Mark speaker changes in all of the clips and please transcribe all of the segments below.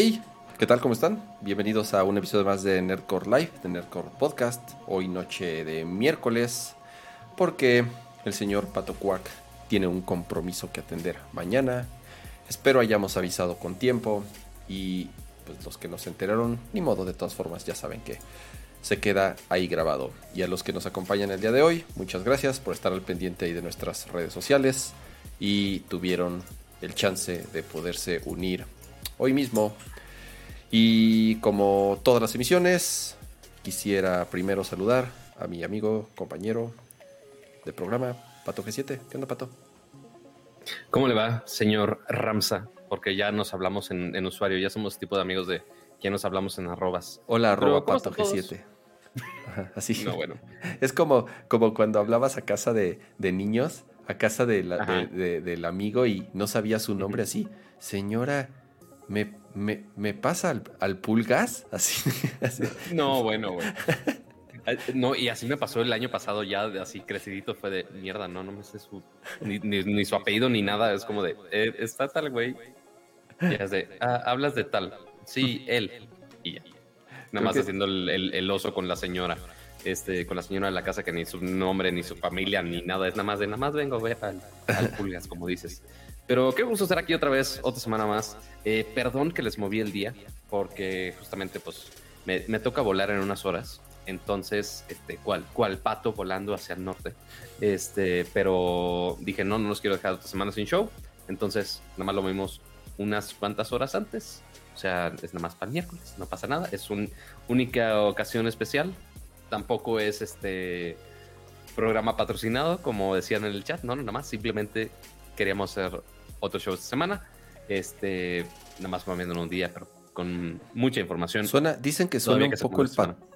Speaker 1: Hey, ¿qué tal? ¿Cómo están? Bienvenidos a un episodio más de Nerdcore Live, de Nerdcore Podcast. Hoy noche de miércoles, porque el señor Pato tiene un compromiso que atender mañana. Espero hayamos avisado con tiempo y pues los que nos enteraron, ni modo, de todas formas ya saben que se queda ahí grabado. Y a los que nos acompañan el día de hoy, muchas gracias por estar al pendiente de nuestras redes sociales y tuvieron el chance de poderse unir hoy mismo. Y como todas las emisiones, quisiera primero saludar a mi amigo, compañero de programa, Pato G7. ¿Qué onda, Pato?
Speaker 2: ¿Cómo le va, señor Ramsa? Porque ya nos hablamos en, usuario, ya somos tipo de amigos de quien nos hablamos en arrobas.
Speaker 1: Hola, arroba Pato G7. así. No, bueno. Es como, como cuando hablabas a casa de, niños, a casa de del amigo y no sabía su nombre así. Señora me, me, me pasa al, al pulgas, así,
Speaker 2: No, bueno, güey. No, y así me pasó el año pasado ya, así crecidito, fue de mierda, no, no me sé su, ni, su apellido ni nada, es como de, eh, está tal güey. Y es de, ah, hablas de tal, sí, él, y ya. Nada más haciendo el, el, oso con la señora, este, con la señora de la casa que ni su nombre, ni su familia, ni nada, es nada más de, nada más vengo a ver al, al pulgas, como dices. Pero qué gusto estar aquí otra vez, otra semana más. Eh, perdón que les moví el día, porque justamente pues me, toca volar en unas horas. Entonces, este, ¿cuál, cuál pato volando hacia el norte? Este, pero dije, no, no los quiero dejar otra semana sin show. Entonces, nada más lo vimos unas cuantas horas antes. O sea, es nada más para miércoles, no pasa nada. Es una única ocasión especial. Tampoco es este programa patrocinado, como decían en el chat. No, no, nada más. Simplemente queríamos hacer otro show esta semana. Este, nada más moviendo en un día, pero con mucha información.
Speaker 1: Suena, dicen que suena un poco el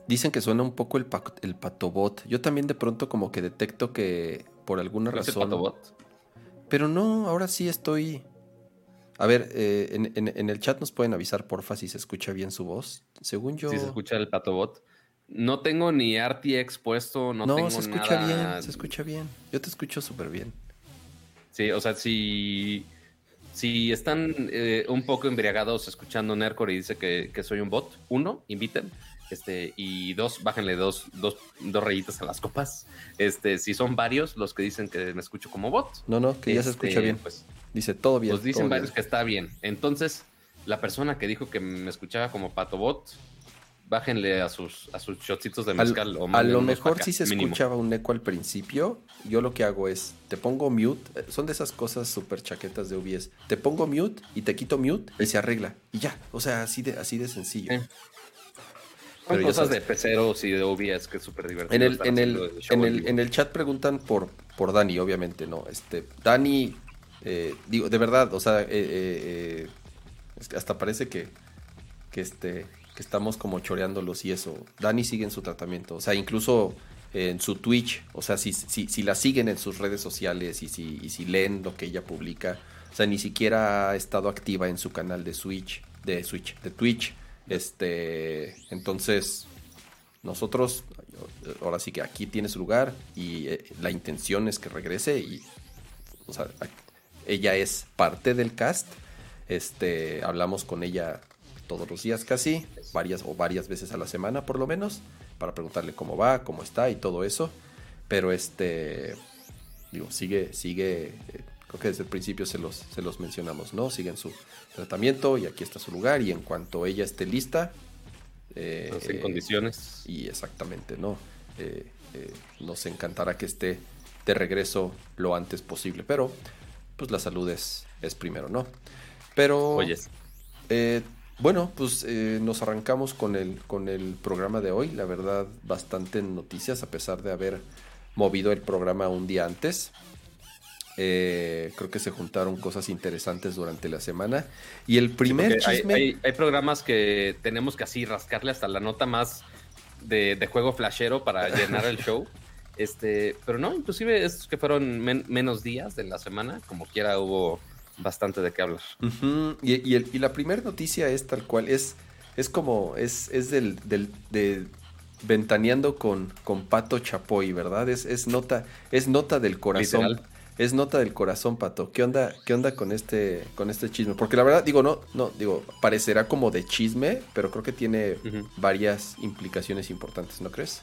Speaker 1: dicen que suena un poco el, el patobot. Yo también de pronto como que detecto que por alguna razón. patobot? Pero no, ahora sí estoy. A ver, eh, en, el chat nos pueden avisar, porfa, si se escucha bien su voz. Según yo.
Speaker 2: Si se escucha el patobot. No tengo ni RTX puesto, no, no
Speaker 1: se escucha bien, se escucha bien. Yo te escucho súper bien.
Speaker 2: Sí, o sea, si, si están eh, un poco embriagados escuchando Nercor y dice que, soy un bot, uno, inviten. Este, y dos, bájenle dos, dos, dos rayitas a las copas. Este, si son varios los que dicen que me escucho como bot.
Speaker 1: No, no, que ya se escucha este, bien. Pues, dice todo bien.
Speaker 2: Pues dicen varios que está bien. Entonces, la persona que dijo que me escuchaba como pato bot, bájenle a sus, a sus shotcitos de mezcal.
Speaker 1: a lo mejor si se escuchaba un eco al principio. Yo lo que hago es, te pongo mute. Eh, son de esas cosas súper chaquetas de OBS. Te pongo mute y te quito mute y se arregla. Y ya. O sea, así de, así de sencillo.
Speaker 2: Son cosas de peceros y de OBS que es súper divertido.
Speaker 1: En el, en el, en el, en el chat preguntan por, por Dani, obviamente, ¿no? Este, Dani, eh, digo, de verdad, o sea, eh, hasta parece que, que este que estamos como choreándolos y eso. Dani sigue en su tratamiento, o sea, incluso en su Twitch, o sea, si, si, si la siguen en sus redes sociales y si, y si leen lo que ella publica, o sea, ni siquiera ha estado activa en su canal de Switch, de Switch, de Twitch. Este, entonces, nosotros, ahora sí que aquí tiene su lugar y eh, la intención es que regrese y, o sea, ella es parte del cast. Este, hablamos con ella todos los días casi, varias o varias veces a la semana por lo menos, para preguntarle cómo va, cómo está y todo eso. Pero este, digo, sigue, sigue, eh, creo que desde el principio se los, se los mencionamos, ¿no? Sigue en su tratamiento y aquí está su lugar y en cuanto ella esté lista...
Speaker 2: Eh, en condiciones.
Speaker 1: Y exactamente, ¿no? Eh, nos encantará que esté de regreso lo antes posible, pero pues la salud es, es primero, ¿no? Pero...
Speaker 2: Oyes.
Speaker 1: Bueno, pues eh, nos arrancamos con el, con el programa de hoy. La verdad, bastante noticias, a pesar de haber movido el programa un día antes. Eh, creo que se juntaron cosas interesantes durante la semana. Y el primer chisme.
Speaker 2: Hay, programas que tenemos que así rascarle hasta la nota más de, juego flashero para llenar el show. Este, pero no, inclusive estos que fueron menos días de la semana, como quiera hubo bastante de qué hablar.
Speaker 1: y, y, la primera noticia es tal cual, es, es como, es, es del, del de ventaneando con, con Pato Chapoy, ¿verdad? Es, es, nota, es nota del corazón. es nota del corazón, Pato. ¿Qué onda, qué onda con este, con este chisme? Porque la verdad, digo, no, no, digo, parecerá como de chisme, pero creo que tiene varias implicaciones importantes, ¿no crees?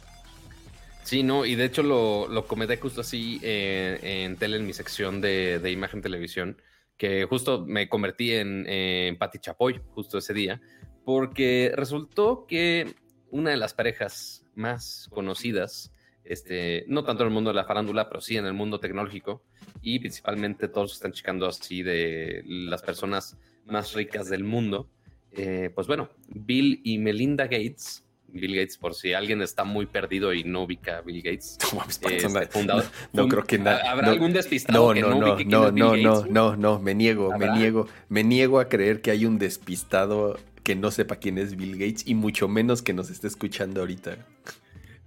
Speaker 2: Sí, no, y de hecho lo, lo comenté justo así eh, en tele, en mi sección de, imagen televisión, que justo me convertí en, en Patti Chapoy justo ese día, porque resultó que una de las parejas más conocidas, este, no tanto en el mundo de la farándula, pero sí en el mundo tecnológico, y principalmente todos están checando así de las personas más ricas del mundo. Eh, pues bueno, Bill y Melinda Gates, Bill Gates, por si alguien está muy perdido y no ubica a Bill Gates,
Speaker 1: este, fundador, no, creo que
Speaker 2: nada. ¿Habrá algún despistado
Speaker 1: que no, no, ubique no, no, no, no, no, me niego, me niego, me niego a creer que hay un despistado que no sepa quién es Bill Gates y mucho menos que nos esté escuchando ahorita.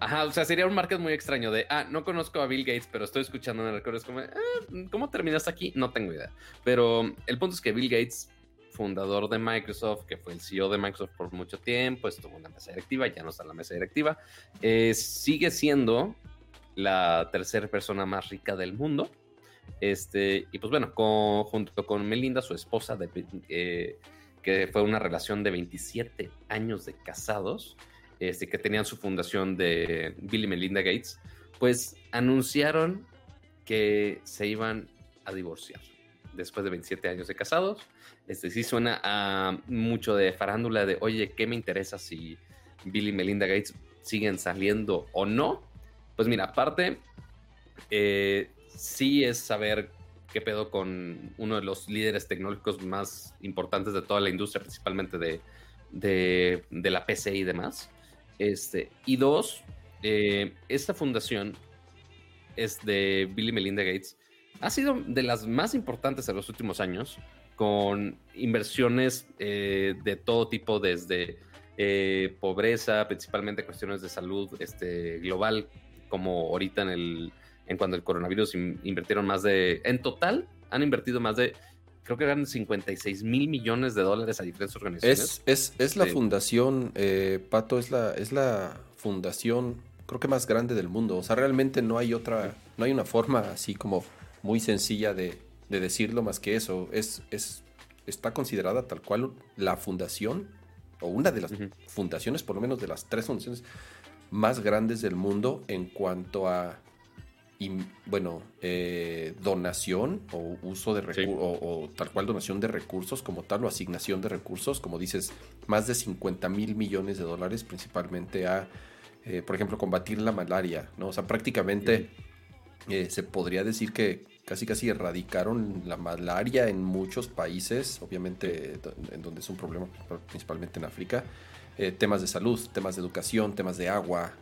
Speaker 2: Ajá, o sea, sería un market muy extraño de, ah, no conozco a Bill Gates, pero estoy escuchando en el Es como, ah, ¿cómo terminaste aquí? No tengo idea. Pero el punto es que Bill Gates, fundador de Microsoft, que fue el CEO de Microsoft por mucho tiempo, estuvo en la mesa directiva, ya no está en la mesa directiva, eh, sigue siendo la tercera persona más rica del mundo. Este, y pues bueno, junto con Melinda, su esposa, eh, que fue una relación de 27 años de casados, este, que tenían su fundación de Bill y Melinda Gates, pues anunciaron que se iban a divorciar después de 27 años de casados. Este sí suena a mucho de farándula de, oye, ¿qué me interesa si Bill y Melinda Gates siguen saliendo o no? Pues mira, aparte, eh, sí es saber qué pedo con uno de los líderes tecnológicos más importantes de toda la industria, principalmente de, de, la PC y demás. Este, y dos, eh, esta fundación es de Bill Melinda Gates. Ha sido de las más importantes en los últimos años, con inversiones eh, de todo tipo, desde eh, pobreza, principalmente cuestiones de salud este, global, como ahorita en el en cuando el coronavirus invirtieron más de, en total, han invertido más de creo que eran 56 mil millones de dólares a diferentes organizaciones.
Speaker 1: Es, es, la fundación, eh, Pato, es la, es la fundación, creo que más grande del mundo. O sea, realmente no hay otra, no hay una forma así como muy sencilla de, decirlo más que eso. Es, es, está considerada tal cual la fundación, o una de las fundaciones, por lo menos de las tres fundaciones más grandes del mundo en cuanto a bueno, eh, donación o uso de recursos, o, tal cual donación de recursos como tal, o asignación de recursos, como dices, más de 50 mil millones de dólares principalmente a, eh, por ejemplo, combatir la malaria, ¿no? O sea, prácticamente eh, se podría decir que casi casi erradicaron la malaria en muchos países, obviamente en donde es un problema principalmente en África, temas de salud, temas de educación, temas de agua,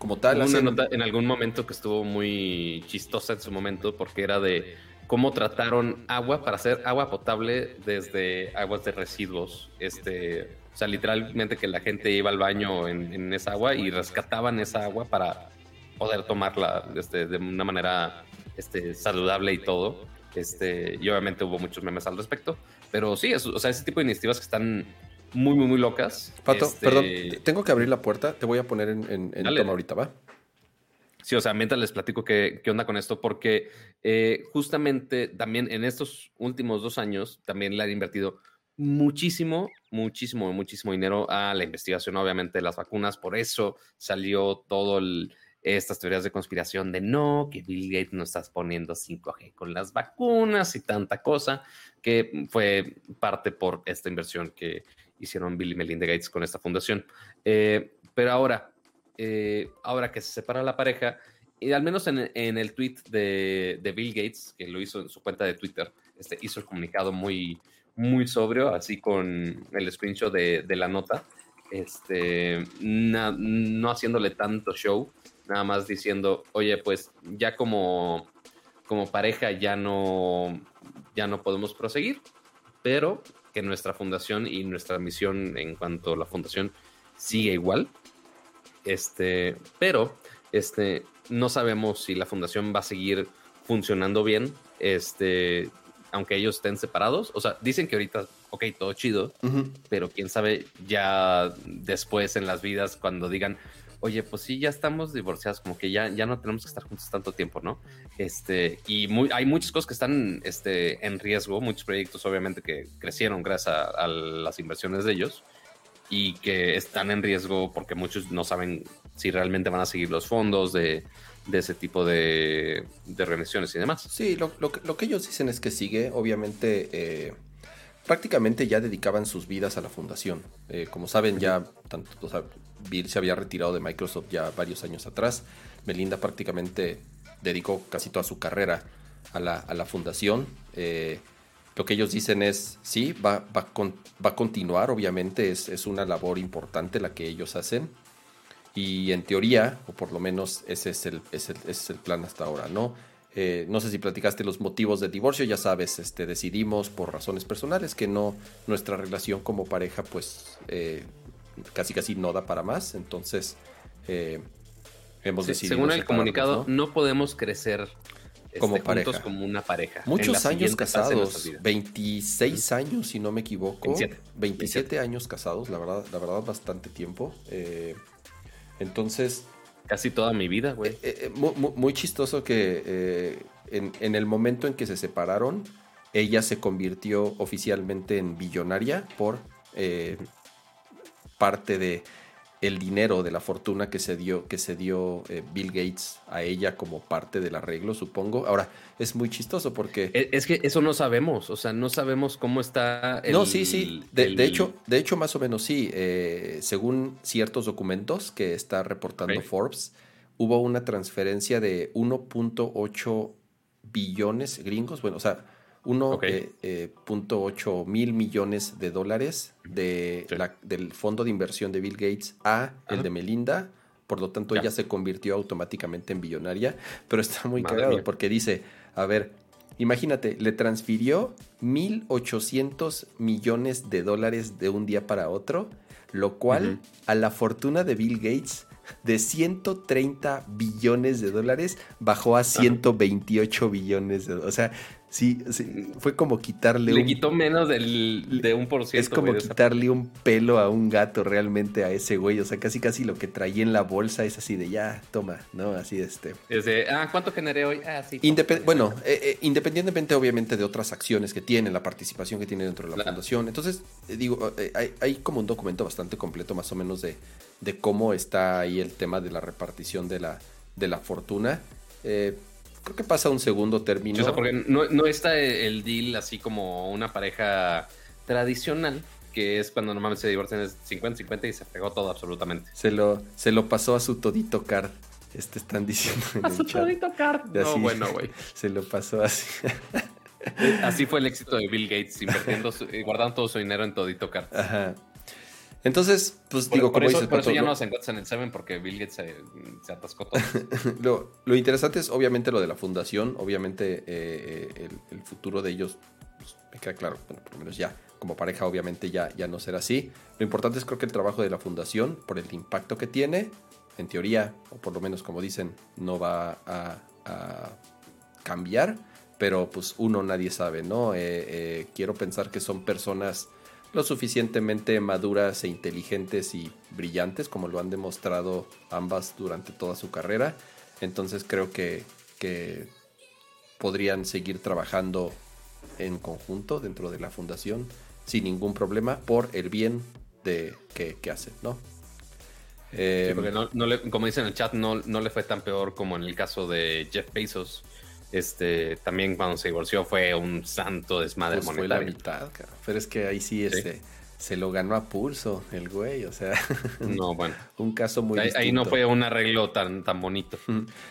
Speaker 1: como tal.
Speaker 2: una nota en algún momento que estuvo muy chistosa en su momento porque era de cómo trataron agua para hacer agua potable desde aguas de residuos. Este, o sea, literalmente que la gente iba al baño en, esa agua y rescataban esa agua para poder tomarla este, de una manera este, saludable y todo. Este, y obviamente hubo muchos memes al respecto. Pero sí, o sea, ese tipo de iniciativas que están muy, muy, muy locas.
Speaker 1: Pato, este, perdón, tengo que abrir la puerta, te voy a poner en, en, toma ahorita, ¿va?
Speaker 2: Sí, o sea, mientras les platico qué, qué onda con esto, porque eh, justamente también en estos últimos dos años también le han invertido muchísimo, muchísimo, muchísimo dinero a la investigación, obviamente, de las vacunas. Por eso salió todo estas teorías de conspiración de no, que Bill Gates no estás poniendo 5G con las vacunas y tanta cosa, que fue parte por esta inversión que hicieron Bill y Melinda Gates con esta fundación. Eh, pero ahora, eh, ahora que se separa la pareja, y al menos en, el tweet de, Bill Gates, que lo hizo en su cuenta de Twitter, este, hizo el comunicado muy, muy sobrio, así con el screenshot de, la nota, este, no haciéndole tanto show, nada más diciendo, oye, pues ya como, como pareja ya no, ya no podemos proseguir, pero que nuestra fundación y nuestra misión en cuanto a la fundación sigue igual. Este, pero este, no sabemos si la fundación va a seguir funcionando bien, este, aunque ellos estén separados. O sea, dicen que ahorita, ok, todo chido, pero quién sabe ya después en las vidas cuando digan, oye, pues sí, ya estamos divorciados, como que ya, ya no tenemos que estar juntos tanto tiempo, ¿no? Este, y muy, hay muchas cosas que están este, en riesgo, muchos proyectos obviamente que crecieron gracias a, las inversiones de ellos y que están en riesgo porque muchos no saben si realmente van a seguir los fondos de, ese tipo de, de y demás.
Speaker 1: Sí, lo, lo, lo, que ellos dicen es que sigue, obviamente... Eh prácticamente ya dedicaban sus vidas a la fundación. Eh, como saben, ya tanto, Bill se había retirado de Microsoft ya varios años atrás. Melinda prácticamente dedicó casi toda su carrera a la, fundación. Eh, lo que ellos dicen es, sí, va, va, va a continuar, obviamente, es, es, una labor importante la que ellos hacen. Y en teoría, o por lo menos ese es el, es el, es el plan hasta ahora, ¿no? Eh, no sé si platicaste los motivos del divorcio, ya sabes, este, decidimos por razones personales que no, nuestra relación como pareja, pues eh, casi casi no da para más. Entonces, eh, hemos decidido.
Speaker 2: Según el comunicado, ¿no? podemos crecer
Speaker 1: este, como pareja.
Speaker 2: como una pareja.
Speaker 1: Muchos años casados, 26 años, si no me equivoco. 27, años casados, la verdad, la verdad, bastante tiempo. entonces
Speaker 2: Casi toda mi vida, güey.
Speaker 1: Eh, eh, muy, chistoso que eh, en, el momento en que se separaron, ella se convirtió oficialmente en billonaria por parte de el dinero de la fortuna que se dio, que se dio eh, Bill Gates a ella como parte del arreglo, supongo. Ahora, es muy chistoso porque.
Speaker 2: E, es que eso no sabemos, o sea, no sabemos cómo está.
Speaker 1: El, no, sí, sí. De, hecho, de hecho, más o menos sí. Eh, según ciertos documentos que está reportando Forbes, hubo una transferencia de 1.8 billones gringos. Bueno, o sea 1.8 eh, mil millones de dólares de del fondo de inversión de Bill Gates a el de Melinda. Por lo tanto, ella se convirtió automáticamente en billonaria. Pero está muy cagado porque dice, a ver, imagínate, le transfirió 1.800 millones de dólares de un día para otro, lo cual a la fortuna de Bill Gates de 130 billones de dólares bajó a 128 billones de dólares. O sea, Sí, fue como quitarle
Speaker 2: Le quitó menos del, de un por ciento.
Speaker 1: Es como quitarle un pelo a un gato realmente a ese güey. O sea, casi casi lo que traía en la bolsa es así de ya, toma, ¿no? Así de este.
Speaker 2: Es de, ah, ¿cuánto generé hoy? Ah, sí.
Speaker 1: bueno, eh, eh, independientemente obviamente de otras acciones que tiene, la participación que tiene dentro de la fundación. Entonces, eh, digo, hay, hay, como un documento bastante completo más o menos de, de cómo está ahí el tema de la repartición de la, de la fortuna. Eh, creo que pasa un segundo término.
Speaker 2: O sea, porque no, está el deal así como una pareja tradicional, que es cuando normalmente se divorcian es 50-50 y se pegó todo absolutamente.
Speaker 1: Se lo, se lo pasó a su todito card. Este están diciendo.
Speaker 2: a su todito card.
Speaker 1: no, bueno, güey. Se lo pasó así.
Speaker 2: así fue el éxito de Bill Gates, invirtiendo, guardando todo su dinero en todito card.
Speaker 1: Ajá. Entonces, pues digo,
Speaker 2: como dices, por eso ya no se en el 7 porque Bill Gates se, atascó
Speaker 1: todo. lo, interesante es obviamente lo de la fundación, obviamente eh, eh, el, futuro de ellos pues, me queda claro, bueno, por lo menos ya como pareja obviamente ya, ya no será así. Lo importante es creo que el trabajo de la fundación, por el impacto que tiene, en teoría, o por lo menos como dicen, no va a, cambiar, pero pues uno nadie sabe, ¿no? Eh, quiero pensar que son personas lo suficientemente maduras e inteligentes y brillantes como lo han demostrado ambas durante toda su carrera. Entonces creo que, podrían seguir trabajando en conjunto dentro de la fundación sin ningún problema por el bien de que, hacen, ¿no?
Speaker 2: Eh, porque no, como dice en el chat, no, no le fue tan peor como en el caso de Jeff Bezos, este, también cuando se divorció fue un santo desmadre
Speaker 1: pues Fue la mitad, Pero es que ahí sí, este, se lo ganó a pulso el güey, o sea.
Speaker 2: No, bueno.
Speaker 1: un caso muy
Speaker 2: ahí, ahí, no fue un arreglo tan, tan bonito.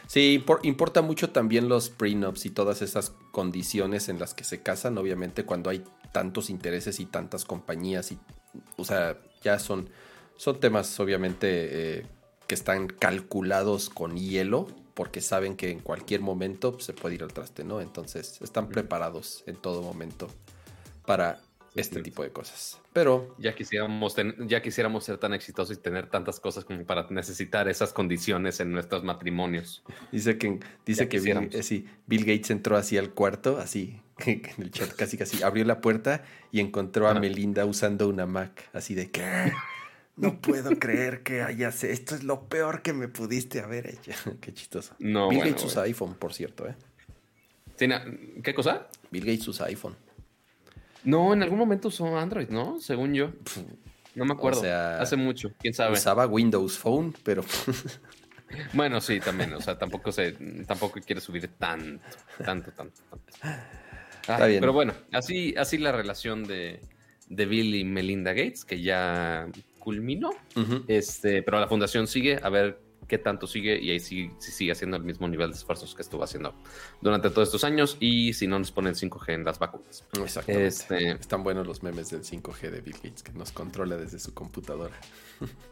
Speaker 1: Sí, importa mucho también los prenups y todas esas condiciones en las que se casan, obviamente, cuando hay tantos intereses y tantas compañías y, o sea, ya son, son temas, obviamente, eh, que están calculados con hielo porque saben que en cualquier momento se puede ir al traste, ¿no? Entonces están preparados en todo momento para este tipo de cosas. Pero
Speaker 2: ya quisiéramos, ya quisiéramos ser tan exitosos y tener tantas cosas como para necesitar esas condiciones en nuestros matrimonios.
Speaker 1: Dice que dice que Bill, eh, Bill, Gates entró así al cuarto, así en el chat casi casi abrió la puerta y encontró a Melinda usando una Mac, así de qué No puedo creer que hayas. Esto es lo peor que me pudiste haber hecho. Qué chistoso.
Speaker 2: No,
Speaker 1: Bill
Speaker 2: bueno,
Speaker 1: Gates usa iPhone, por cierto, ¿eh?
Speaker 2: Tiene- ¿Qué cosa?
Speaker 1: Bill Gates usa iPhone.
Speaker 2: No, en algún momento usó Android, ¿no? Según yo. No me acuerdo.
Speaker 1: O sea,
Speaker 2: Hace mucho, quién sabe.
Speaker 1: Usaba Windows Phone, pero
Speaker 2: Bueno, sí, también. O sea, tampoco se, tampoco quiere subir tanto, tanto, tanto, tanto.
Speaker 1: Está bien.
Speaker 2: Pero bueno, así, así la relación de, de Bill y Melinda Gates, que ya culminó. Este, pero la fundación sigue a ver qué tanto sigue y ahí sí, sí sigue haciendo el mismo nivel de esfuerzos que estuvo haciendo durante todos estos años y si no nos ponen 5G en las vacunas.
Speaker 1: Exactamente.
Speaker 2: Este-
Speaker 1: Están buenos los memes del 5G de Bill Gates que nos controla desde su computadora.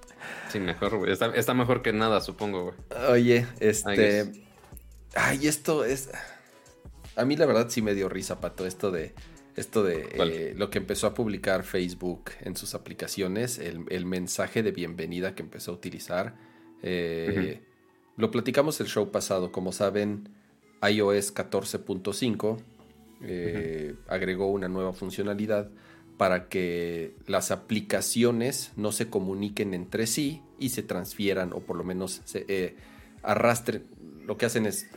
Speaker 2: Sí, mejor, güey. Está, está mejor que nada, supongo, güey.
Speaker 1: Oye, este. Ay, esto es. A mí la verdad sí me dio risa, Pato, esto de. Esto de eh, lo que empezó a publicar Facebook en sus aplicaciones, el, el mensaje de bienvenida que empezó a utilizar. Eh, Lo platicamos el show pasado, como saben, iOS 14.5 eh, agregó una nueva funcionalidad para que las aplicaciones no se comuniquen entre sí y se transfieran o por lo menos se eh, arrastren. Lo que hacen es,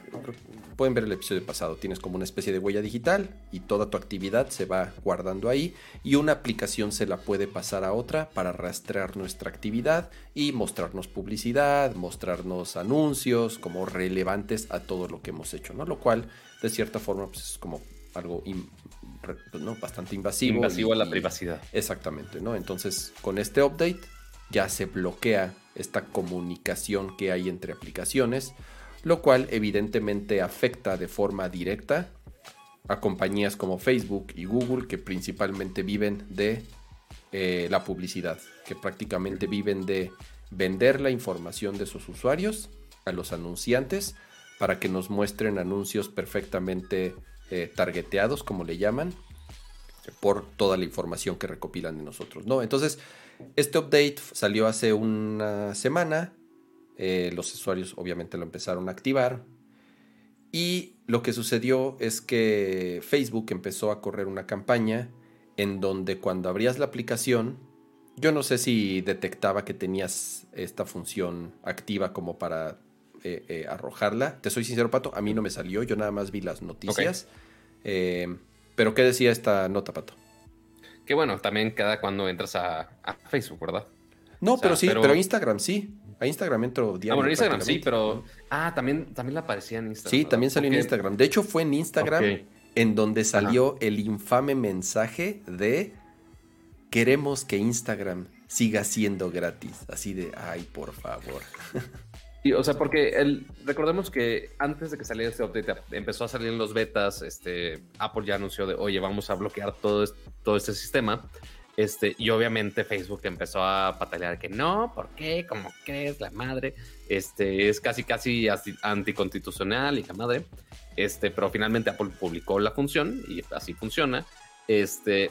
Speaker 1: pueden ver el episodio pasado, tienes como una especie de huella digital y toda tu actividad se va guardando ahí y una aplicación se la puede pasar a otra para rastrear nuestra actividad y mostrarnos publicidad, mostrarnos anuncios como relevantes a todo lo que hemos hecho, ¿no? Lo cual de cierta forma pues, es como algo in- pues, ¿no? bastante invasivo.
Speaker 2: Invasivo
Speaker 1: y-
Speaker 2: a la
Speaker 1: y-
Speaker 2: privacidad.
Speaker 1: Exactamente, ¿no? Entonces, con este update ya se bloquea esta comunicación que hay entre aplicaciones, lo cual evidentemente afecta de forma directa a compañías como Facebook y Google que principalmente viven de eh, la publicidad, que prácticamente viven de vender la información de sus usuarios a los anunciantes para que nos muestren anuncios perfectamente eh, targeteados, como le llaman, por toda la información que recopilan de nosotros, ¿no? Entonces, este update salió hace una semana. Eh, los usuarios obviamente lo empezaron a activar. Y lo que sucedió es que Facebook empezó a correr una campaña en donde cuando abrías la aplicación, yo no sé si detectaba que tenías esta función activa como para eh, eh, arrojarla. Te soy sincero, Pato, a mí no me salió, yo nada más vi las noticias. Eh, pero ¿qué decía esta nota, Pato?
Speaker 2: Que bueno, también cada cuando entras a, a Facebook, ¿verdad?
Speaker 1: No,
Speaker 2: O sea,
Speaker 1: pero sí,
Speaker 2: pero-
Speaker 1: pero... Instagram sí. A Instagram entro diario.
Speaker 2: Ah, bueno, en Instagram sí, pero. Ah, también, también la aparecía en Instagram.
Speaker 1: Sí, también salió en Instagram. De hecho, fue en Instagram en donde salió el infame mensaje de queremos que Instagram siga siendo gratis. Así de, ay, por favor.
Speaker 2: Y, o sea, porque el, recordemos que antes de que saliera este update, empezó a salir en los betas, este, Apple ya anunció de, oye, vamos a bloquear todo, es- todo este sistema. Este, y obviamente Facebook empezó a patalear que no, ¿por qué? ¿Cómo crees? La madre. Este, es casi, casi anticonstitucional y la madre. Este, pero finalmente Apple publicó la función y así funciona. Este,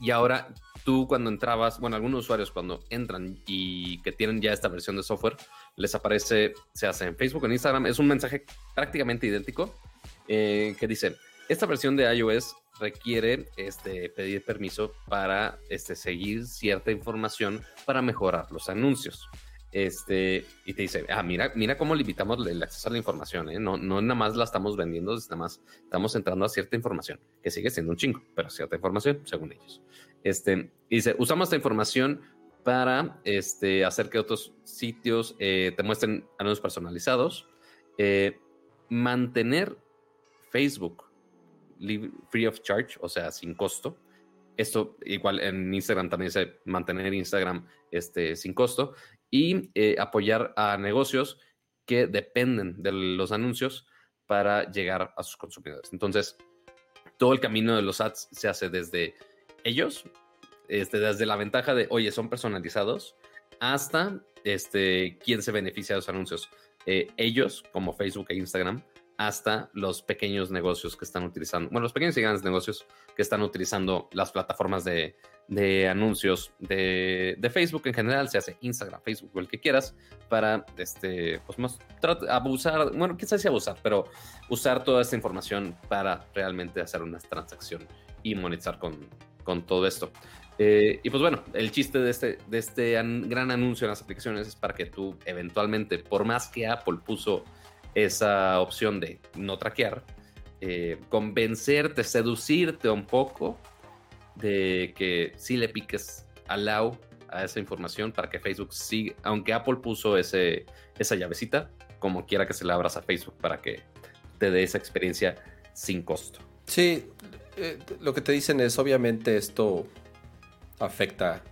Speaker 2: y ahora tú cuando entrabas, bueno, algunos usuarios cuando entran y que tienen ya esta versión de software, les aparece, se hace en Facebook, en Instagram, es un mensaje prácticamente idéntico eh, que dice, esta versión de iOS requiere este, pedir permiso para este, seguir cierta información para mejorar los anuncios. Este, y te dice, ah, mira, mira cómo limitamos el acceso a la información, ¿eh? no, no nada más la estamos vendiendo, nada más estamos entrando a cierta información, que sigue siendo un chingo, pero cierta información, según ellos. Este, y dice, usamos esta información para este, hacer que otros sitios eh, te muestren anuncios personalizados, eh, mantener Facebook free of charge, o sea, sin costo. Esto igual en Instagram también dice mantener Instagram este, sin costo y eh, apoyar a negocios que dependen de los anuncios para llegar a sus consumidores. Entonces, todo el camino de los ads se hace desde ellos, este, desde la ventaja de, oye, son personalizados, hasta este, quién se beneficia de los anuncios. Eh, ellos, como Facebook e Instagram, hasta los pequeños negocios que están utilizando, bueno, los pequeños y grandes negocios que están utilizando las plataformas de, de anuncios de, de Facebook en general, se hace Instagram, Facebook o el que quieras, para este, pues más, abusar, bueno, quizás sí abusar, pero usar toda esta información para realmente hacer una transacción y monetizar con, con todo esto. Eh, y pues bueno, el chiste de este, de este gran anuncio en las aplicaciones es para que tú eventualmente, por más que Apple puso esa opción de no traquear, eh, convencerte, seducirte un poco de que sí le piques allow a esa información para que Facebook siga, aunque Apple puso ese, esa llavecita, como quiera que se la abras a Facebook para que te dé esa experiencia sin costo.
Speaker 1: Sí, eh, lo que te dicen es obviamente esto afecta.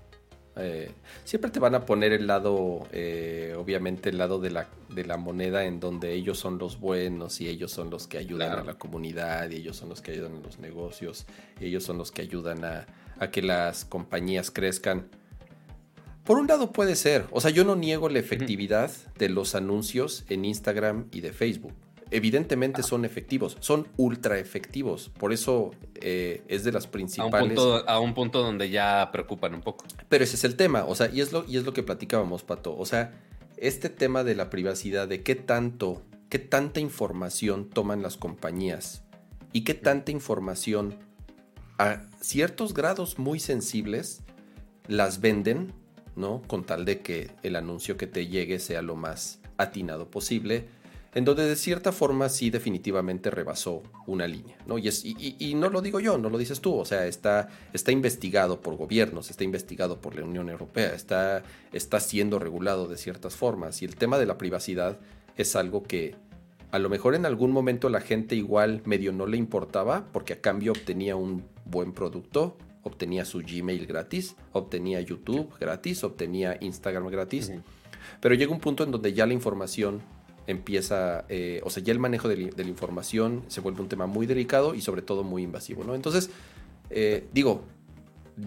Speaker 1: Eh, siempre te van a poner el lado, eh, obviamente el lado de la, de la moneda en donde ellos son los buenos y ellos son los que ayudan a la comunidad y ellos son los que ayudan a los negocios y ellos son los que ayudan a, a que las compañías crezcan. Por un lado puede ser, o sea, yo no niego la efectividad de los anuncios en Instagram y de Facebook evidentemente son efectivos, son ultra efectivos. Por eso eh, es de las principales.
Speaker 2: A un, punto, donde ya preocupan un poco.
Speaker 1: Pero ese es el tema, o sea, y es lo, y es lo que platicábamos, Pato. O sea, este tema de la privacidad, de qué tanto, qué tanta información toman las compañías y qué tanta información a ciertos grados muy sensibles las venden, ¿no? Con tal de que el anuncio que te llegue sea lo más atinado posible en donde de cierta forma sí definitivamente rebasó una línea, ¿no? Y, es, y, no lo digo yo, no lo dices tú, o sea, está, está investigado por gobiernos, está investigado por la Unión Europea, está, está siendo regulado de ciertas formas, y el tema de la privacidad es algo que a lo mejor en algún momento la gente igual medio no le importaba, porque a cambio obtenía un buen producto, obtenía su Gmail gratis, obtenía YouTube gratis, obtenía Instagram gratis, pero llega un punto en donde ya la información empieza, eh, o sea, ya el manejo de, la información se vuelve un tema muy delicado y sobre todo muy invasivo, ¿no? Entonces, eh, digo,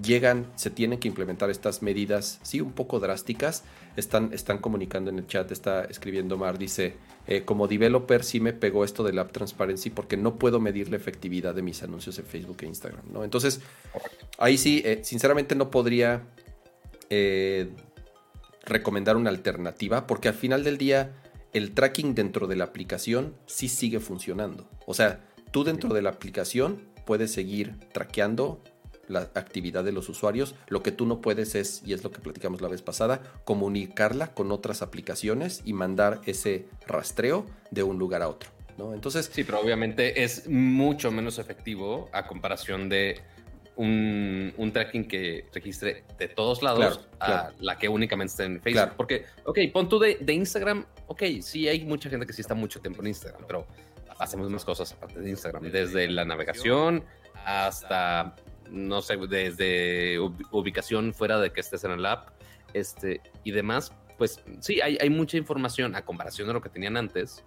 Speaker 1: llegan, se tienen que implementar estas medidas, sí, un poco drásticas. Están, están comunicando en el chat, está escribiendo Mar, dice, eh, como developer sí me pegó esto del App Transparency porque no puedo medir la efectividad de mis anuncios en Facebook e Instagram, ¿no? Entonces, ahí sí, sinceramente no podría recomendar una alternativa porque al final del día el tracking dentro de la aplicación sí sigue funcionando. O sea, tú dentro de la aplicación puedes seguir traqueando la actividad de los usuarios. Lo que tú no puedes es, y es lo que platicamos la vez pasada, comunicarla con otras aplicaciones y mandar ese rastreo de un lugar a otro. ¿no? Entonces,
Speaker 2: sí, pero obviamente es mucho menos efectivo a comparación de un, tracking que registre de todos lados a la que únicamente está en Facebook. Porque, ok, pon tú de, Instagram, ok, sí hay mucha gente que sí está mucho tiempo en Instagram, pero hacemos más cosas aparte de Instagram, desde la navegación hasta, no sé, desde ubicación fuera de que estés en el app este, y demás. Pues sí, hay, hay mucha información a comparación de lo que tenían antes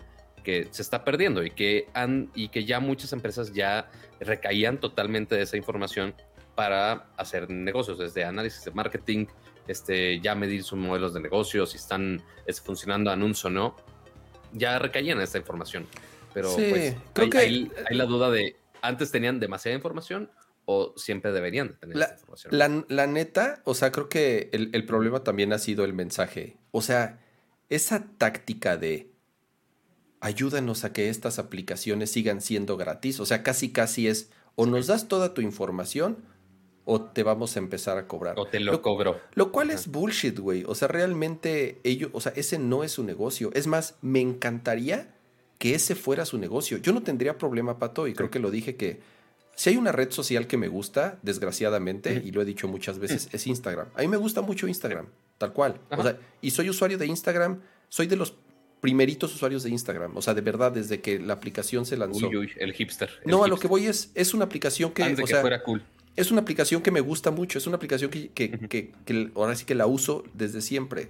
Speaker 2: que se está perdiendo y que, han, y que ya muchas empresas ya recaían totalmente de esa información para hacer negocios, desde análisis de marketing, este, ya medir sus modelos de negocios, si están funcionando anuncio o no, ya recaían esa información. Pero pues, creo que hay, la duda de, ¿antes tenían demasiada información o siempre deberían tener
Speaker 1: la,
Speaker 2: esa información?
Speaker 1: La, neta, o sea, creo que el, el problema también ha sido el mensaje. O sea, esa táctica de ayúdanos a que estas aplicaciones sigan siendo gratis. O sea, casi casi es o nos das toda tu información o te vamos a empezar a cobrar.
Speaker 2: O te lo, cobro.
Speaker 1: Lo cual es bullshit, güey. O sea, realmente ellos, o sea, ese no es su negocio. Es más, me encantaría que ese fuera su negocio. Yo no tendría problema, Pato, y creo que lo dije que si hay una red social que me gusta, desgraciadamente, y lo he dicho muchas veces, es Instagram. A mí me gusta mucho Instagram, tal cual. O sea, y soy usuario de Instagram, soy de los primeritos usuarios de Instagram. O sea, de verdad, desde que la aplicación se lanzó.
Speaker 2: Uy, uy, el hipster.
Speaker 1: no, a lo que voy es, es una aplicación que.
Speaker 2: Antes que fuera cool.
Speaker 1: Es una aplicación que me gusta mucho. Es una aplicación que, que, que, ahora sí que la uso desde siempre.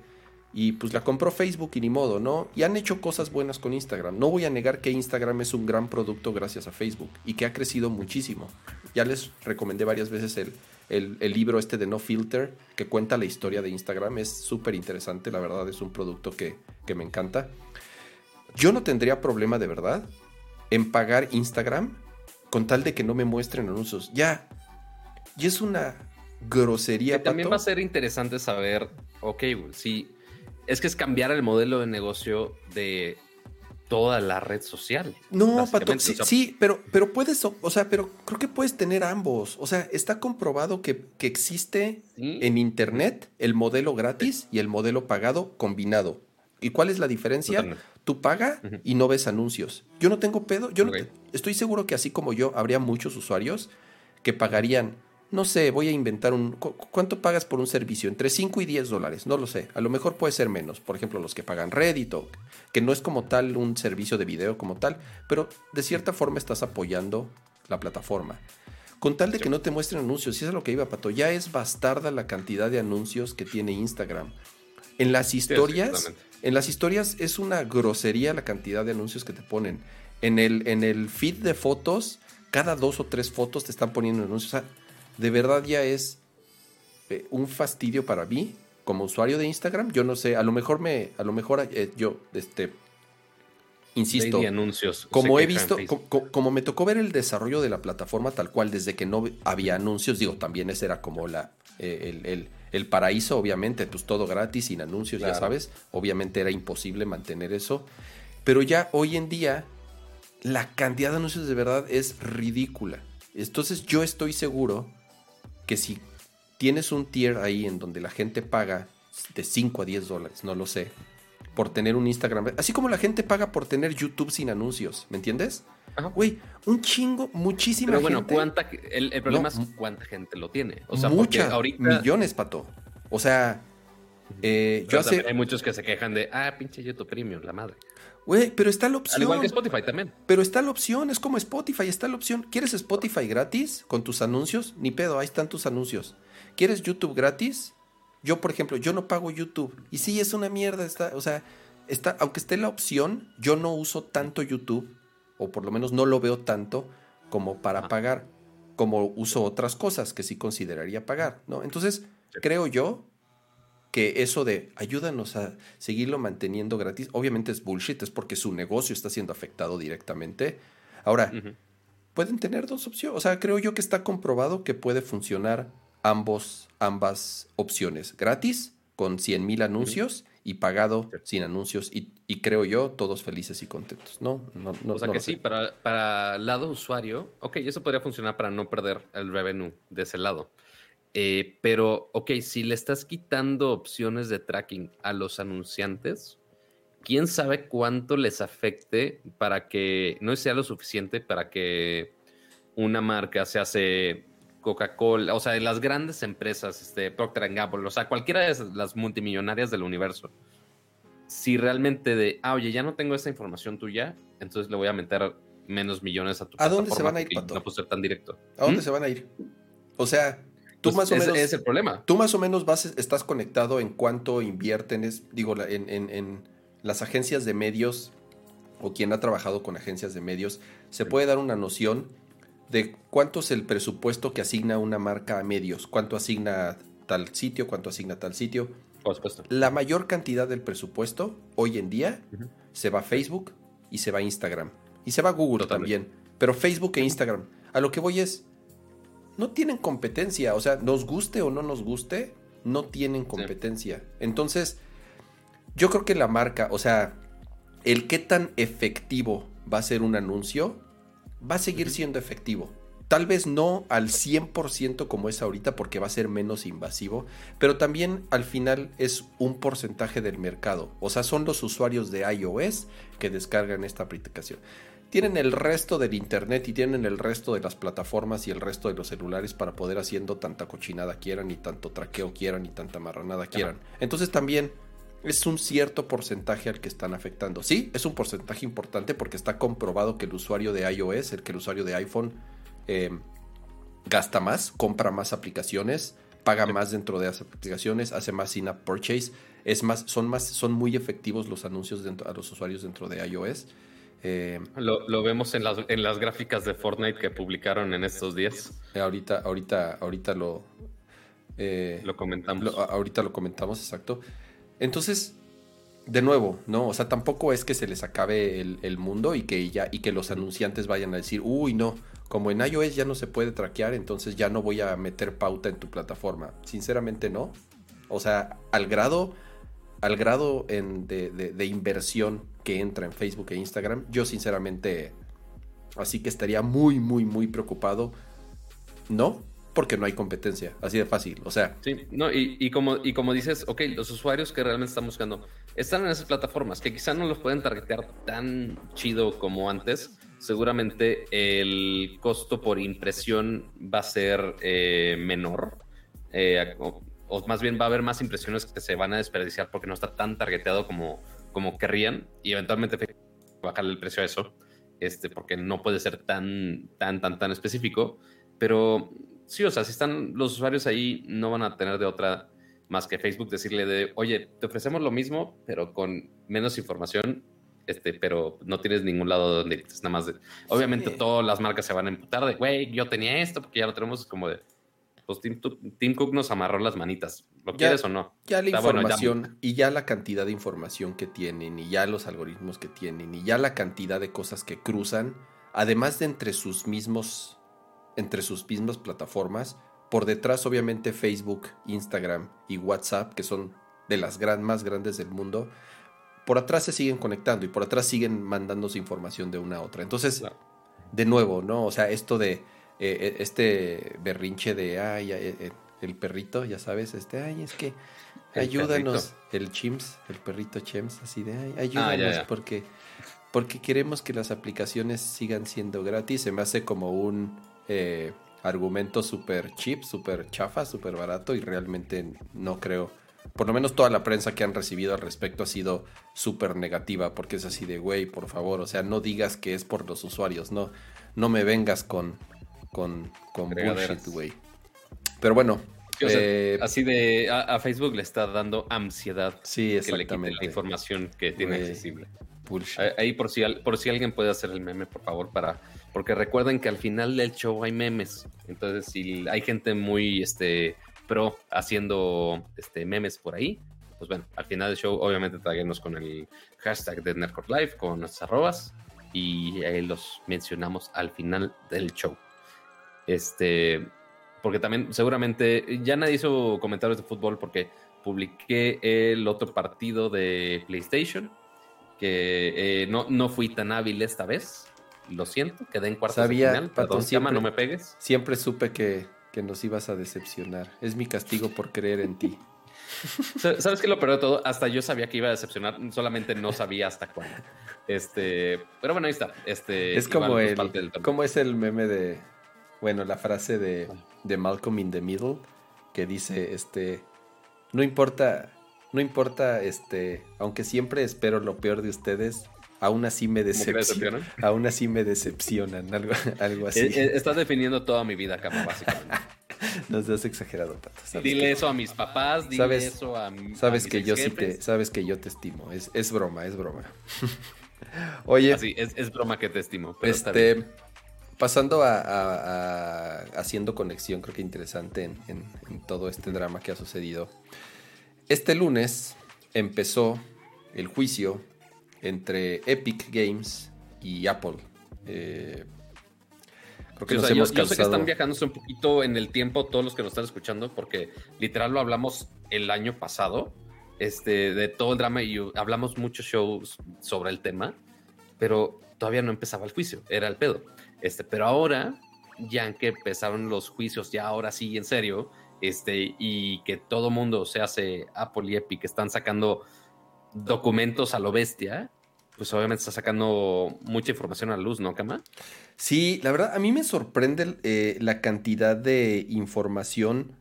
Speaker 1: Y pues la compró Facebook y ni modo, ¿no? Y han hecho cosas buenas con Instagram. No voy a negar que Instagram es un gran producto gracias a Facebook y que ha crecido muchísimo. Ya les recomendé varias veces el, el, libro este de No Filter, que cuenta la historia de Instagram. Es súper interesante, la verdad, es un producto que, me encanta. Yo no tendría problema de verdad en pagar Instagram con tal de que no me muestren anuncios. Ya. Y es una grosería.
Speaker 2: también va a ser interesante saber, ok, si es que es cambiar el modelo de negocio de toda la red social.
Speaker 1: No, Pato, sí, pero, pero puedes, o sea, pero creo que puedes tener ambos. O sea, está comprobado que, existe en Internet el modelo gratis y el modelo pagado combinado. ¿Y cuál es la diferencia? Tú paga y no ves anuncios. Yo no tengo pedo, yo estoy seguro que así como yo, habría muchos usuarios que pagarían no sé, voy a inventar un... ¿Cuánto pagas por un servicio? Entre 5 y 10 dólares, no lo sé. A lo mejor puede ser menos. Por ejemplo, los que pagan Reddit, que no es como tal un servicio de video como tal, pero de cierta forma estás apoyando la plataforma. Con tal de que no te muestren anuncios, si es lo que iba, Pato, ya es bastarda la cantidad de anuncios que tiene Instagram. En las historias, en las historias es una grosería la cantidad de anuncios que te ponen. En el, en el feed de fotos, cada dos o tres fotos te están poniendo anuncios. O sea, de verdad ya es eh, un fastidio para mí como usuario de Instagram. Yo no sé, a lo mejor me, a lo mejor eh, yo, este, insisto,
Speaker 2: anuncios.
Speaker 1: Como he visto, como me tocó ver el desarrollo de la plataforma tal cual desde que no había anuncios, digo, también ese era como la, eh, el, paraíso, obviamente, pues todo gratis, sin anuncios, ya sabes, obviamente era imposible mantener eso, pero ya hoy en día la cantidad de anuncios de verdad es ridícula. Entonces yo estoy seguro que si tienes un tier ahí en donde la gente paga de 5 a 10 dólares, no lo sé, por tener un Instagram, así como la gente paga por tener YouTube sin anuncios, ¿me entiendes? Güey, un chingo, muchísima
Speaker 2: Pero
Speaker 1: bueno,
Speaker 2: gente. ¿cuánta, el, problema es cuánta gente lo tiene.
Speaker 1: O sea, muchas, ahorita... millones, pato. O sea, eh, yo hace...
Speaker 2: Hay muchos que se quejan de, ah, pinche YouTube Premium, la madre.
Speaker 1: Güey, pero está la opción. Al
Speaker 2: igual que Spotify también.
Speaker 1: Pero está la opción, es como Spotify, está la opción. ¿Quieres Spotify gratis con tus anuncios? Ni pedo, ahí están tus anuncios. ¿Quieres YouTube gratis? Yo, por ejemplo, yo no pago YouTube. Y sí, es una mierda. Está, o sea, está, aunque esté la opción, yo no uso tanto YouTube, o por lo menos no lo veo tanto como para ah. pagar, como uso otras cosas que sí consideraría pagar, ¿no? Entonces, creo yo que eso de ayúdanos a seguirlo manteniendo gratis, obviamente es bullshit, es porque su negocio está siendo afectado directamente. Ahora, pueden tener dos opciones, o sea, creo yo que está comprobado que puede funcionar ambos, ambas opciones, gratis con 100 mil anuncios y pagado sin anuncios y, creo yo todos felices y contentos, ¿no? no, no
Speaker 2: o sea que sí, para, para lado usuario, ok, eso podría funcionar para no perder el revenue de ese lado. Eh, pero, ok, si le estás quitando opciones de tracking a los anunciantes, quién sabe cuánto les afecte para que no sea lo suficiente para que una marca se hace Coca-Cola, o sea, las grandes empresas, este, Procter Gamble, o sea, cualquiera de las multimillonarias del universo, si realmente de, ah, oye, ya no tengo esa información tuya, entonces le voy a meter menos millones a tu
Speaker 1: ¿A dónde se van a ir,
Speaker 2: No puedo ser tan directo.
Speaker 1: ¿A dónde ¿Mm? se van a ir? O sea, Tú pues más o menos,
Speaker 2: es el problema.
Speaker 1: Tú más o menos vas, estás conectado en cuánto invierten, es, digo, en, en, las agencias de medios o quien ha trabajado con agencias de medios, se puede dar una noción de cuánto es el presupuesto que asigna una marca a medios, cuánto asigna tal sitio, cuánto asigna tal sitio.
Speaker 2: Por supuesto.
Speaker 1: La mayor cantidad del presupuesto hoy en día se va a Facebook y se va a Instagram. Y se va a Google también. Pero Facebook e Instagram. A lo que voy es, no tienen competencia. O sea, nos guste o no nos guste, no tienen competencia. Entonces, yo creo que la marca, o sea, el qué tan efectivo va a ser un anuncio, va a seguir siendo efectivo. Tal vez no al 100% como es ahorita porque va a ser menos invasivo, pero también al final es un porcentaje del mercado. O sea, son los usuarios de iOS que descargan esta aplicación tienen el resto del internet y tienen el resto de las plataformas y el resto de los celulares para poder haciendo tanta cochinada quieran y tanto traqueo quieran y tanta marranada quieran. Entonces también es un cierto porcentaje al que están afectando. Sí, es un porcentaje importante porque está comprobado que el usuario de iOS, el que el usuario de iPhone em, gasta más, compra más aplicaciones, paga más dentro de las aplicaciones, hace más in-app purchase, es más, son más, son muy efectivos los anuncios dentro, a los usuarios dentro de iOS.
Speaker 2: Eh, lo, vemos en las, en las gráficas de Fortnite que publicaron en estos días.
Speaker 1: Eh, ahorita, ahorita, ahorita lo.
Speaker 2: Eh, lo comentamos.
Speaker 1: ahorita lo comentamos, exacto. Entonces, de nuevo, ¿no? O sea, tampoco es que se les acabe el, mundo y que ya, y que los anunciantes vayan a decir, uy, no, como en iOS ya no se puede traquear, entonces ya no voy a meter pauta en tu plataforma. Sinceramente no. O sea, al grado al grado de, de, inversión que entra en Facebook e Instagram, yo sinceramente, así que estaría muy, muy, muy preocupado. No, porque no hay competencia, así de fácil, o sea.
Speaker 2: Sí, no, y, como, y como dices, ok, los usuarios que realmente están buscando están en esas plataformas, que quizás no los pueden targetear tan chido como antes, seguramente el costo por impresión va a ser eh, menor, eh, o, más bien va a haber más impresiones que se van a desperdiciar porque no está tan targeteado como, como querrían, y eventualmente bajarle el precio a eso, este, porque no puede ser tan, tan, tan, tan específico, pero sí, o sea, si están los usuarios ahí, no van a tener de otra más que Facebook decirle de, oye, te ofrecemos lo mismo, pero con menos información, este, pero no tienes ningún lado donde es nada más de, obviamente todas las marcas se van a emputar de, güey, yo tenía esto, porque ya lo tenemos como de, pues Tim, Cook nos amarró las manitas, ¿lo quieres o no?
Speaker 1: Ya la información y ya la cantidad de información que tienen y ya los algoritmos que tienen y ya la cantidad de cosas que cruzan, además de entre sus mismos entre sus mismas plataformas. Por detrás, obviamente, Facebook, Instagram y WhatsApp, que son de las gran, más grandes del mundo. Por atrás se siguen conectando y por atrás siguen mandándose información de una a otra. Entonces, de nuevo, ¿no? O sea, esto de eh, eh, este berrinche de, ay, eh, el perrito, ya sabes, este, ay, es que ayúdanos, el Chims, el perrito Chims, así de, ay, ah, ayúdanos porque porque queremos que las aplicaciones sigan siendo gratis. Se me hace como un eh, argumento súper cheap, súper chafa, súper barato y realmente no creo. Por lo menos toda la prensa que han recibido al respecto ha sido súper negativa porque es así de, güey, por favor, o sea, no digas que es por los usuarios, no, no me vengas con, con, con bullshit, güey. Pero bueno.
Speaker 2: Eh, así de, a, Facebook le está dando ansiedad
Speaker 1: sí, exactamente.
Speaker 2: que le la información que tiene accesible. Ahí por si, por si alguien puede hacer el meme, por favor, para porque recuerden que al final del show hay memes. Entonces, si hay gente muy este, pro haciendo este, memes por ahí, pues bueno, al final del show, obviamente, taguenos con el hashtag de Nerdcore Live, con nuestras arrobas, y ahí los mencionamos al final del show. Este, porque también, seguramente, ya nadie hizo comentarios de fútbol porque publiqué el otro partido de PlayStation, que eh, no, no fui tan hábil esta vez lo siento, quedé en cuartos
Speaker 1: Sabía, de final.
Speaker 2: siempre, no me pegues.
Speaker 1: Siempre supe que, nos ibas a decepcionar. Es mi castigo por creer en ti.
Speaker 2: ¿Sabes qué lo peor de todo? Hasta yo sabía que iba a decepcionar, solamente no sabía hasta cuándo. Este, pero bueno, ahí está. Este,
Speaker 1: es como el, ¿cómo es el meme de, bueno, la frase de, de Malcolm in the Middle que dice, este, no importa, no importa, este, aunque siempre espero lo peor de ustedes, aún así me decepcionan. Aún así me decepcionan, algo, algo así. Eh,
Speaker 2: eh, estás definiendo toda mi vida, Cama, básicamente.
Speaker 1: No seas exagerado, Pato.
Speaker 2: Dile eso a mis papás, dile eso a,
Speaker 1: sabes que yo sí te Sabes que yo te estimo, es, es broma, es broma. Oye.
Speaker 2: Así, es, es, broma que te estimo.
Speaker 1: este, pasando a, haciendo conexión, creo que interesante en, en todo este drama que ha sucedido. Este lunes empezó el juicio entre Epic Games y Apple. Eh,
Speaker 2: creo que nos hemos yo, sé que están viajándose un poquito en el tiempo todos los que nos están escuchando, porque literal lo hablamos el año pasado, este, de todo el drama y hablamos muchos shows sobre el tema, pero todavía no empezaba el juicio, era el pedo. Este, pero ahora, ya que empezaron los juicios, ya ahora sí en serio, este, y que todo mundo se hace Apple y Epic están sacando documentos a lo bestia, pues obviamente está sacando mucha información a la luz, ¿no, Kama?
Speaker 1: Sí, la verdad, a mí me sorprende eh, la cantidad de información,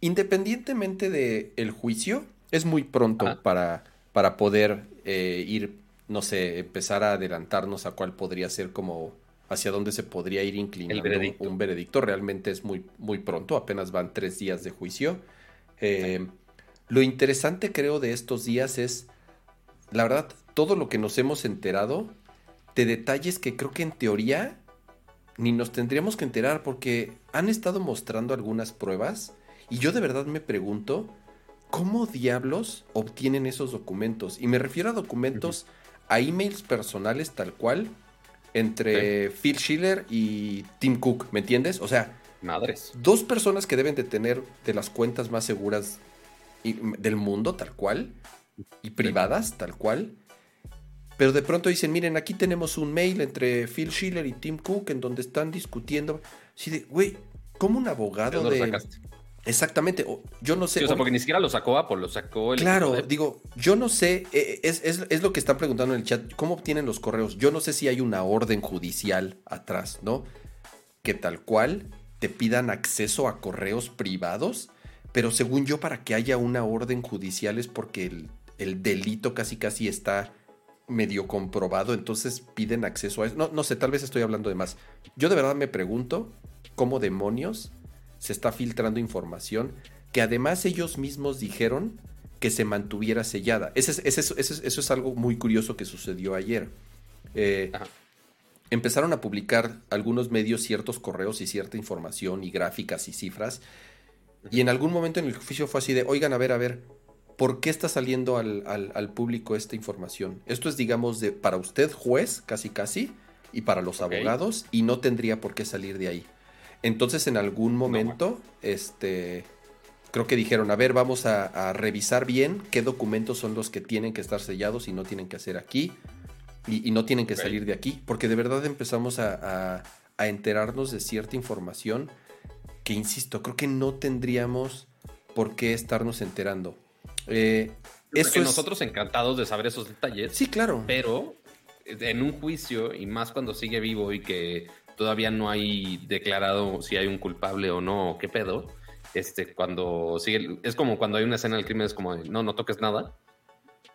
Speaker 1: independientemente del el juicio, es muy pronto para, para poder eh, ir, no sé, empezar a adelantarnos a cuál podría ser como hacia dónde se podría ir inclinando un veredicto. Realmente es muy, muy pronto, apenas van tres días de juicio. Eh, lo interesante creo de estos días es la verdad, todo lo que nos hemos enterado de detalles que creo que en teoría ni nos tendríamos que enterar porque han estado mostrando algunas pruebas y yo de verdad me pregunto cómo diablos obtienen esos documentos. Y me refiero a documentos, a emails personales tal cual entre Phil Schiller y Tim Cook, ¿me entiendes? O sea,
Speaker 2: madres.
Speaker 1: Dos personas que deben de tener de las cuentas más seguras del mundo tal cual y privadas, tal cual. Pero de pronto dicen, miren, aquí tenemos un mail entre Phil Schiller y Tim Cook en donde están discutiendo. Así de, güey, ¿cómo un abogado de... Exactamente, yo no sé.
Speaker 2: o sea, porque ni siquiera lo sacó Apple, lo sacó el.
Speaker 1: Claro, digo, yo no sé, eh, es, es, lo que están preguntando en el chat, ¿cómo obtienen los correos? Yo no sé si hay una orden judicial atrás, ¿no? Que tal cual te pidan acceso a correos privados, pero según yo, para que haya una orden judicial es porque el, el delito casi casi está medio comprobado, entonces piden acceso a eso. No, no sé, tal vez estoy hablando de más. Yo de verdad me pregunto cómo demonios se está filtrando información que además ellos mismos dijeron que se mantuviera sellada. Eso es, eso, es algo muy curioso que sucedió ayer. Eh, empezaron a publicar algunos medios ciertos correos y cierta información y gráficas y cifras. Y en algún momento en el juicio fue así de, oigan, a ver, a ver, ¿por qué está saliendo al, público esta información? Esto es, digamos, de para usted juez, casi casi, y para los abogados, y no tendría por qué salir de ahí. Entonces, en algún momento, este, creo que dijeron, a ver, vamos a, revisar bien qué documentos son los que tienen que estar sellados y no tienen que hacer aquí, y, no tienen que salir de aquí, porque de verdad empezamos a, a enterarnos de cierta información que, insisto, creo que no tendríamos por qué estarnos enterando. Eh,
Speaker 2: eso nosotros encantados de saber esos detalles.
Speaker 1: Sí, claro.
Speaker 2: Pero en un juicio, y más cuando sigue vivo y que todavía no hay declarado si hay un culpable o no, qué pedo, este, cuando sigue, es como cuando hay una escena del crimen, es como, no, no toques nada.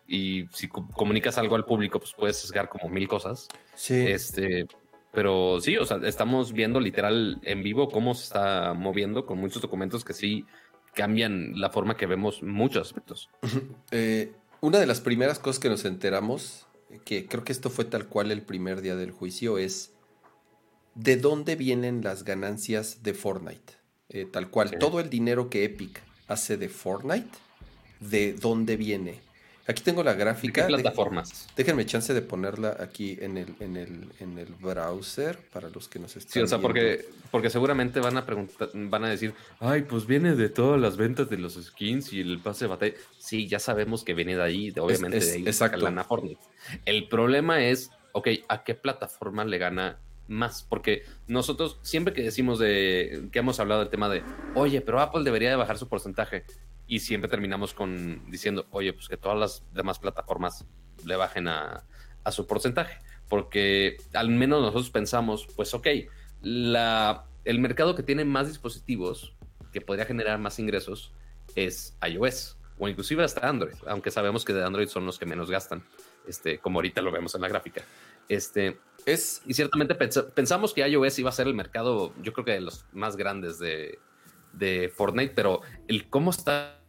Speaker 2: Y si comunicas algo al público, pues puedes sesgar como mil cosas.
Speaker 1: Sí.
Speaker 2: Este, pero sí, o sea, estamos viendo literal en vivo cómo se está moviendo con muchos documentos que sí cambian la forma que vemos muchos aspectos.
Speaker 1: Eh, una de las primeras cosas que nos enteramos, que creo que esto fue tal cual el primer día del juicio, es de dónde vienen las ganancias de Fortnite. Eh, tal cual, todo el dinero que Epic hace de Fortnite, de dónde viene. Aquí tengo la gráfica.
Speaker 2: ¿De qué plataformas?
Speaker 1: Déjenme chance de ponerla aquí en el, en el, en el browser para los que nos están
Speaker 2: Sí, o sea, porque, porque seguramente van a preguntar, van a decir, ay, pues viene de todas las ventas de los skins y el pase de batalla. Sí, ya sabemos que viene de ahí, obviamente de ahí
Speaker 1: exacto.
Speaker 2: Fortnite. El problema es, ok, ¿a qué plataforma le gana más, porque nosotros siempre que decimos de que hemos hablado del tema de, oye, pero Apple debería de bajar su porcentaje, y siempre terminamos con diciendo, oye, pues que todas las demás plataformas le bajen a, su porcentaje, porque al menos nosotros pensamos, pues ok, la, el mercado que tiene más dispositivos, que podría generar más ingresos, es iOS, o inclusive hasta Android, aunque sabemos que de Android son los que menos gastan, este, como ahorita lo vemos en la gráfica. Este, es, y ciertamente pensamos que iOS iba a ser el mercado, yo creo que de los más grandes de, de Fortnite, pero el cómo está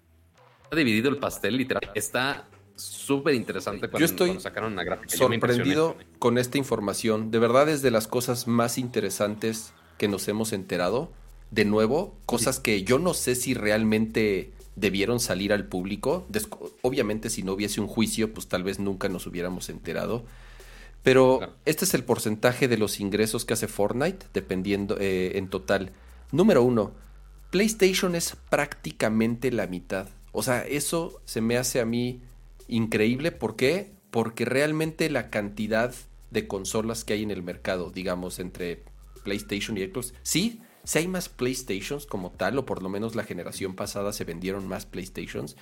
Speaker 2: dividido el pastel, literal. Está súper interesante
Speaker 1: cuando, Yo estoy sacaron una gráfica. Sorprendido con esta información. De verdad es de las cosas más interesantes que nos hemos enterado. De nuevo, cosas que yo no sé si realmente debieron salir al público. Obviamente si no hubiese un juicio, pues tal vez nunca nos hubiéramos enterado. Pero este es el porcentaje de los ingresos que hace Fortnite, dependiendo eh, en total. Número uno, PlayStation es prácticamente la mitad o sea, eso se me hace a mí increíble. ¿Por qué? Porque realmente la cantidad de consolas que hay en el mercado, digamos, entre PlayStation y Xbox, sí, sí hay más PlayStations como tal, o por lo menos la generación pasada se vendieron más PlayStations,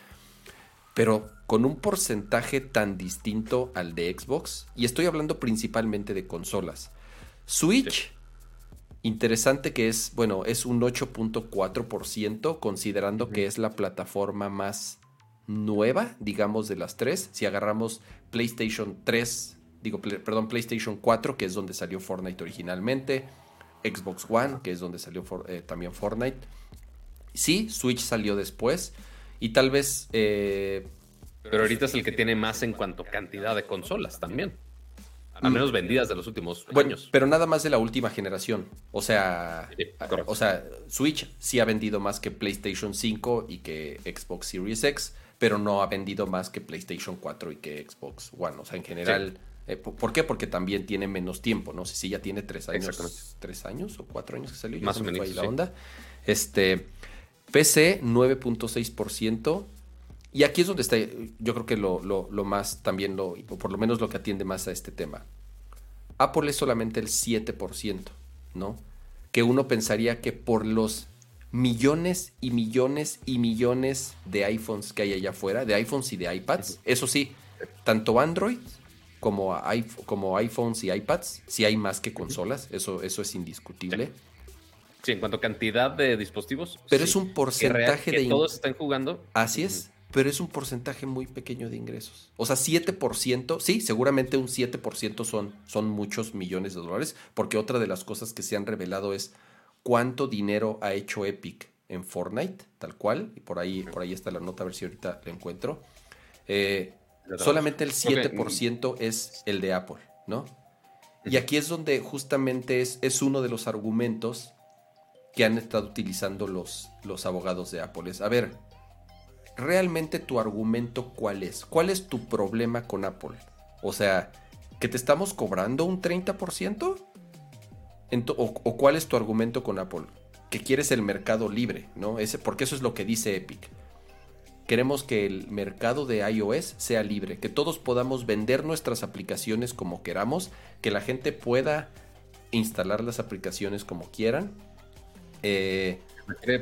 Speaker 1: pero con un porcentaje tan distinto al de Xbox, y estoy hablando principalmente de consolas. Switch Interesante que es, bueno, es un 8.4%, considerando que es la plataforma más nueva, digamos, de las tres. Si agarramos PlayStation 3, digo, perdón, PlayStation 4, que es donde salió Fortnite originalmente, Xbox One, que es donde salió eh, también Fortnite. Sí, Switch salió después y tal vez... Eh,
Speaker 2: Pero ahorita es el que tiene más en cuanto a cantidad de consolas también. Al menos vendidas de los últimos
Speaker 1: bueno,
Speaker 2: años.
Speaker 1: Pero nada más de la última generación. O sea, o sea, Switch sí ha vendido más que PlayStation 5 y que Xbox Series X, pero no ha vendido más que PlayStation 4 y que Xbox One. O sea, en general. Eh, ¿Por qué? Porque también tiene menos tiempo, ¿no? Si sí, ya tiene tres años. ¿Tres años o cuatro años que salió?
Speaker 2: Más o menos.
Speaker 1: la onda. Este, PC 9.6% y aquí es donde está, yo creo que lo, lo, más también, lo, o por lo menos lo que atiende más a este tema. Apple es solamente el 7%, ¿no? Que uno pensaría que por los millones y millones y millones de iPhones que hay allá afuera, de iPhones y de iPads, eso sí, tanto Android como, como iPhones y iPads, sí hay más que consolas, eso, eso es indiscutible.
Speaker 2: Sí, en cuanto a cantidad de dispositivos.
Speaker 1: Pero es un porcentaje
Speaker 2: de... todos están jugando.
Speaker 1: Así es, pero es un porcentaje muy pequeño de ingresos. O sea, 7%, sí, seguramente un 7% son, son muchos millones de dólares, porque otra de las cosas que se han revelado es cuánto dinero ha hecho Epic en Fortnite, tal cual, y por ahí, por ahí está la nota, a ver si ahorita la encuentro. Eh, solamente el 7% es el de Apple, ¿no? Y aquí es donde justamente es, es uno de los argumentos que han estado utilizando los, los abogados de Apple. Es, a ver, ¿realmente tu argumento cuál es? ¿Cuál es tu problema con Apple? O sea, ¿que te estamos cobrando un 30%? o, o, cuál es tu argumento con Apple? Que quieres el mercado libre, ¿no? Ese, porque eso es lo que dice Epic. Queremos que el mercado de iOS sea libre, que todos podamos vender nuestras aplicaciones como queramos, que la gente pueda instalar las aplicaciones como quieran.
Speaker 2: Eh,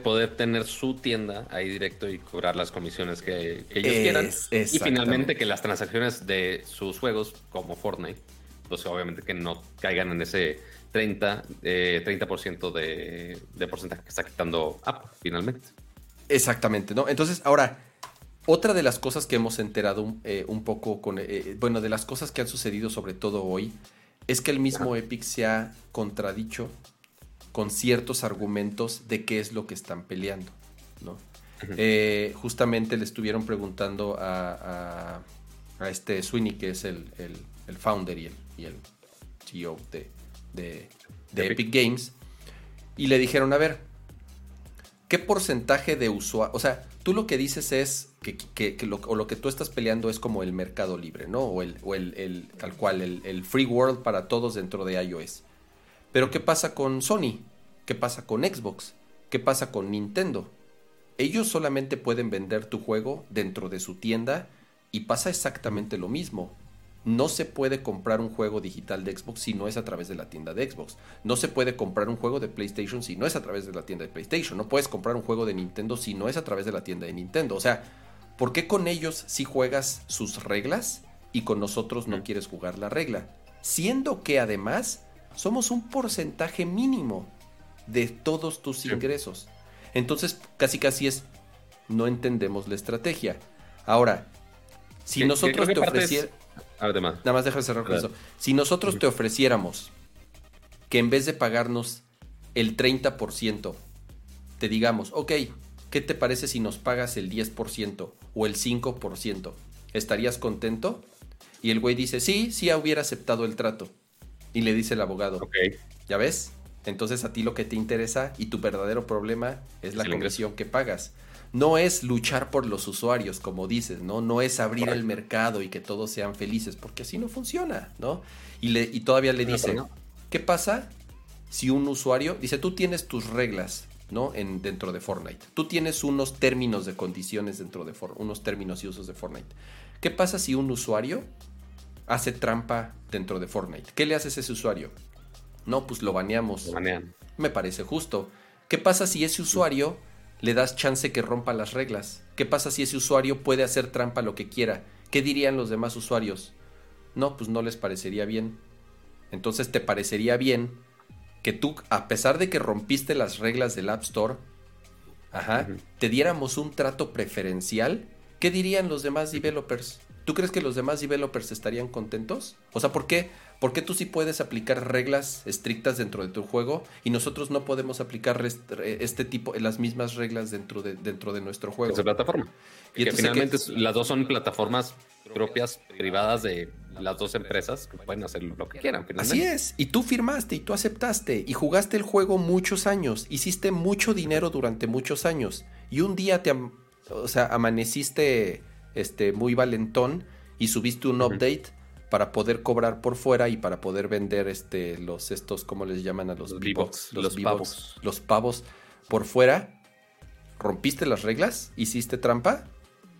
Speaker 2: poder tener su tienda ahí directo y cobrar las comisiones que, ellos quieran. Y finalmente que las transacciones de sus juegos, como Fortnite, pues obviamente que no caigan en ese 30, eh, 30% de, de porcentaje que está quitando Apple finalmente.
Speaker 1: Exactamente, ¿no? Entonces, ahora, otra de las cosas que hemos enterado eh, un poco con, eh, bueno, de las cosas que han sucedido sobre todo hoy, es que el mismo Epic se ha contradicho con ciertos argumentos de qué es lo que están peleando, ¿no? Eh, justamente le estuvieron preguntando a, a, este Sweeney, que es el, el, founder y el, y el CEO de, de, de Epic Games, y le dijeron, a ver, ¿qué porcentaje de usuarios, o sea, tú lo que dices es que, lo, o lo que tú estás peleando es como el mercado libre, ¿no? O el, o el, tal cual, el, free world para todos dentro de iOS. Pero ¿qué pasa con Sony? ¿Qué pasa con Xbox? ¿Qué pasa con Nintendo? Ellos solamente pueden vender tu juego dentro de su tienda y pasa exactamente lo mismo. No se puede comprar un juego digital de Xbox si no es a través de la tienda de Xbox. No se puede comprar un juego de PlayStation si no es a través de la tienda de PlayStation. No puedes comprar un juego de Nintendo si no es a través de la tienda de Nintendo. O sea, ¿por qué con ellos sí juegas sus reglas y con nosotros no quieres jugar la regla? Siendo que además somos un porcentaje mínimo de todos tus ingresos. Entonces, casi casi es, no entendemos la estrategia. Ahora, si nosotros te ofreciéramos...
Speaker 2: Además.
Speaker 1: Nada más deja de cerrar con eso. Si nosotros te ofreciéramos que en vez de pagarnos el 30%, te digamos, ok, ¿qué te parece si nos pagas el 10% o el 5%? ¿Estarías contento? Y el güey dice, sí, sí hubiera aceptado el trato. Y le dice el abogado. ¿Ya ves? Entonces a ti lo que te interesa y tu verdadero problema es la comisión que pagas no es luchar por los usuarios, como dices, ¿no? No es abrir el mercado y que todos sean felices, porque así no funciona, ¿no? Y, le, y todavía le dice, ¿qué pasa si un usuario, dice, tú tienes tus reglas, ¿no? En, dentro de Fortnite. Tú tienes unos términos de condiciones dentro de Fortnite, unos términos y usos de Fortnite. ¿Qué pasa si un usuario hace trampa dentro de Fortnite? ¿Qué le hace ese usuario? No, pues lo baneamos. Lo banean. Me parece justo. ¿Qué pasa si ese usuario le das chance que rompa las reglas. ¿Qué pasa si ese usuario puede hacer trampa lo que quiera? ¿Qué dirían los demás usuarios? No, pues no les parecería bien. Entonces te parecería bien que tú, a pesar de que rompiste las reglas del App Store, ajá, te diéramos un trato preferencial. ¿Qué dirían los demás developers? ¿Tú crees que los demás developers estarían contentos? O sea, ¿por qué? ¿Por qué tú sí puedes aplicar reglas estrictas dentro de tu juego y nosotros no podemos aplicar este tipo, las mismas reglas dentro de, dentro de nuestro juego?
Speaker 2: Esa plataforma. Y que finalmente las dos son plataformas propias, privadas de las dos empresas que pueden hacer lo que quieran.
Speaker 1: Así es. Y tú firmaste y tú aceptaste y jugaste el juego muchos años. Hiciste mucho dinero durante muchos años. Y un día te, o sea, amaneciste este, muy valentón y subiste un update para poder cobrar por fuera y para poder vender este los estos cómo les llaman a los
Speaker 2: V-Box, los, pavos,
Speaker 1: los pavos por fuera. ¿Rompiste las reglas? ¿Hiciste trampa?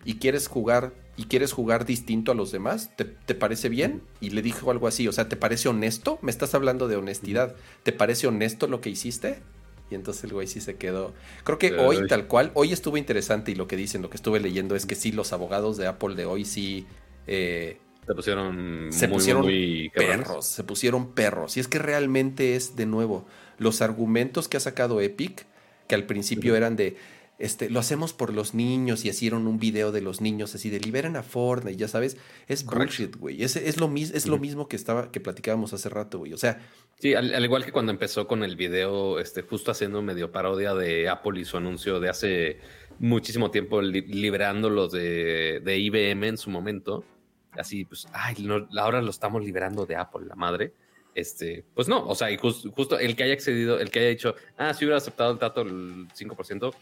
Speaker 1: y quieres jugar y quieres jugar distinto a los demás, ¿te, parece bien? Y le dijo algo así, o sea, ¿te parece honesto? Me estás hablando de honestidad. ¿Te parece honesto lo que hiciste? Y entonces el güey sí se quedó. Creo que hoy, tal cual, hoy estuvo interesante y lo que dicen, lo que estuve leyendo es que sí, los abogados de Apple de hoy sí.
Speaker 2: Eh, se pusieron,
Speaker 1: se pusieron perros, se pusieron perros. Y es que realmente es, de nuevo, los argumentos que ha sacado Epic, que al principio eran de este, lo hacemos por los niños y hicieron un video de los niños así de liberen a Fortnite, ya sabes, es bullshit, güey. Es, es, lo, es lo mismo que estaba que platicábamos hace rato, güey. O sea,
Speaker 2: sí, al, igual que cuando empezó con el video, este, justo haciendo medio parodia de Apple y su anuncio de hace muchísimo tiempo liberándolos de, de IBM en su momento. Así, pues, ay, ahora lo estamos liberando de Apple, la madre. Este, pues no, o sea, y justo el que haya accedido, el que haya dicho, ah, si hubiera aceptado el trato del 5%,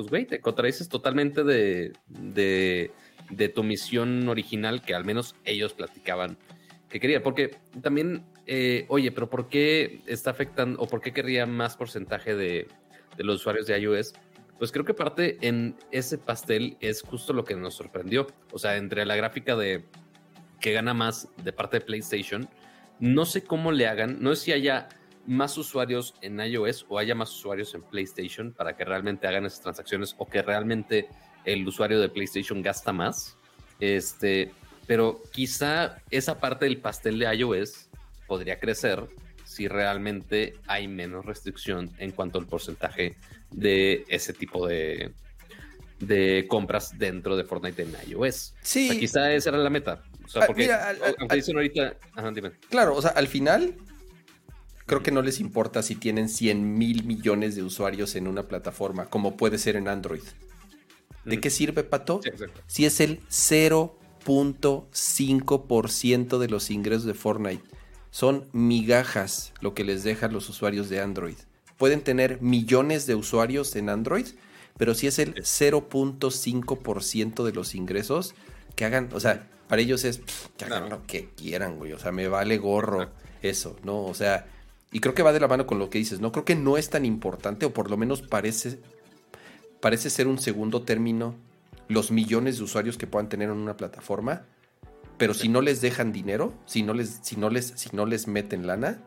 Speaker 2: pues güey, te contradices totalmente de, de, tu misión original que al menos ellos platicaban que quería. Porque también, eh, oye, pero ¿por qué está afectando o por qué querría más porcentaje de, de los usuarios de iOS? Pues creo que parte en ese pastel es justo lo que nos sorprendió. O sea, entre la gráfica de que gana más de parte de PlayStation, no sé cómo le hagan, no sé si haya más usuarios en iOS o haya más usuarios en PlayStation para que realmente hagan esas transacciones o que realmente el usuario de PlayStation gasta más. Este, pero quizá esa parte del pastel de iOS podría crecer si realmente hay menos restricción en cuanto al porcentaje de ese tipo de, de compras dentro de Fortnite en iOS.
Speaker 1: Sí.
Speaker 2: quizá esa era la meta. O sea, ah, porque, aunque dicen ahorita.
Speaker 1: Claro, o sea, al final creo que no les importa si tienen 100 mil millones de usuarios en una plataforma, como puede ser en Android. ¿De mm. qué sirve, Pato? si es el 0.5% de los ingresos de Fortnite. Son migajas lo que les dejan los usuarios de Android. Pueden tener millones de usuarios en Android, pero si es el 0.5% de los ingresos, que hagan, o sea, para ellos es que hagan lo que quieran, güey. O sea, me vale gorro eso, ¿no? O sea, y creo que va de la mano con lo que dices, ¿no? Creo que no es tan importante, o por lo menos parece, parece ser un segundo término, los millones de usuarios que puedan tener en una plataforma. Pero si no les dejan dinero, si no les, si no les, si no les meten lana,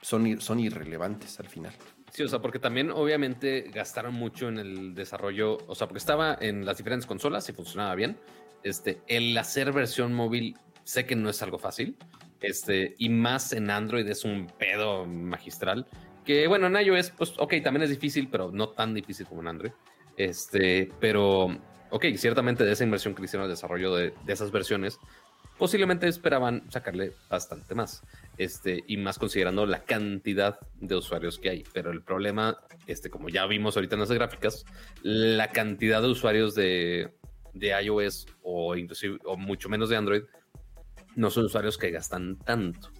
Speaker 1: son, son irrelevantes al final.
Speaker 2: Sí, o sea, porque también obviamente gastaron mucho en el desarrollo, o sea, porque estaba en las diferentes consolas y funcionaba bien. Este, el hacer versión móvil sé que no es algo fácil. Este, y más en Android es un pedo magistral. Que bueno, en iOS, pues ok, también es difícil, pero no tan difícil como en Android. Este, pero ok, ciertamente de esa inversión que hicieron el desarrollo de, esas versiones, posiblemente esperaban sacarle bastante más. Este, y más considerando la cantidad de usuarios que hay. Pero el problema, este, como ya vimos ahorita en las gráficas, la cantidad de usuarios de, de iOS o inclusive o mucho menos de Android no son usuarios que gastan tanto.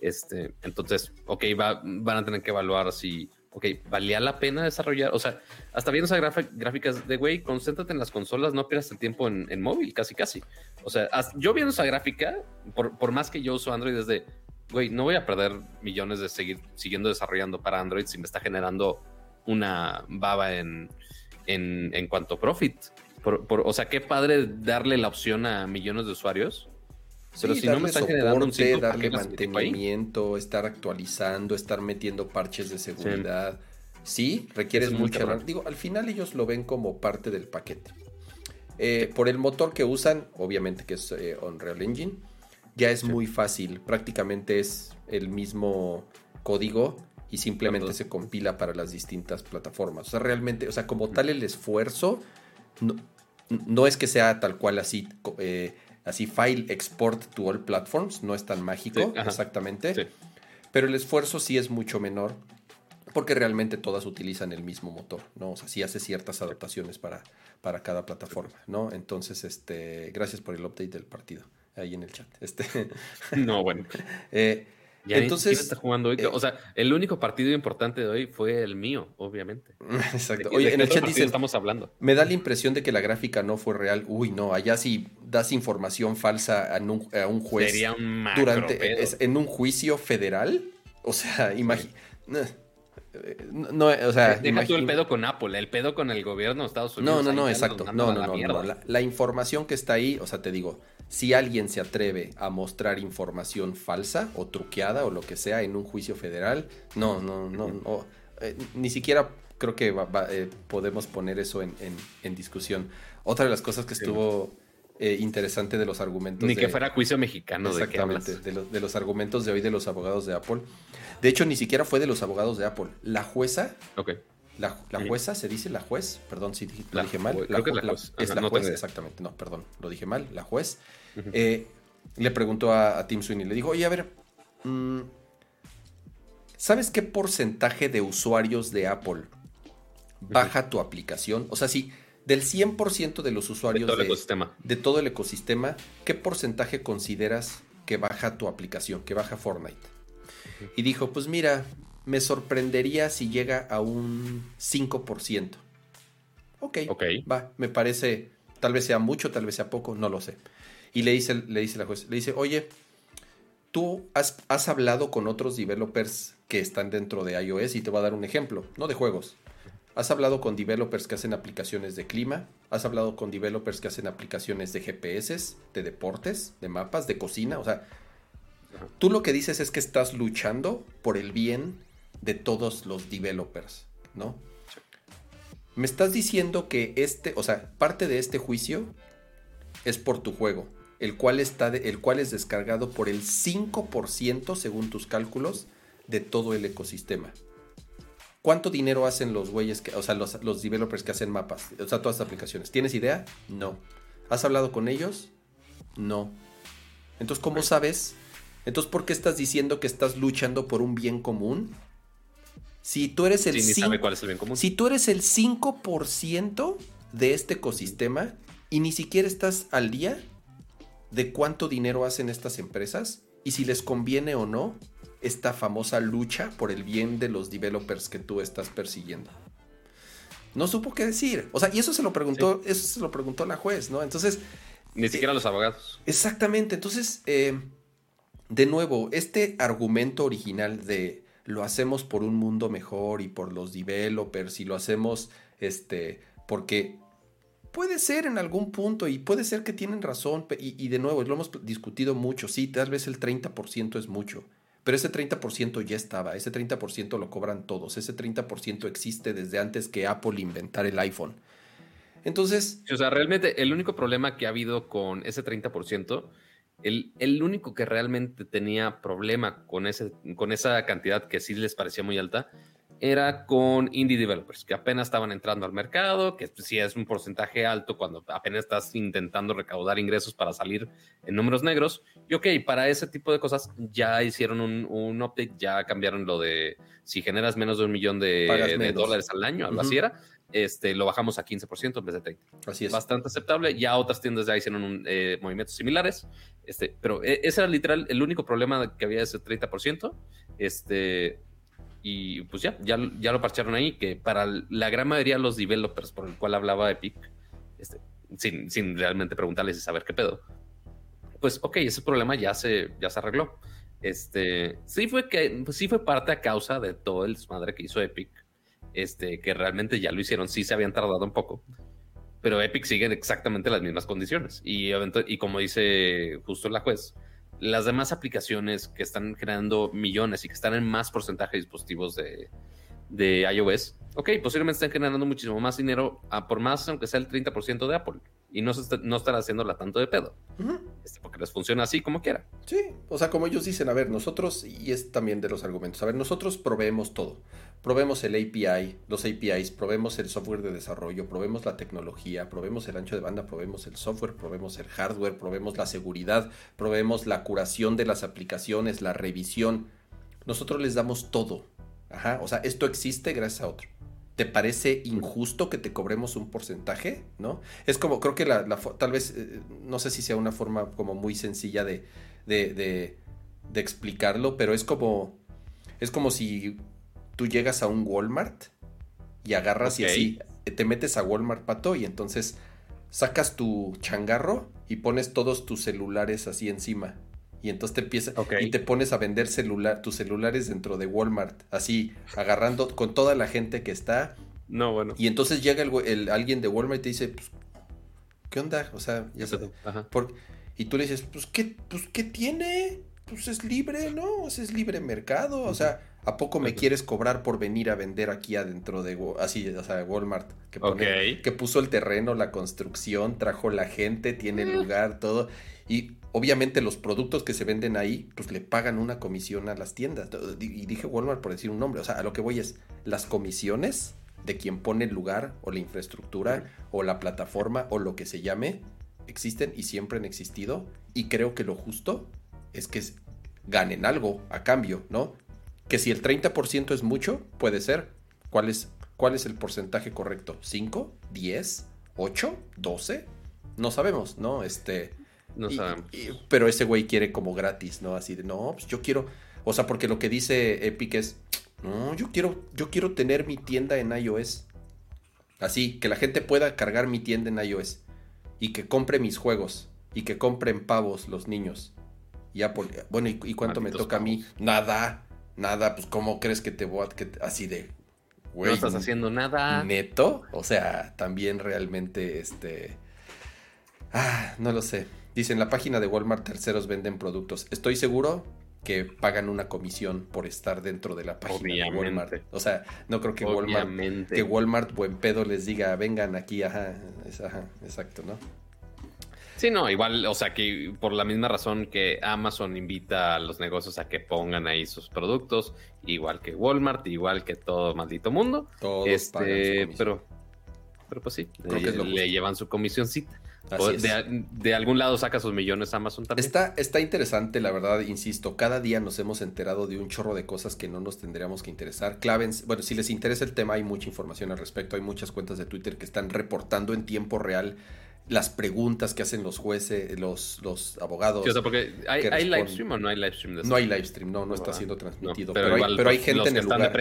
Speaker 2: Este, entonces, ok, van a tener que evaluar si, ok, ¿valía la pena desarrollar? O sea, hasta viendo esas gráficas de, güey, concéntrate en las consolas, no pierdas el tiempo en, móvil, casi, casi. O sea, yo viendo esa gráfica, por, más que yo uso Android, desde, güey, no voy a perder millones de seguir siguiendo desarrollando para Android si me está generando una baba en, en, cuanto a profit. o sea, qué padre darle la opción a millones de usuarios
Speaker 1: pero si no me generando un darle mantenimiento, estar actualizando, estar metiendo parches de seguridad. Sí, requieres mucho. Digo, al final ellos lo ven como parte del paquete. Eh, por el motor que usan, obviamente que es eh, Unreal Engine, ya es muy fácil. Prácticamente es el mismo código y simplemente se compila para las distintas plataformas. O sea, realmente, o sea, como tal el esfuerzo, no, no es que sea tal cual así. Eh, así file export to all platforms, no es tan mágico exactamente, pero el esfuerzo sí es mucho menor porque realmente todas utilizan el mismo motor, ¿no? O sea, sí hace ciertas adaptaciones para, para cada plataforma, ¿no? Entonces, este, gracias por el update del partido ahí en el chat. Este,
Speaker 2: no, bueno.
Speaker 1: eh, entonces,
Speaker 2: está jugando hoy? Eh, o sea, el único partido importante de hoy fue el mío, obviamente.
Speaker 1: Exacto. Oye, en el chat dicen,
Speaker 2: estamos hablando.
Speaker 1: Me da la impresión de que la gráfica no fue real. Uy, no, allá sí das información falsa a un, juez
Speaker 2: Sería un
Speaker 1: durante en un juicio federal. O sea, imagínate. no, o sea,
Speaker 2: deja tú el pedo con Apple, el pedo con el gobierno de Estados Unidos.
Speaker 1: No, no, no, exacto. No, no, no. La, la, información que está ahí, o sea, te digo, si alguien se atreve a mostrar información falsa o truqueada o lo que sea en un juicio federal, no, no, no, no eh, ni siquiera creo que eh, podemos poner eso en, en, discusión. Otra de las cosas que estuvo eh, interesante de los argumentos.
Speaker 2: Ni que fuera juicio mexicano.
Speaker 1: Exactamente, de, de, los argumentos de hoy de los abogados de Apple. De hecho, ni siquiera fue de los abogados de Apple. La jueza.
Speaker 2: Ok.
Speaker 1: La, jueza, ¿se dice la juez? Perdón si lo dije mal. La,
Speaker 2: creo que es la juez.
Speaker 1: es la juez, exactamente. No, perdón, lo dije mal. La juez. le preguntó a, Tim Sweeney, le dijo, oye, a ver, mm, ¿sabes qué porcentaje de usuarios de Apple baja tu aplicación? O sea, si del 100% de los usuarios
Speaker 2: de todo, el ecosistema.
Speaker 1: de todo el ecosistema, ¿qué porcentaje consideras que baja tu aplicación, que baja Fortnite? Y dijo, pues mira, me sorprendería si llega a un 5%. Ok, va, me parece, tal vez sea mucho, tal vez sea poco, no lo sé. Y le dice, le dice la juez, le dice, oye, tú has, has hablado con otros developers que están dentro de iOS y te voy a dar un ejemplo, no de juegos, Has hablado con developers que hacen aplicaciones de clima, has hablado con developers que hacen aplicaciones de GPS, de deportes, de mapas, de cocina, o sea, tú lo que dices es que estás luchando por el bien de todos los developers, ¿no? Me estás diciendo que este, o sea, parte de este juicio es por tu juego, el cual, está el cual es descargado por el 5% según tus cálculos de todo el ecosistema. ¿Cuánto dinero hacen los güeyes, que, o sea, los, los developers que hacen mapas? O sea, todas las aplicaciones. ¿Tienes idea? No. ¿Has hablado con ellos? No. Entonces, ¿cómo sabes? Entonces, ¿por qué estás diciendo que estás luchando por un bien común? Si tú eres el,
Speaker 2: sí, cuál es el bien común.
Speaker 1: Si tú eres el 5% de este ecosistema y ni siquiera estás al día de cuánto dinero hacen estas empresas y si les conviene o no, esta famosa lucha por el bien de los developers que tú estás persiguiendo. No supo qué decir. O sea, y eso se lo preguntó, eso se lo preguntó la juez, ¿no? Entonces.
Speaker 2: Ni siquiera los abogados.
Speaker 1: Exactamente. Entonces, eh, de nuevo, este argumento original de lo hacemos por un mundo mejor y por los developers y lo hacemos este porque puede ser en algún punto y puede ser que tienen razón y, y de nuevo lo hemos discutido mucho sí tal vez el 30% es mucho pero ese 30% ya estaba, ese 30% lo cobran todos, ese 30% existe desde antes que Apple inventara el iPhone. Entonces...
Speaker 2: O sea, realmente el único problema que ha habido con ese 30%, el, único que realmente tenía problema con, con esa cantidad que sí les parecía muy alta, era con indie developers, que apenas estaban entrando al mercado, que sí es un porcentaje alto cuando apenas estás intentando recaudar ingresos para salir en números negros. Y ok, para ese tipo de cosas ya hicieron un, un update, ya cambiaron lo de si generas menos de un millón de, dólares al año, algo así era, este, lo bajamos a 15% en vez de 30%.
Speaker 1: Así es.
Speaker 2: Bastante aceptable. Ya otras tiendas ya hicieron un, eh, movimientos similares, este, pero eh, ese era literal el único problema que había ese 30%. Este, y pues ya, ya, ya lo parcharon ahí, que para la gran mayoría de los developers por el cual hablaba Epic, este, sin, sin, realmente preguntarles y saber qué pedo, pues ok, ese problema ya se, ya se arregló. Este, sí fue que, pues, sí fue parte a causa de todo el desmadre que hizo Epic, este, que realmente ya lo hicieron, sí se habían tardado un poco, pero Epic sigue en exactamente las mismas condiciones. Y, y como dice justo la juez, las demás aplicaciones que están generando millones y que están en más porcentaje de dispositivos de, de iOS, ok, posiblemente estén generando muchísimo más dinero, a por más aunque sea el 30% de Apple y no, se no estar haciéndola tanto de pedo. este, porque les funciona así como quiera.
Speaker 1: Sí, o sea, como ellos dicen, a ver, nosotros, y es también de los argumentos, a ver, nosotros proveemos todo. Proveemos el API, los APIs, proveemos el software de desarrollo, proveemos la tecnología, proveemos el ancho de banda, proveemos el software, proveemos el hardware, proveemos la seguridad, proveemos la curación de las aplicaciones, la revisión. Nosotros les damos todo. Ajá, o sea, esto existe gracias a otro. ¿Te parece injusto que te cobremos un porcentaje? ¿No? Es como, creo que la, tal vez, eh, no sé si sea una forma como muy sencilla de, de, de, explicarlo, pero es como, es como si tú llegas a un Walmart y agarras y así, te metes a Walmart pato y entonces sacas tu changarro y pones todos tus celulares así encima Y entonces te empieza y te pones a vender celular, tus celulares dentro de Walmart, así, agarrando con toda la gente que está.
Speaker 2: No, bueno.
Speaker 1: Y entonces llega el, alguien de Walmart y te dice, pues, ¿qué onda? O sea, ya sabes. y tú le dices, pues, ¿qué, pues, ¿qué tiene? Pues es libre, ¿no? es libre mercado. O sea, ¿a poco me quieres cobrar por venir a vender aquí adentro de así, o sea, Walmart? Que, que puso el terreno, la construcción, trajo la gente, tiene el lugar, todo. Y obviamente los productos que se venden ahí, pues le pagan una comisión a las tiendas. Y dije Walmart por decir un nombre. O sea, a lo que voy es, las comisiones de quien pone el lugar o la infraestructura o la plataforma o lo que se llame, existen y siempre han existido. Y creo que lo justo es que ganen algo a cambio, ¿no? Que si el 30% es mucho, puede ser. ¿Cuál es, ¿Cuál es el porcentaje correcto? ¿5? ¿10? ¿8? ¿12? No sabemos, ¿no? Este
Speaker 2: no sabemos.
Speaker 1: pero ese güey quiere como gratis, ¿no? Así de, no, pues yo quiero. O sea, porque lo que dice Epic es, no, yo quiero, yo quiero tener mi tienda en iOS. Así, que la gente pueda cargar mi tienda en iOS. Y que compre mis juegos. Y que compren pavos los niños. Y Apple, bueno, ¿y, cuánto me toca a mí? Nada, nada, pues ¿cómo crees que te voy a... Que, así de...
Speaker 2: Güey, no estás haciendo nada.
Speaker 1: Neto, o sea, también realmente, este... Ah, no lo sé. Dice, en la página de Walmart terceros venden productos. Estoy seguro que pagan una comisión por estar dentro de la página de Walmart. O sea, no creo que Walmart, que Walmart buen pedo les diga, vengan aquí, ajá, ajá, exacto, ¿no?
Speaker 2: Sí, no, igual, o sea que por la misma razón que Amazon invita a los negocios a que pongan ahí sus productos, igual que Walmart, igual que todo maldito mundo. Todos este, pero, pero pues sí, le, le llevan su comisioncita de, algún lado saca sus millones Amazon también.
Speaker 1: Está, está interesante, la verdad, insisto, cada día nos hemos enterado de un chorro de cosas que no nos tendríamos que interesar. Clavens, bueno, si les interesa el tema, hay mucha información al respecto, hay muchas cuentas de Twitter que están reportando en tiempo real las preguntas que hacen los jueces, los, los abogados.
Speaker 2: porque hay, hay live stream o no hay live stream.
Speaker 1: no hay live stream, no, no está siendo transmitido. pero, hay, gente en el lugar.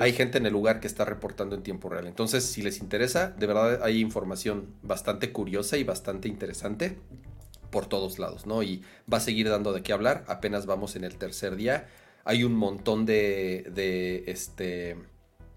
Speaker 1: hay gente en el lugar que está reportando en tiempo real. Entonces, si les interesa, de verdad hay información bastante curiosa y bastante interesante por todos lados, ¿no? Y va a seguir dando de qué hablar. Apenas vamos en el tercer día. Hay un montón de, de este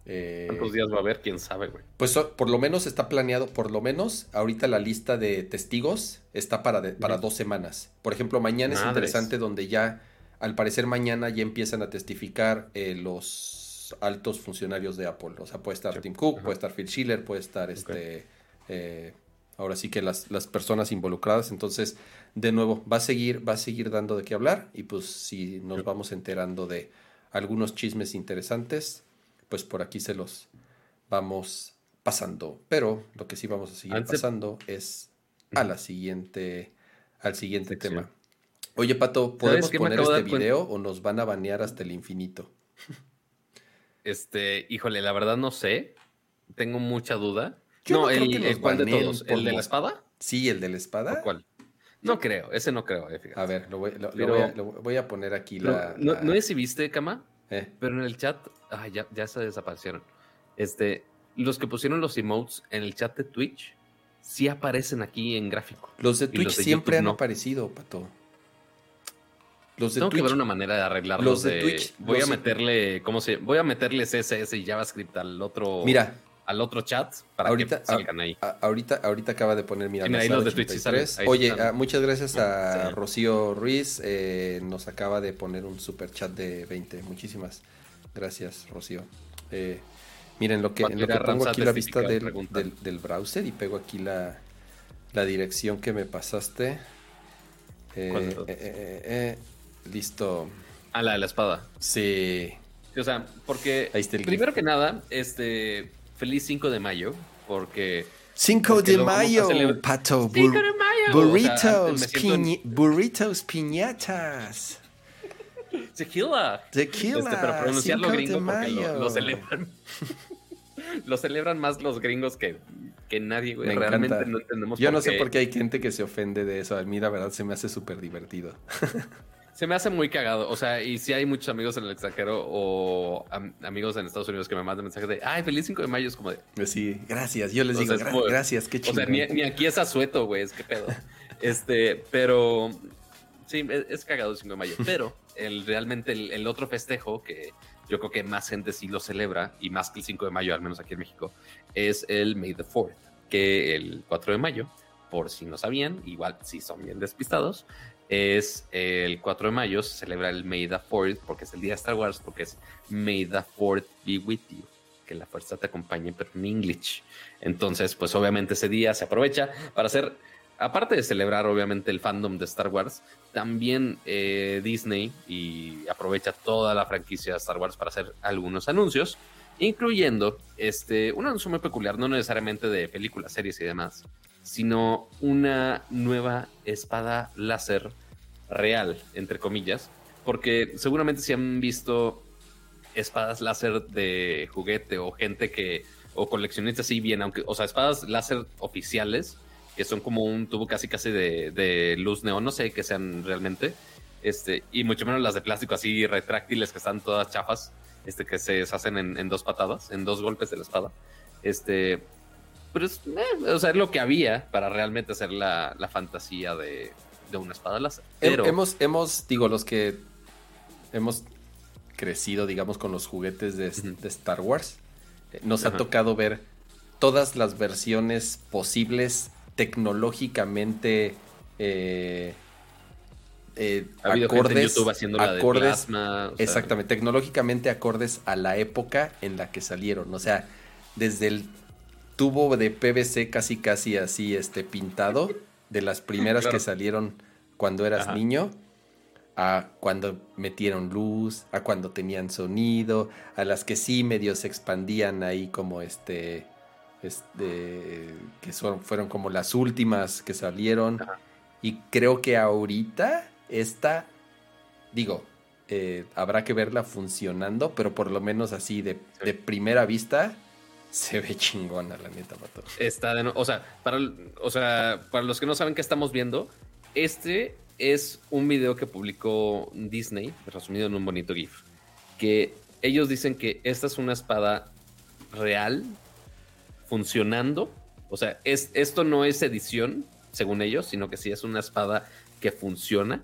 Speaker 2: eh, ¿Cuántos días va a haber? ¿Quién sabe, güey?
Speaker 1: Pues por lo menos está planeado, por lo menos ahorita la lista de testigos está para, para dos semanas. Por ejemplo, mañana es interesante donde ya, al parecer mañana ya empiezan a testificar eh, los altos funcionarios de Apple. O sea, puede estar Tim Cook, puede estar Phil Schiller, puede estar este... Eh, ahora sí que las, las, personas involucradas. Entonces, de nuevo, va a seguir, va a seguir dando de qué hablar. Y pues si nos vamos enterando de algunos chismes interesantes, pues por aquí se los vamos pasando. Pero lo que sí vamos a seguir pasando es a la siguiente, al siguiente tema. Oye, Pato, ¿podemos poner este video o nos van a banear hasta el infinito?
Speaker 2: Este, híjole, la verdad no sé. Tengo mucha duda. no, el, de todos? ¿El de la espada?
Speaker 1: Sí, el de la espada.
Speaker 2: ¿Cuál? No creo, ese no creo. Eh,
Speaker 1: a ver, lo voy, voy, a, poner aquí la,
Speaker 2: No, no sé si viste, Cama, eh. pero en el chat ya, ya se desaparecieron. Este, los que pusieron los emotes en el chat de Twitch sí aparecen aquí en gráfico.
Speaker 1: Los de Twitch siempre han aparecido, Pato.
Speaker 2: Los de Tengo que ver una manera de arreglarlos. Los de, Twitch. Voy a meterle, ¿cómo se? Voy a meterle CSS y JavaScript al otro.
Speaker 1: Mira.
Speaker 2: Al otro chat para
Speaker 1: ahorita,
Speaker 2: que salgan ahí.
Speaker 1: ahorita, ahorita acaba de poner, mira, ahí los de Twitch Oye, ah, muchas gracias a Rocío Ruiz. Eh, nos acaba de poner un super chat de 20. Muchísimas Gracias, Rocío. Eh, miren, lo que, en lo que pongo aquí la vista del, browser y pego aquí la, dirección que me pasaste. Eh, eh, listo.
Speaker 2: A la de la espada.
Speaker 1: Sí.
Speaker 2: O sea, porque primero que nada, este feliz 5 de mayo, porque
Speaker 1: 5 de mayo, pato. 5 de mayo. Burritos, burritos piñatas.
Speaker 2: Tequila.
Speaker 1: Tequila.
Speaker 2: Este, pero pronunciarlo gringo porque lo, celebran. lo celebran más los gringos que, que nadie, güey. Realmente no entendemos
Speaker 1: Yo no sé por qué hay gente que se ofende de eso. A mí, la verdad, se me hace súper divertido.
Speaker 2: se me hace muy cagado. O sea, y si hay muchos amigos en el extranjero o amigos en Estados Unidos que me mandan mensajes de, ay, feliz 5 de mayo, es como de...
Speaker 1: Sí, gracias. Yo les digo, gracias, qué chido.
Speaker 2: O sea, ni, ni aquí es asueto, güey, es que pedo. este, pero Sí, es, cagado el 5 de mayo, pero el, realmente el, otro festejo que yo creo que más gente sí lo celebra, y más que el 5 de mayo, al menos aquí en México, es el May the 4th, que el 4 de mayo, por si no sabían, igual si son bien despistados, es el 4 de mayo, se celebra el May the 4th, porque es el día de Star Wars, porque es May the 4th be with you que la fuerza te acompañe, pero en English. Entonces, pues obviamente ese día se aprovecha para hacer aparte de celebrar obviamente el fandom de Star Wars, también eh, Disney y aprovecha toda la franquicia de Star Wars para hacer algunos anuncios, incluyendo este, un anuncio muy peculiar, no necesariamente de películas, series y demás, sino una nueva espada láser real, entre comillas, porque seguramente si han visto espadas láser de juguete o gente que, o coleccionistas así bien, aunque, o sea, espadas láser oficiales, que son como un tubo casi casi de, luz neón, no sé qué sean realmente, este, y mucho menos las de plástico así retráctiles que están todas chafas, este, que se deshacen en, dos patadas, en dos golpes de la espada. Este, pero es, eh, o sea, es lo que había para realmente hacer la, fantasía de, una espada láser.
Speaker 1: Pero... Hemos, hemos, digo, los que hemos crecido, digamos, con los juguetes de, Star Wars, eh, nos ha tocado ver todas las versiones posibles tecnológicamente eh,
Speaker 2: eh, acordes, YouTube haciendo la
Speaker 1: acordes, exactamente, tecnológicamente acordes a la época en la que salieron. O sea, desde el tubo de PVC casi casi así este pintado, de las primeras que salieron cuando eras niño, a cuando metieron luz, a cuando tenían sonido, a las que sí medio se expandían ahí como este este, que son, fueron como las últimas que salieron. Y creo que ahorita esta, digo, eh, habrá que verla funcionando, pero por lo menos así de, primera vista se ve chingona, la neta, Mato.
Speaker 2: Está de o sea, para, o sea, para los que no saben qué estamos viendo, este es un video que publicó Disney, resumido en un bonito GIF, que ellos dicen que esta es una espada real funcionando. O sea, es, esto no es edición, según ellos, sino que sí es una espada que funciona.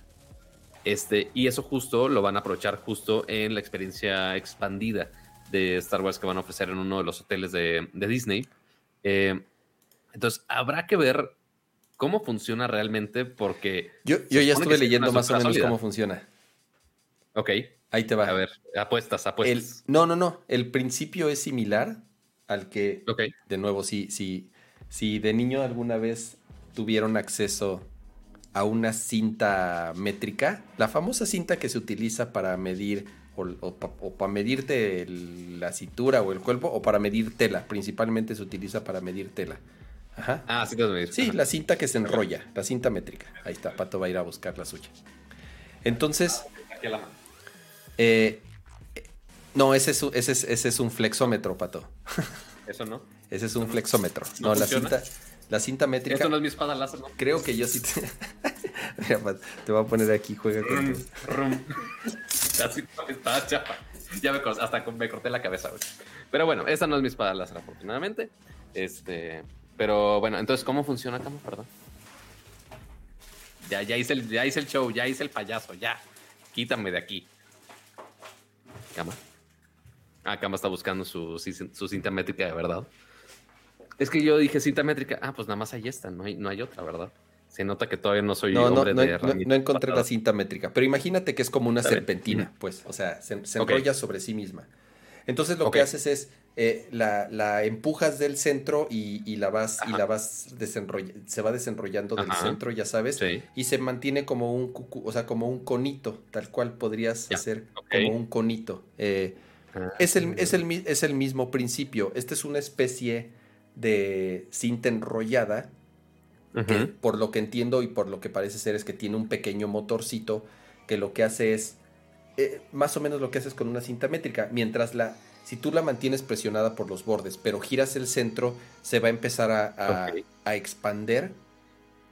Speaker 2: Este, y eso justo lo van a aprovechar justo en la experiencia expandida de Star Wars que van a ofrecer en uno de los hoteles de, Disney. Eh, entonces, habrá que ver cómo funciona realmente porque...
Speaker 1: Yo, yo ya estuve leyendo más o menos cómo funciona.
Speaker 2: Ok.
Speaker 1: Ahí te va.
Speaker 2: A ver, apuestas, apuestas.
Speaker 1: no, no, no. El principio es similar, al que, de nuevo, si, si, si de niño alguna vez tuvieron acceso a una cinta métrica, la famosa cinta que se utiliza para medir o, para medirte la cintura o el cuerpo o para medir tela, principalmente se utiliza para medir tela.
Speaker 2: Ajá. Ah, sí, medir.
Speaker 1: Sí, la cinta que se enrolla, la cinta métrica. Ahí está, Pato va a ir a buscar la suya. Entonces, Aquí a la mano. Eh, no, ese es, ese es, ese es un flexómetro, Pato.
Speaker 2: ¿Eso no?
Speaker 1: Ese es un flexómetro. No, la cinta, la cinta métrica.
Speaker 2: Eso no es mi espada láser, ¿no?
Speaker 1: Creo que yo sí te. Mira, te voy a poner aquí, juega con
Speaker 2: la cinta espada chapa. Ya me hasta me corté la cabeza, güey. Pero bueno, esa no es mi espada láser, afortunadamente. Este. Pero bueno, entonces, ¿cómo funciona, Camo? Perdón. Ya, ya hice el, ya hice el show, ya hice el payaso, ya. Quítame de aquí. Cama. Ah, Cama está buscando su, su cinta métrica de verdad. Es que yo dije cinta métrica. Ah, pues nada más ahí está, no hay, no hay otra, ¿verdad? Se nota que todavía no soy hombre de
Speaker 1: no, no, encontré la cinta métrica, pero imagínate que es como una serpentina, pues, o sea, se, enrolla sobre sí misma. Entonces lo que haces es eh, la, empujas del centro y, la vas y la vas desenrollando, se va desenrollando del centro, ya sabes, y se mantiene como un o sea, como un conito, tal cual podrías hacer como un conito. Eh, ah, es, el, es, el, es el mismo principio. Esta es una especie de cinta enrollada. Que, por lo que entiendo y por lo que parece ser es que tiene un pequeño motorcito que lo que hace es eh, más o menos lo que haces con una cinta métrica. Mientras la, si tú la mantienes presionada por los bordes, pero giras el centro, se va a empezar a, a, expander.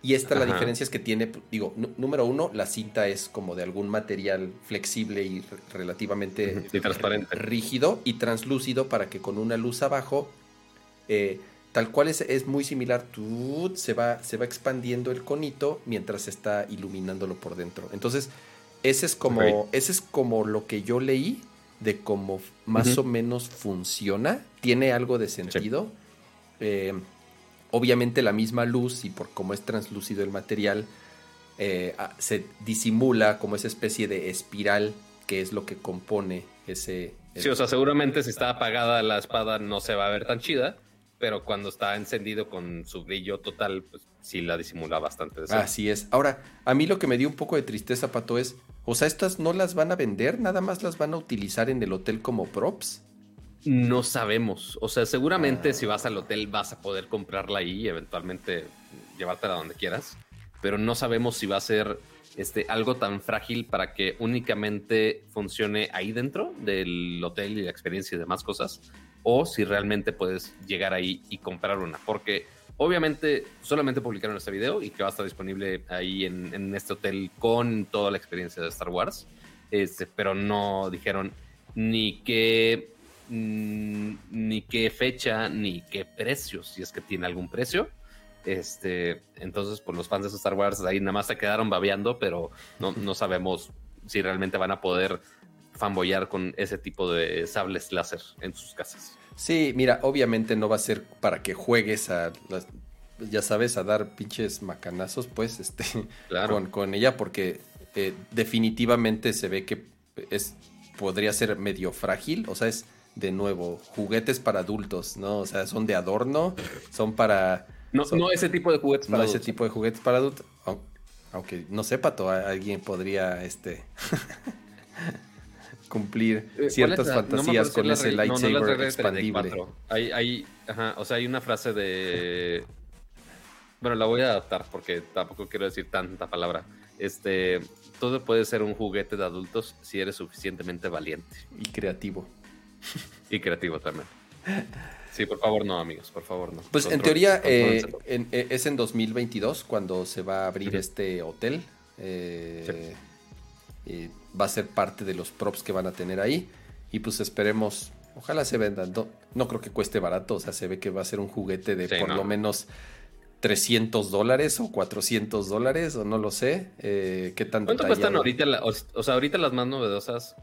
Speaker 1: Y esta la diferencia es que tiene, digo, número uno, la cinta es como de algún material flexible y relativamente
Speaker 2: transparente.
Speaker 1: rígido y translúcido para que con una luz abajo eh, tal cual es, es muy similar, tú, se, va, se va expandiendo el conito mientras está iluminándolo por dentro. Entonces, ese es como, ese es como lo que yo leí de cómo más o menos funciona. Tiene algo de sentido. Eh, obviamente la misma luz y por cómo es translúcido el material, eh, se disimula como esa especie de espiral que es lo que compone ese...
Speaker 2: Sí, o sea, seguramente si está apagada la espada no se va a ver tan chida, pero cuando está encendido con su brillo total, pues sí la disimula bastante.
Speaker 1: Así es. Ahora, a mí lo que me dio un poco de tristeza, Pato, es, o sea, estas no las van a vender, nada más las van a utilizar en el hotel como props.
Speaker 2: No sabemos. O sea, seguramente ah. si vas al hotel vas a poder comprarla ahí y eventualmente llevártela donde quieras. Pero no sabemos si va a ser este, algo tan frágil para que únicamente funcione ahí dentro del hotel y la experiencia y demás cosas. O si realmente puedes llegar ahí y comprar una. Porque obviamente solamente publicaron este video y que va a estar disponible ahí en, este hotel con toda la experiencia de Star Wars. Este, pero no dijeron ni que Mm, ni qué fecha, ni qué precio, si es que tiene algún precio. Este, entonces, pues, los fans de Star Wars ahí nada más se quedaron babeando, pero no, no sabemos si realmente van a poder fanboyar con ese tipo de sables láser en sus casas.
Speaker 1: Sí, mira, obviamente no va a ser para que juegues a ya sabes, a dar pinches macanazos, pues, este, con, con, ella, porque eh, definitivamente se ve que es podría ser medio frágil, o sea, es de nuevo, juguetes para adultos, ¿no? O sea, son de adorno, son para...
Speaker 2: No, no ese tipo de juguetes
Speaker 1: para no ese tipo de juguetes para adultos. Aunque no sepa, alguien podría este cumplir eh, ciertas fantasías con ese lightsaber expandible.
Speaker 2: Hay, hay, ajá, o sea, hay una frase de... Bueno, la voy a adaptar porque tampoco quiero decir tanta palabra. Este, todo puede ser un juguete de adultos si eres suficientemente valiente.
Speaker 1: Y creativo.
Speaker 2: Y creativo también. Sí, por favor no, amigos, por favor no.
Speaker 1: Pues en teoría eh, eh, es en 2022 cuando se va a abrir este hotel. Eh, va a ser parte de los props que van a tener ahí. Y pues esperemos, ojalá se vendan. No, creo que cueste barato, o sea, se ve que va a ser un juguete de por lo menos 300 dólares o 400 dólares, o no lo sé. ¿Qué tan
Speaker 2: ¿Cuánto cuestan ahorita? o sea, ahorita las más novedosas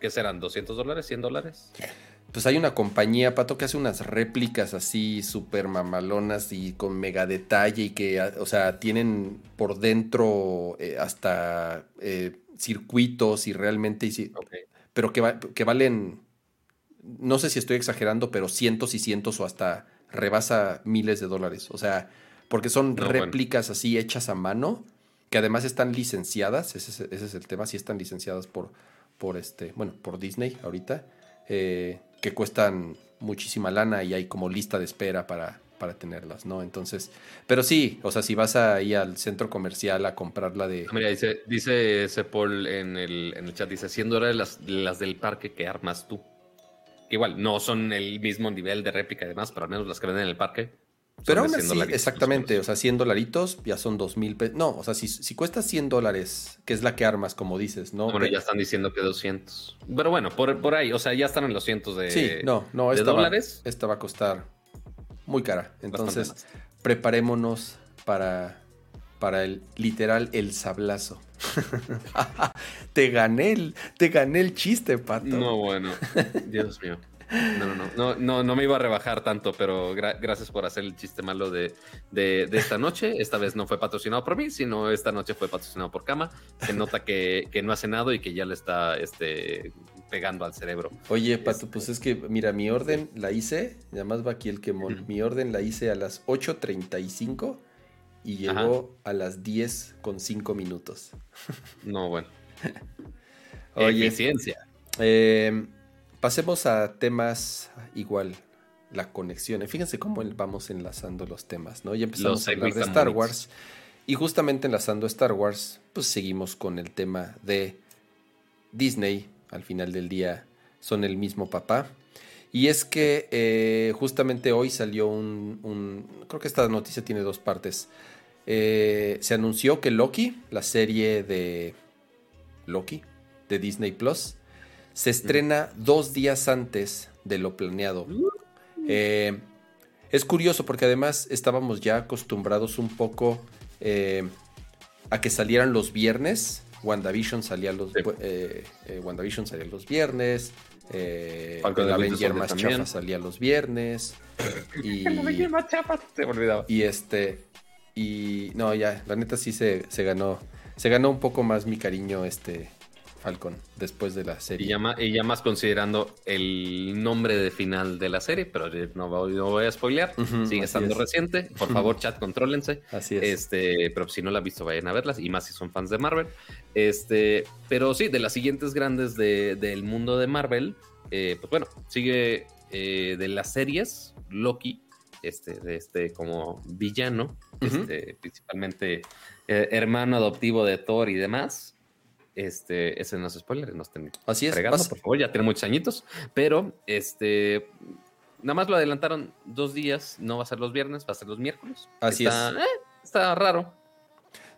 Speaker 2: ¿Qué serán? ¿200 dólares? ¿100 dólares?
Speaker 1: Pues hay una compañía, Pato, que hace unas réplicas así súper mamalonas y con mega detalle y que, o sea, tienen por dentro eh, hasta eh, circuitos y realmente... Y Pero que, que valen, no sé si estoy exagerando, pero cientos y cientos o hasta rebasa miles de dólares. O sea, porque son réplicas así hechas a mano, que además están licenciadas, ese ese es el tema, sí están licenciadas por por este, bueno, por Disney ahorita, eh, que cuestan muchísima lana y hay como lista de espera para, para tenerlas, ¿no? Entonces, pero sí, o sea, si vas ahí al centro comercial a comprarla de...
Speaker 2: Mira, dice, dice ese Paul en el, en el chat, dice, 100 dólares las, las del parque que armas tú. Igual, no son el mismo nivel de réplica y demás, pero al menos las que venden en el parque
Speaker 1: pero aún así, exactamente, o sea, 100 dolaritos ya son 2 mil pesos. No, o sea, si, si, cuesta 100 dólares, que es la que armas, como dices, ¿no?
Speaker 2: Bueno, ya están diciendo que 200. Pero bueno, por, por ahí, o sea, ya están en los cientos de,
Speaker 1: sí, no, no, esta dólares. Va, esta va a costar muy cara. Entonces, preparémonos para, para el literal el sablazo. te gané el, te gané el chiste, pato.
Speaker 2: No, bueno, Dios mío. No, no, no, no, no me iba a rebajar tanto, pero gracias por hacer el chiste malo de, de, esta noche. Esta vez no fue patrocinado por mí, sino esta noche fue patrocinado por Kama. Se nota que, que no ha cenado y que ya le está este, pegando al cerebro.
Speaker 1: Oye, Pato, pues es que, mira, mi orden la hice, además va aquí el quemón, mi orden la hice a las 8.35 y llegó a las 10 con 5 minutos.
Speaker 2: No, bueno. Oye, Eficiencia.
Speaker 1: Eh, Pasemos a temas igual, la conexión. Fíjense cómo vamos enlazando los temas, ¿no? Ya empezamos a hablar de Star Wars. Y justamente enlazando Star Wars, pues seguimos con el tema de Disney. Al final del día son el mismo papá. Y es que eh, justamente hoy salió un, Creo que esta noticia tiene dos partes. Eh, se anunció que Loki, la serie de Loki de Disney Plus, se estrena dos días antes de lo planeado. Eh, Es curioso porque además estábamos ya acostumbrados un poco a que salieran los viernes. WandaVision salía los, eh, eh, WandaVision salía los viernes. Eh, el Avenger más chafa salía los viernes. Y, el Avenger más chafa, se me olvidaba. Y este. Y no, ya, la neta sí se, se ganó. Se ganó un poco más mi cariño este Falcon después de la serie.
Speaker 2: Y ya, más considerando el nombre de final de la serie, pero no voy, a spoilear, sigue estando reciente. Por favor, chat, contrólense.
Speaker 1: Así es.
Speaker 2: Este, pero si no la han visto, vayan a verlas, y más si son fans de Marvel. Este, pero sí, de las siguientes grandes del mundo de Marvel, eh, pues bueno, sigue eh, de las series, Loki, este, de este como villano, este, principalmente eh, hermano adoptivo de Thor y demás. Este, ese no es spoiler, no estén
Speaker 1: Así es,
Speaker 2: por favor, ya tiene muchos añitos, pero este nada más lo adelantaron dos días, no va a ser los viernes, va a ser los miércoles.
Speaker 1: Así
Speaker 2: es.
Speaker 1: Eh,
Speaker 2: está raro.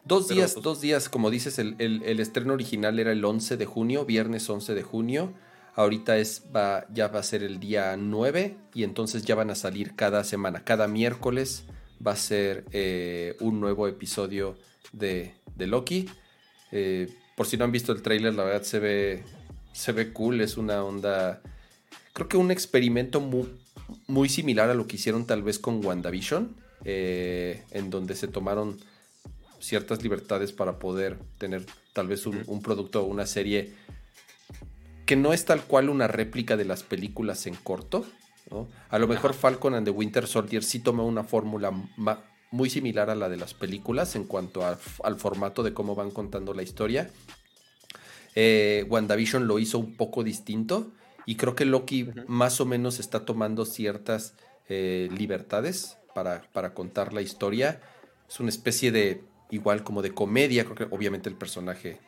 Speaker 1: Dos días, pues dos días, como dices, el, estreno original era el 11 de junio, viernes 11 de junio. Ahorita es, va, ya va a ser el día 9 y entonces ya van a salir cada semana. Cada miércoles va a ser eh, un nuevo episodio de, de Loki. Eh, por si no han visto el trailer, la verdad se ve, se ve cool, es una onda, creo que un experimento muy, muy similar a lo que hicieron tal vez con WandaVision, eh, en donde se tomaron ciertas libertades para poder tener tal vez un, producto o una serie que no es tal cual una réplica de las películas en corto. A lo mejor Falcon and the Winter Soldier sí toma una fórmula muy similar a la de las películas en cuanto al formato de cómo van contando la historia. Eh, WandaVision lo hizo un poco distinto y creo que Loki más o menos está tomando ciertas eh, libertades para, para, contar la historia. Es una especie de, igual como de comedia, creo que obviamente el personaje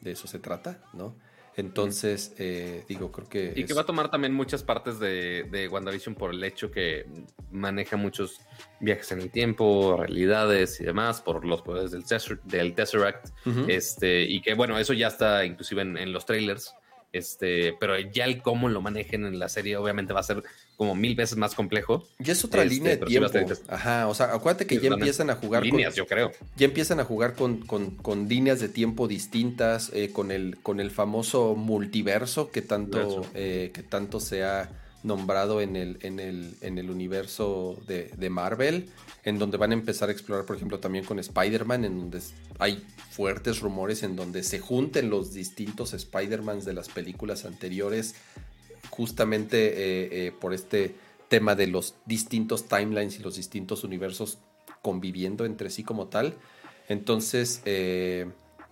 Speaker 1: de eso se trata, ¿no? Entonces, eh, digo, creo que...
Speaker 2: Y que va a tomar también muchas partes de, de, WandaVision por el hecho que maneja muchos viajes en el tiempo, realidades y demás, por los poderes del, del Tesseract. este, y que, bueno, eso ya está inclusive en, en los trailers. Este, pero ya el cómo lo manejen en la serie obviamente va a ser como mil veces más complejo.
Speaker 1: Ya es otra línea de tiempo. Ajá, o sea, acuérdate que ya empiezan a jugar
Speaker 2: líneas, yo creo.
Speaker 1: Ya empiezan a jugar con, con, líneas de tiempo distintas, eh, con, el, con el famoso multiverso que tanto, eh, que tanto se ha nombrado en el, en el, en el universo de, de, Marvel, en donde van a empezar a explorar, por ejemplo, también con Spider-Man, en donde hay fuertes rumores en donde se junten los distintos Spider-Mans de las películas anteriores, justamente eh, eh, por este tema de los distintos timelines y los distintos universos conviviendo entre sí como tal. Entonces, eh,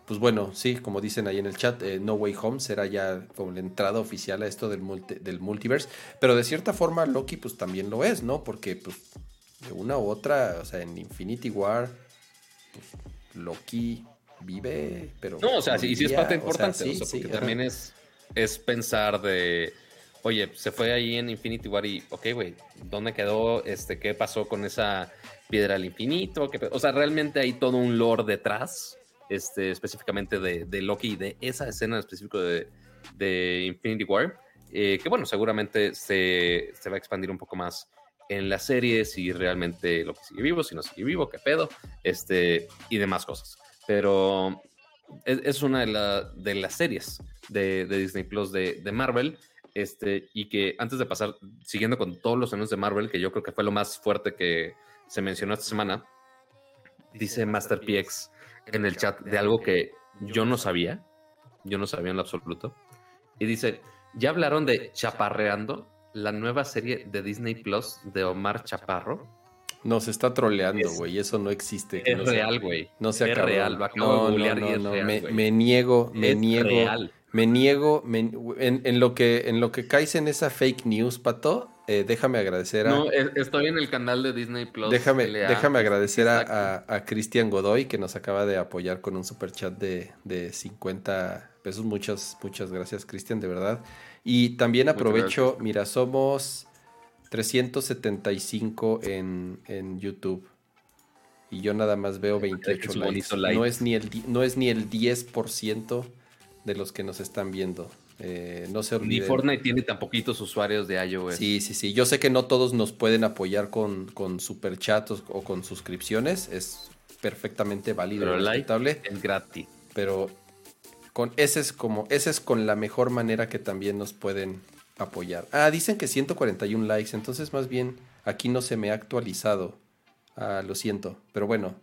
Speaker 1: pues bueno, sí, como dicen ahí en el chat, eh, No Way Home será ya como la entrada oficial a esto del, del multiverse. Pero de cierta forma Loki pues también lo es, ¿no? Porque pues de una u otra, o sea, en Infinity War, pues, Loki vive, pero...
Speaker 2: No, o sea, sí, sí es parte importante, sí, porque también es, es pensar de... Oye, se fue ahí en Infinity War y, ok, güey, ¿dónde quedó? Este, ¿Qué pasó con esa piedra al infinito? O sea, realmente hay todo un lore detrás este, específicamente de, de, Loki y de esa escena específica de, de Infinity War, eh, que bueno, seguramente se, se, va a expandir un poco más en la serie, si realmente Loki sigue vivo, si no sigue vivo, qué pedo, este, y demás cosas. Pero es, es una de, la, de, las series de, de Disney Plus de, Marvel, este, y que antes de pasar, siguiendo con todos los años de Marvel, que yo creo que fue lo más fuerte que se mencionó esta semana, dice Master PX en el chat de algo que yo no sabía, yo no sabía en lo absoluto. Y dice, ¿ya hablaron de Chaparreando, la nueva serie de Disney Plus de Omar Chaparro?
Speaker 1: Nos está troleando, güey, eso no existe.
Speaker 2: Es real, güey.
Speaker 1: No se
Speaker 2: Es real,
Speaker 1: no, no, no, me, me, niego, me niego. Me niego, en, en, lo que, en lo que caes en esa fake news, Pato, eh, déjame agradecer a.
Speaker 2: No, estoy en el canal de Disney Plus.
Speaker 1: Déjame, déjame agradecer a, a, Cristian Godoy que nos acaba de apoyar con un super chat de, de 50 pesos. Muchas, muchas gracias, Cristian, de verdad. Y también aprovecho, mira, somos 375 en, en YouTube. Y yo nada más veo 28 likes. No es ni el, no es ni el 10% de los que nos están viendo. Eh, no se
Speaker 2: olviden. Ni Fortnite tiene tan poquitos usuarios de iOS.
Speaker 1: Sí, sí, sí. Yo sé que no todos nos pueden apoyar con, con superchats o con suscripciones. Es perfectamente válido
Speaker 2: Pero y respetable. es gratis.
Speaker 1: Pero con ese es como, ese es con la mejor manera que también nos pueden apoyar. Ah, dicen que 141 likes, entonces más bien aquí no se me ha actualizado. Ah, lo siento, pero bueno,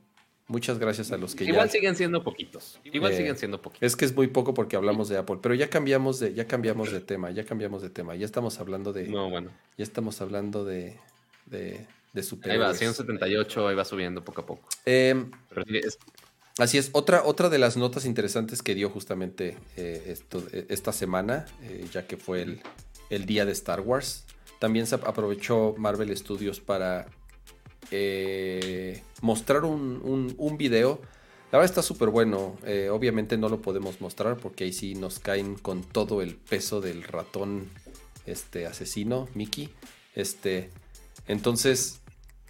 Speaker 1: muchas gracias a los que
Speaker 2: Igual siguen siendo poquitos. Igual eh, siguen siendo poquitos.
Speaker 1: Es que es muy poco porque hablamos de Apple, pero ya cambiamos de ya cambiamos de tema, ya cambiamos de tema. Ya estamos hablando de
Speaker 2: No, bueno.
Speaker 1: Ya estamos hablando de de, de
Speaker 2: Ahí va, 178, ahí va subiendo poco a poco.
Speaker 1: Eh, Así es, otra, otra de las notas interesantes que dio justamente eh, esto, eh, esta semana, ya que fue el, el, día de Star Wars, también se aprovechó Marvel Studios para mostrar un, un, un, video. La verdad está súper bueno, obviamente no lo podemos mostrar porque ahí sí nos caen con todo el peso del ratón este, asesino, Mickey. Este, entonces,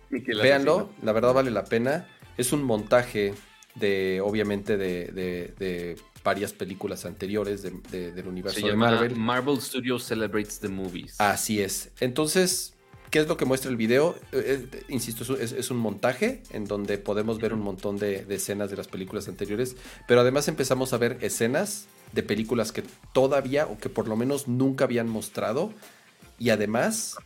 Speaker 1: véanlo, la verdad vale la pena. Es un montaje de obviamente de, varias películas anteriores del universo de Marvel.
Speaker 2: Marvel Studios Celebrates the Movies.
Speaker 1: Así es. Entonces, ¿qué es lo que muestra el video? Eh, eh, insisto, es, un montaje en donde podemos ver un montón de, escenas de las películas anteriores, pero además empezamos a ver escenas de películas que todavía o que por lo menos nunca habían mostrado y además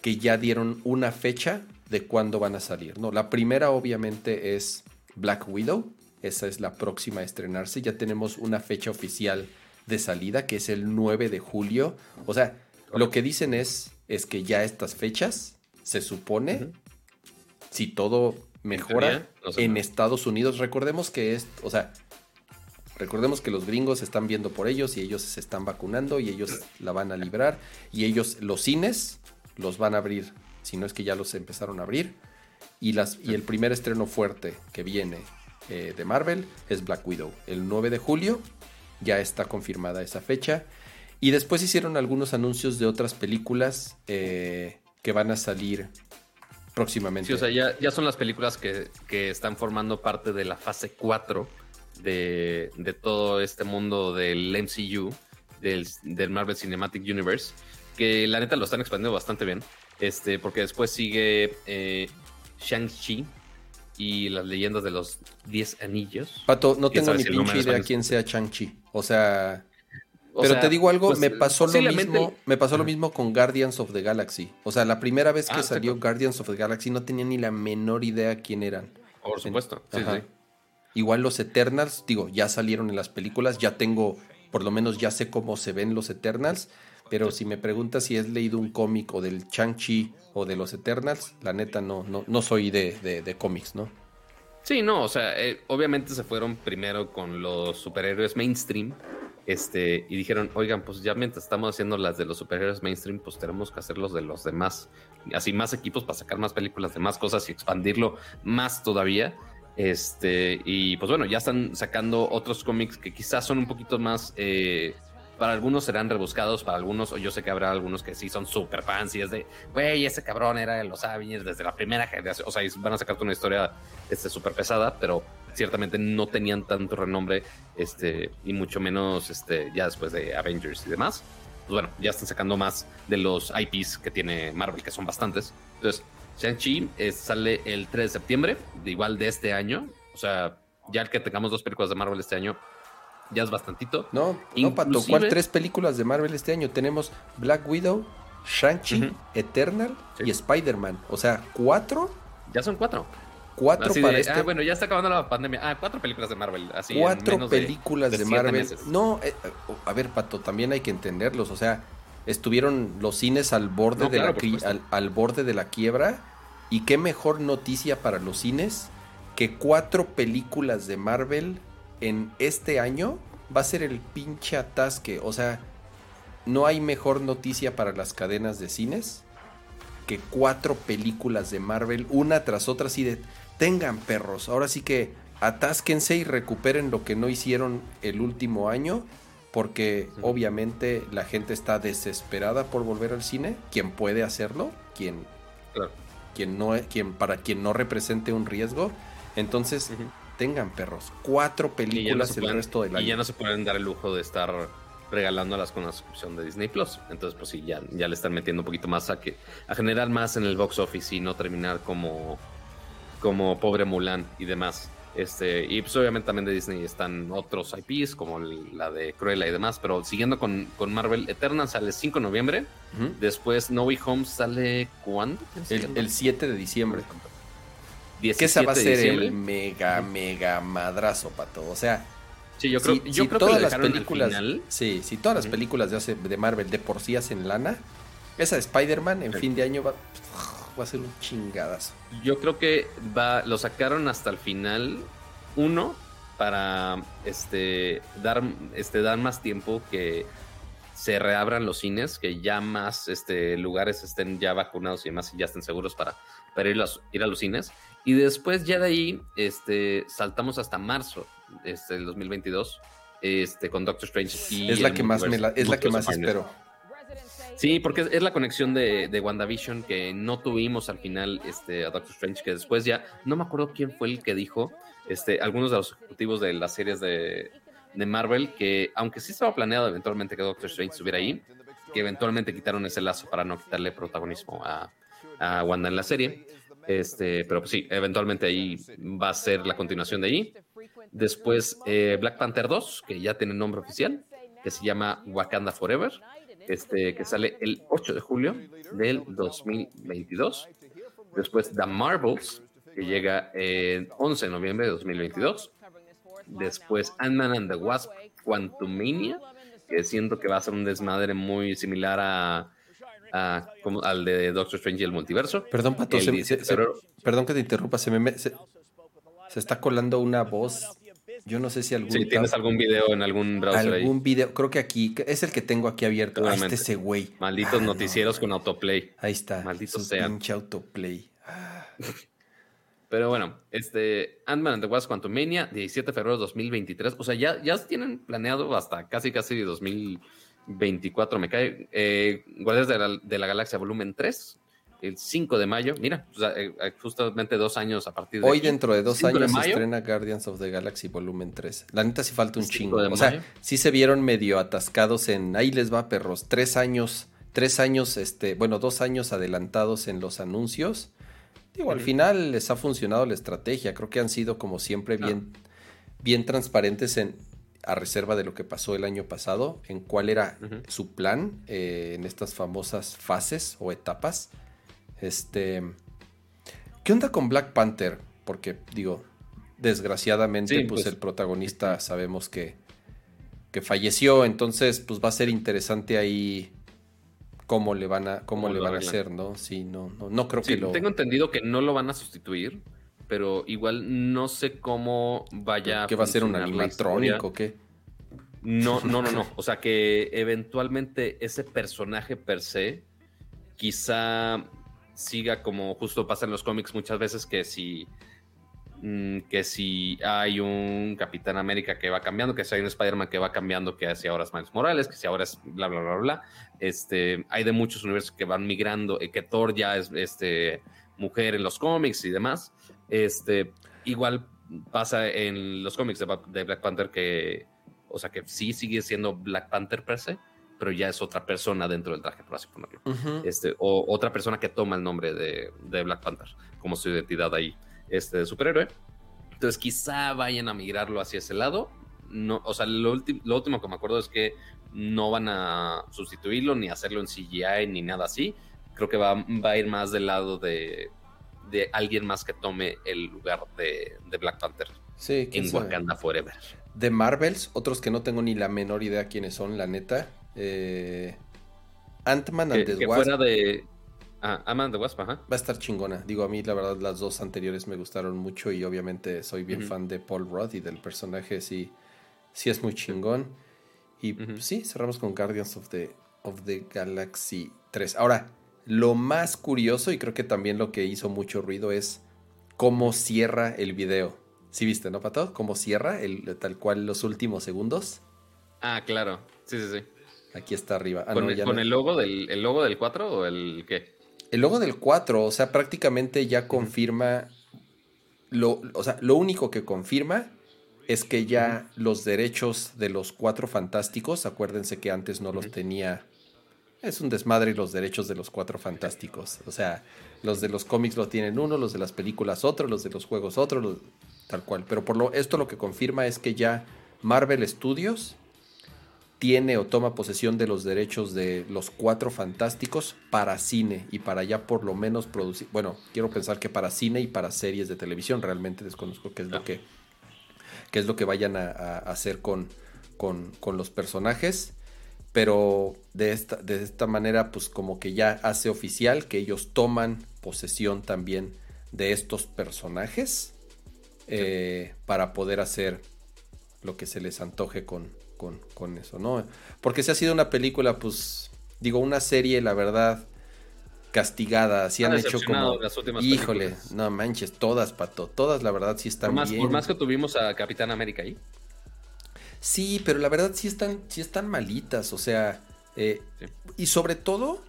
Speaker 1: que ya dieron una fecha de cuándo van a salir. No, la primera obviamente es Black Widow. Esa es la próxima a estrenarse. Ya tenemos una fecha oficial de salida, que es el 9 de julio. O sea, lo que dicen es, es que ya estas fechas, se supone, si todo mejora en Estados Unidos, recordemos que es, o sea, recordemos que los gringos están viendo por ellos y ellos se están vacunando y ellos la van a librar y ellos, los cines, los van a abrir, si no es que ya los empezaron a abrir. Y, las, y el primer estreno fuerte que viene eh, de Marvel es Black Widow. El 9 de julio ya está confirmada esa fecha. Y después hicieron algunos anuncios de otras películas eh, que van a salir próximamente.
Speaker 2: Sí, o sea, ya, son las películas que, están formando parte de la fase 4 de, todo este mundo del MCU, del, Marvel Cinematic Universe, que la neta lo están expandiendo bastante bien. Este, porque después sigue eh, Shang-Chi y las leyendas de los 10 anillos.
Speaker 1: Pato, no tengo ni pinche idea quién sea Shang-Chi. O sea. Pero te digo algo, pues, me pasó lo mismo, me pasó lo mismo con Guardians of the Galaxy. O sea, la primera vez que ah, salió Guardians of the Galaxy no tenía ni la menor idea quién eran.
Speaker 2: Por supuesto.
Speaker 1: Igual los Eternals, digo, ya salieron en las películas, ya tengo, por lo menos ya sé cómo se ven los Eternals, pero si me preguntas si has leído un cómic o del Shang-Chi o de los Eternals, la neta no, no, no soy de, de, cómics, ¿no?
Speaker 2: Sí, no, o sea, eh, obviamente se fueron primero con los superhéroes mainstream, este, y dijeron, oigan, pues ya mientras estamos haciendo las de los superhéroes mainstream, pues tenemos que hacer los de los demás, así más equipos para sacar más películas de más cosas y expandirlo más todavía. Este, y pues bueno, ya están sacando otros cómics que quizás son un poquito más eh, para algunos serán rebuscados, para algunos, o yo sé que habrá algunos que sí son súper fans y es de, güey, ese cabrón era de los Avengers desde la primera generación. O sea, van a sacarte una historia este, súper pesada, pero ciertamente no tenían tanto renombre, este, y mucho menos este, ya después de Avengers y demás. Pues bueno, ya están sacando más de los IPs que tiene Marvel, que son bastantes. Entonces, Shang-Chi eh, sale el 3 de septiembre, de igual de este año. O sea, ya el que tengamos dos películas de Marvel este año, ya es bastantito.
Speaker 1: No, no, Pato, ¿cuál tres películas de Marvel este año? Tenemos Black Widow, Shang-Chi, Eternal y Spider-Man. O sea, ¿cuatro?
Speaker 2: Ya son cuatro.
Speaker 1: Cuatro para este...
Speaker 2: Ah, bueno, ya está acabando la pandemia. Ah, cuatro películas de Marvel. Así
Speaker 1: cuatro películas de, Marvel. No, eh, a ver, Pato, también hay que entenderlos. O sea, estuvieron los cines al borde, de, la, al borde de la quiebra. Y qué mejor noticia para los cines que cuatro películas de Marvel en este año va a ser el pinche atasque. O sea, no hay mejor noticia para las cadenas de cines que cuatro películas de Marvel, una tras otra, así de tengan perros. Ahora sí que atásquense y recuperen lo que no hicieron el último año. Porque obviamente la gente está desesperada por volver al cine. Quien puede hacerlo, quien, quien no, quien, para quien no represente un riesgo. Entonces, tengan perros. Cuatro películas el resto del año.
Speaker 2: Y ya no se pueden dar el lujo de estar regalándolas con la suscripción de Disney Plus. Entonces, pues sí, ya, ya le están metiendo un poquito más a que a generar más en el box office y no terminar como, como pobre Mulan y demás. Este, y pues obviamente también de Disney están otros IPs como la de Cruella y demás, pero siguiendo con, con Marvel, Eternal sale el 5 de noviembre, después No Way Home sale ¿cuándo?
Speaker 1: El, 7 de diciembre. Que esa va a ser el mega, mega madrazo, pato. O sea,
Speaker 2: Sí, yo creo, yo creo
Speaker 1: todas las películas, sí, si todas las películas de, de Marvel de por sí hacen lana, esa de Spider-Man en fin de año va, va, a ser un chingadazo.
Speaker 2: Yo creo que va, lo sacaron hasta el final, uno, para este dar, este, dar más tiempo que se reabran los cines, que ya más este, lugares estén ya vacunados y demás y ya estén seguros para, para ir, ir a los cines. Y después ya de ahí este, saltamos hasta marzo este, del 2022 este, con Doctor Strange.
Speaker 1: Y es la que más, me es la que más espero.
Speaker 2: Sí, porque es, la conexión de, de, WandaVision que no tuvimos al final este, a Doctor Strange, que después ya, no me acuerdo quién fue el que dijo, este, algunos de los ejecutivos de las series de, de Marvel, que aunque sí estaba planeado eventualmente que Doctor Strange estuviera ahí, que eventualmente quitaron ese lazo para no quitarle protagonismo a, a Wanda en la serie. Este, pero pues sí, eventualmente ahí va a ser la continuación de ahí. Después eh, Black Panther 2, que ya tiene nombre oficial, que se llama Wakanda Forever, este, que sale el 8 de julio del 2022. Después The Marvels, que llega el 11 de noviembre de 2022. Después Ant-Man and the Wasp Quantumania, que siento que va a ser un desmadre muy similar a como, al de Doctor Strange y el multiverso.
Speaker 1: Perdón, Pato, perdón que te interrumpa, se me se, está colando una voz. Yo no sé si algún.
Speaker 2: Si tienes algún video en algún browser
Speaker 1: algún video, creo que aquí, es el que tengo aquí abierto. Ah, este ese güey.
Speaker 2: Malditos ah, noticieros con autoplay.
Speaker 1: Ahí está.
Speaker 2: Malditos sean.
Speaker 1: Pinche autoplay.
Speaker 2: Pero bueno, este Ant-Man and the Wasp Quantumania, 17 de febrero de 2023. O sea, ya, ya tienen planeado hasta casi, casi 2000. 24 me cae. Eh, Guardias de la, Galaxia Volumen 3, el 5 de mayo. Mira, eh, eh, justamente dos años a partir de.
Speaker 1: Hoy, dentro de dos años, se estrena Guardians of the Galaxy Volumen 3. La neta, sí falta un chingo. O sea, sí se vieron medio atascados en. Ahí les va, perros. Tres años, tres años, este, bueno, dos años adelantados en los anuncios. Digo, al final les ha funcionado la estrategia. Creo que han sido, como siempre, ah. bien, bien transparentes en a reserva de lo que pasó el año pasado, en cuál era su plan eh, en estas famosas fases o etapas. Este, ¿Qué onda con Black Panther? Porque digo, desgraciadamente, pues, pues, el protagonista sabemos que, que falleció, entonces pues va a ser interesante ahí cómo le van a cómo, le van a hacer, ¿no? Sí, no, no, no creo que lo
Speaker 2: tengo entendido que no lo van a sustituir pero igual no sé cómo vaya.
Speaker 1: ¿Qué va a ser un animatrónico o qué?
Speaker 2: No, no, no, no. O sea que eventualmente ese personaje per se quizá siga como justo pasa en los cómics muchas veces que si mm, que si hay un Capitán América que va cambiando, que si hay un Spider-Man que va cambiando, que si ahora es Miles Morales, que si ahora es bla bla bla bla. Este, hay de muchos universos que van migrando, y que Thor ya es este mujer en los cómics y demás. Este, igual pasa en los cómics de, Black Panther que, o sea, que sí sigue siendo Black Panther per se, pero ya es otra persona dentro del traje, por así ponerlo. este, o otra persona que toma el nombre de, Black Panther como su identidad ahí, este, de superhéroe. Entonces quizá vayan a migrarlo hacia ese lado. No, o sea, lo, lo último que me acuerdo es que no van a sustituirlo ni hacerlo en CGI ni nada así. Creo que va, va a ir más del lado de de alguien más que tome el lugar de, Black Panther
Speaker 1: sí,
Speaker 2: en Wakanda Forever.
Speaker 1: De Marvels, otros que no tengo ni la menor idea quiénes son, la neta. Eh, Ant-Man and the
Speaker 2: Wasp. Fuera de. Ah, Ant-Man the Wasp, ajá.
Speaker 1: Va a estar chingona. Digo, a mí la verdad las dos anteriores me gustaron mucho y obviamente soy bien fan de Paul Rudd y del personaje, sí, sí es muy chingón. Y sí, cerramos con Guardians of the, of the Galaxy 3. Ahora, lo más curioso, y creo que también lo que hizo mucho ruido, es cómo cierra el video. ¿Sí viste, no, Pato? ¿Cómo cierra el, tal cual los últimos segundos?
Speaker 2: Ah, claro. Sí, sí, sí.
Speaker 1: Aquí está arriba.
Speaker 2: Ah, ¿Con, el, logo del, el logo del 4 o el qué?
Speaker 1: El logo del 4, o sea, prácticamente ya confirma. Lo, o sea, lo único que confirma es que ya los derechos de los cuatro fantásticos, acuérdense que antes no los tenía. Es un desmadre los derechos de los cuatro fantásticos. O sea, los de los cómics lo tienen uno, los de las películas otro, los de los juegos otro, tal cual. Pero por lo, esto lo que confirma es que ya Marvel Studios tiene o toma posesión de los derechos de los cuatro fantásticos para cine y para ya por lo menos producir, bueno, quiero pensar que para cine y para series de televisión, realmente desconozco qué es lo que, qué es lo que vayan a, hacer con, con, con, los personajes, pero de esta, de esta manera pues como que ya hace oficial que ellos toman posesión también de estos personajes eh, para poder hacer lo que se les antoje con, con, eso, ¿no? Porque si ha sido una película, pues, digo, una serie, la verdad, castigada, si han hecho como... Híjole, no manches, todas, Pato, todas la verdad sí están
Speaker 2: por más,
Speaker 1: bien.
Speaker 2: Por más que tuvimos a Capitán América ahí.
Speaker 1: Sí, pero la verdad sí están, sí están malitas, o sea, eh, y sobre todo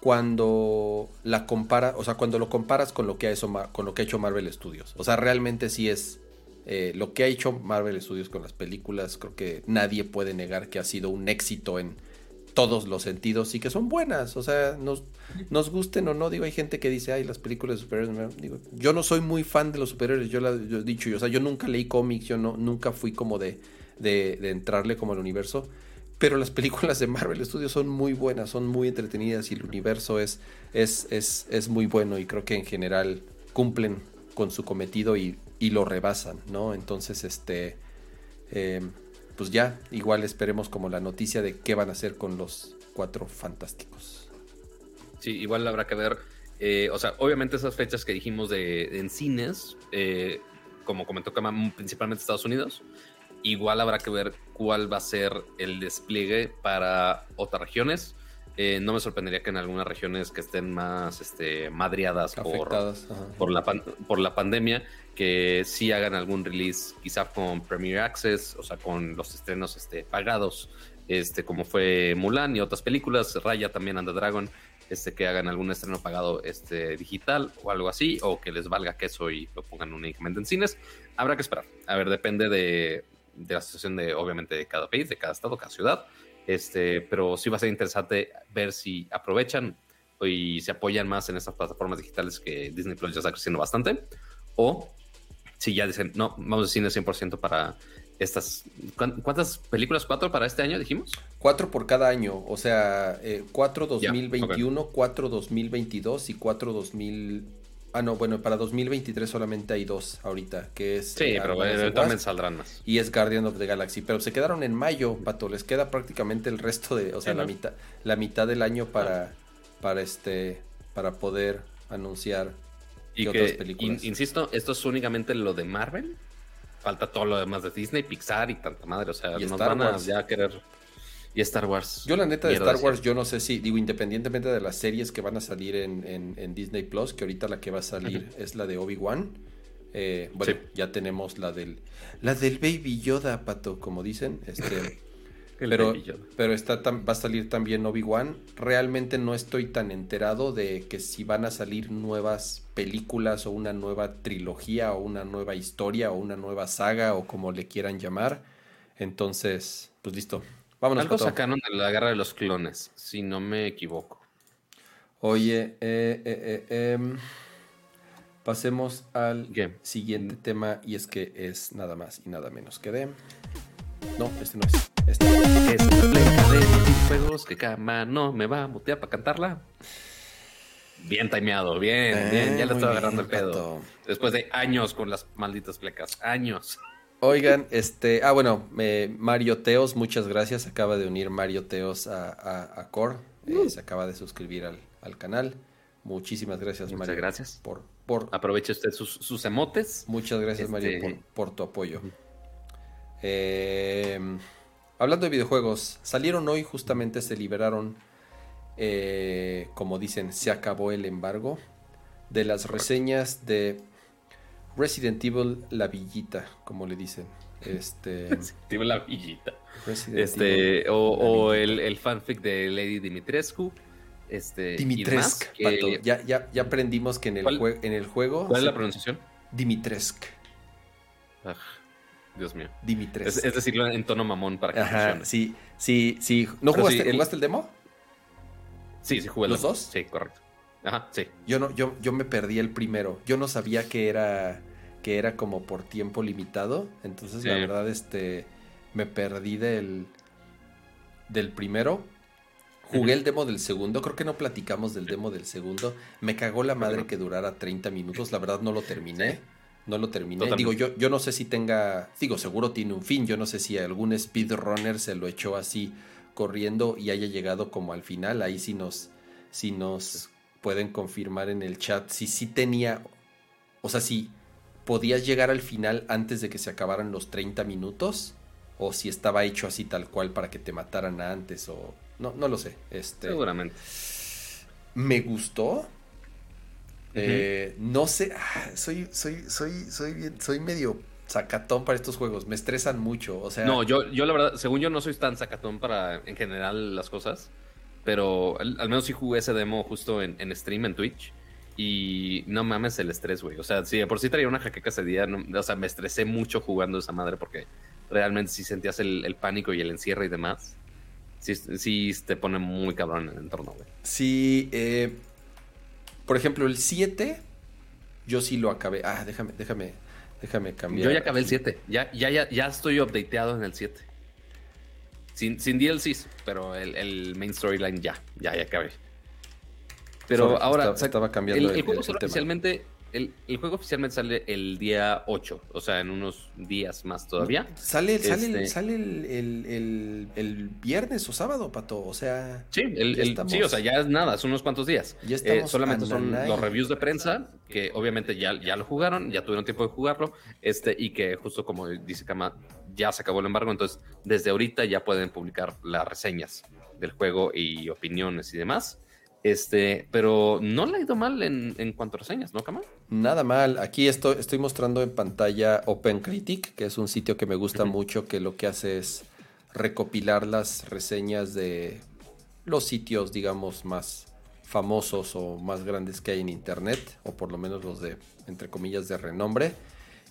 Speaker 1: cuando la compara, o sea, cuando lo comparas con lo que ha hecho, con lo que ha hecho Marvel Studios, o sea, realmente sí es eh, lo que ha hecho Marvel Studios con las películas, creo que nadie puede negar que ha sido un éxito en todos los sentidos y que son buenas. O sea, nos, nos gusten o no, digo, hay gente que dice, ay, las películas de superhéroes. Digo, yo no soy muy fan de los superhéroes, yo, lo he dicho, yo, o sea, yo nunca leí cómics, yo no, nunca fui como de, de, entrarle como al universo. Pero las películas de Marvel Studios son muy buenas, son muy entretenidas y el universo es, es, es, es muy bueno y creo que en general cumplen con su cometido y y lo rebasan, ¿no? Entonces, este, eh, pues ya, igual esperemos como la noticia de qué van a hacer con los cuatro fantásticos.
Speaker 2: Sí, igual habrá que ver, eh, o sea, obviamente esas fechas que dijimos de, en cines, eh, como comentó Kama, principalmente Estados Unidos, igual habrá que ver cuál va a ser el despliegue para otras regiones. no me sorprendería que en algunas regiones que estén más este, madriadas por, por, la, por la pandemia, que sí hagan algún release, quizá con Premier Access, o sea, con los estrenos este, pagados, este, como fue Mulan y otras películas, Raya también anda Dragon, este, que hagan algún estreno pagado este, digital o algo así, o que les valga queso y lo pongan únicamente en cines. Habrá que esperar. A ver, depende de, de la situación de, obviamente, de cada país, de cada estado, cada ciudad. Este, pero sí va a ser interesante ver si aprovechan y se apoyan más en estas plataformas digitales que Disney Plus ya está creciendo bastante, o si ya dicen, no, vamos a cine 100% para estas. ¿Cuántas películas? ¿Cuatro para este año dijimos?
Speaker 1: Cuatro por cada año, o sea, eh, cuatro 2021, cuatro 2022 y cuatro 2000. Ah, no, bueno, para 2023 solamente hay dos ahorita, que es...
Speaker 2: Sí, eh, pero eventualmente saldrán más.
Speaker 1: Y es Guardian of the Galaxy, pero se quedaron en mayo, Pato, les queda prácticamente el resto de, o sea, la, mitad, la mitad del año para, para, este, para poder anunciar
Speaker 2: y que, insisto, esto es únicamente lo de Marvel. Falta todo lo demás de Disney, Pixar y tanta madre. O sea, nos van a ya querer. Y Star Wars.
Speaker 1: Yo, la neta, de Star Wars, yo no sé si, digo, independientemente de las series que van a salir en, Disney Plus, que ahorita la que va a salir es la de Obi-Wan. Eh, bueno, ya tenemos la del. La del Baby Yoda, pato, como dicen. Este. pero, pero está va a salir también Obi-Wan. Realmente no estoy tan enterado de que si van a salir nuevas películas o una nueva trilogía o una nueva historia o una nueva saga o como le quieran llamar. Entonces, pues listo.
Speaker 2: Vámonos. Algo sacaron de la guerra de los clones, si no me equivoco.
Speaker 1: Oye, eh, eh, eh, em, pasemos al siguiente tema y es que es nada más y nada menos que de... No, este no es. Este
Speaker 2: es el de juegos que cama no me va a mutear para cantarla. Bien timeado, bien, bien, ya le estaba agarrando el pedo. Después de años con las malditas plecas, años.
Speaker 1: Oigan, este, ah, bueno, Mario Teos, muchas gracias. Acaba de unir Mario Teos a, a, Core. Eh, uh. se acaba de suscribir al, canal. Muchísimas gracias,
Speaker 2: Muchas gracias.
Speaker 1: Por, por,
Speaker 2: Aproveche usted sus, emotes.
Speaker 1: Muchas gracias, Mario, este, por, tu apoyo. Eh, hablando de videojuegos, salieron hoy, justamente se liberaron eh, como dicen, se acabó el embargo de las reseñas de Resident Evil La Villita, como le dicen. Este,
Speaker 2: Resident Evil La Villita. este, o, el, fanfic de Lady Dimitrescu. Este,
Speaker 1: Dimitrescu. Ya, ya, ya aprendimos que en el, en el juego.
Speaker 2: ¿Cuál es la pronunciación?
Speaker 1: Dimitrescu.
Speaker 2: Dios mío.
Speaker 1: Dimitres.
Speaker 2: Es, decirlo en tono mamón para que
Speaker 1: Ajá, sí, sí, sí. ¿No jugaste, el... el demo?
Speaker 2: Sí, sí jugué
Speaker 1: ¿Los dos?
Speaker 2: Sí, correcto. Ajá, sí.
Speaker 1: Yo no, yo, yo me perdí el primero. Yo no sabía que era que era como por tiempo limitado. Entonces, la verdad, este me perdí del del primero. Jugué el demo del segundo, creo que no platicamos del demo del segundo. Me cagó la madre que durara 30 minutos, la verdad no lo terminé. No lo terminé. Digo, yo, yo no sé si tenga, digo, seguro tiene un fin. Yo no sé si algún speedrunner se lo echó así corriendo y haya llegado como al final. Ahí sí nos, si nos pueden confirmar en el chat si sí tenía, o sea, si podías llegar al final antes de que se acabaran los 30 minutos o si estaba hecho así tal cual para que te mataran antes o no no lo sé. Este
Speaker 2: Seguramente.
Speaker 1: Me gustó. Eh, no sé, ah, soy soy soy soy bien, soy medio sacatón para estos juegos, me estresan mucho, o sea.
Speaker 2: No, yo yo la verdad, según yo no soy tan sacatón para en general las cosas, pero al, menos sí jugué ese demo justo en, en stream en Twitch. Y no mames el estrés, güey. O sea, si por sí traía una jaqueca ese día, o sea, me estresé mucho jugando esa madre porque realmente si sentías el, pánico y el encierro y demás, sí, sí, te pone muy cabrón en el entorno, güey.
Speaker 1: Sí, eh, por ejemplo, el 7, yo sí lo acabé. Ah, déjame, déjame, déjame cambiar.
Speaker 2: Yo ya acabé el 7, ya, ya, ya, ya estoy updateado en el 7. Sin, sin DLCs, pero el, main storyline ya, ya, ya acabé. Pero ahora,
Speaker 1: estaba, cambiando
Speaker 2: el, juego oficialmente el, juego oficialmente sale el día 8, o sea, en unos días más todavía.
Speaker 1: Sale, sale, este el, viernes o sábado, Pato, o sea...
Speaker 2: Sí, sí, o sea, ya es nada, son unos cuantos días. Ya eh, estamos solamente son los reviews de prensa, que obviamente ya, ya lo jugaron, ya tuvieron tiempo de jugarlo, este, y que justo como dice Kama, ya se acabó el embargo, entonces desde ahorita ya pueden publicar las reseñas del juego y opiniones y demás. Este, pero no le ha ido mal en, en cuanto a reseñas, ¿no, Kama?
Speaker 1: Nada mal. Aquí estoy, estoy mostrando en pantalla OpenCritic, que es un sitio que me gusta mucho, que lo que hace es recopilar las reseñas de los sitios, digamos, más famosos o más grandes que hay en internet, o por lo menos los de, entre comillas, de renombre.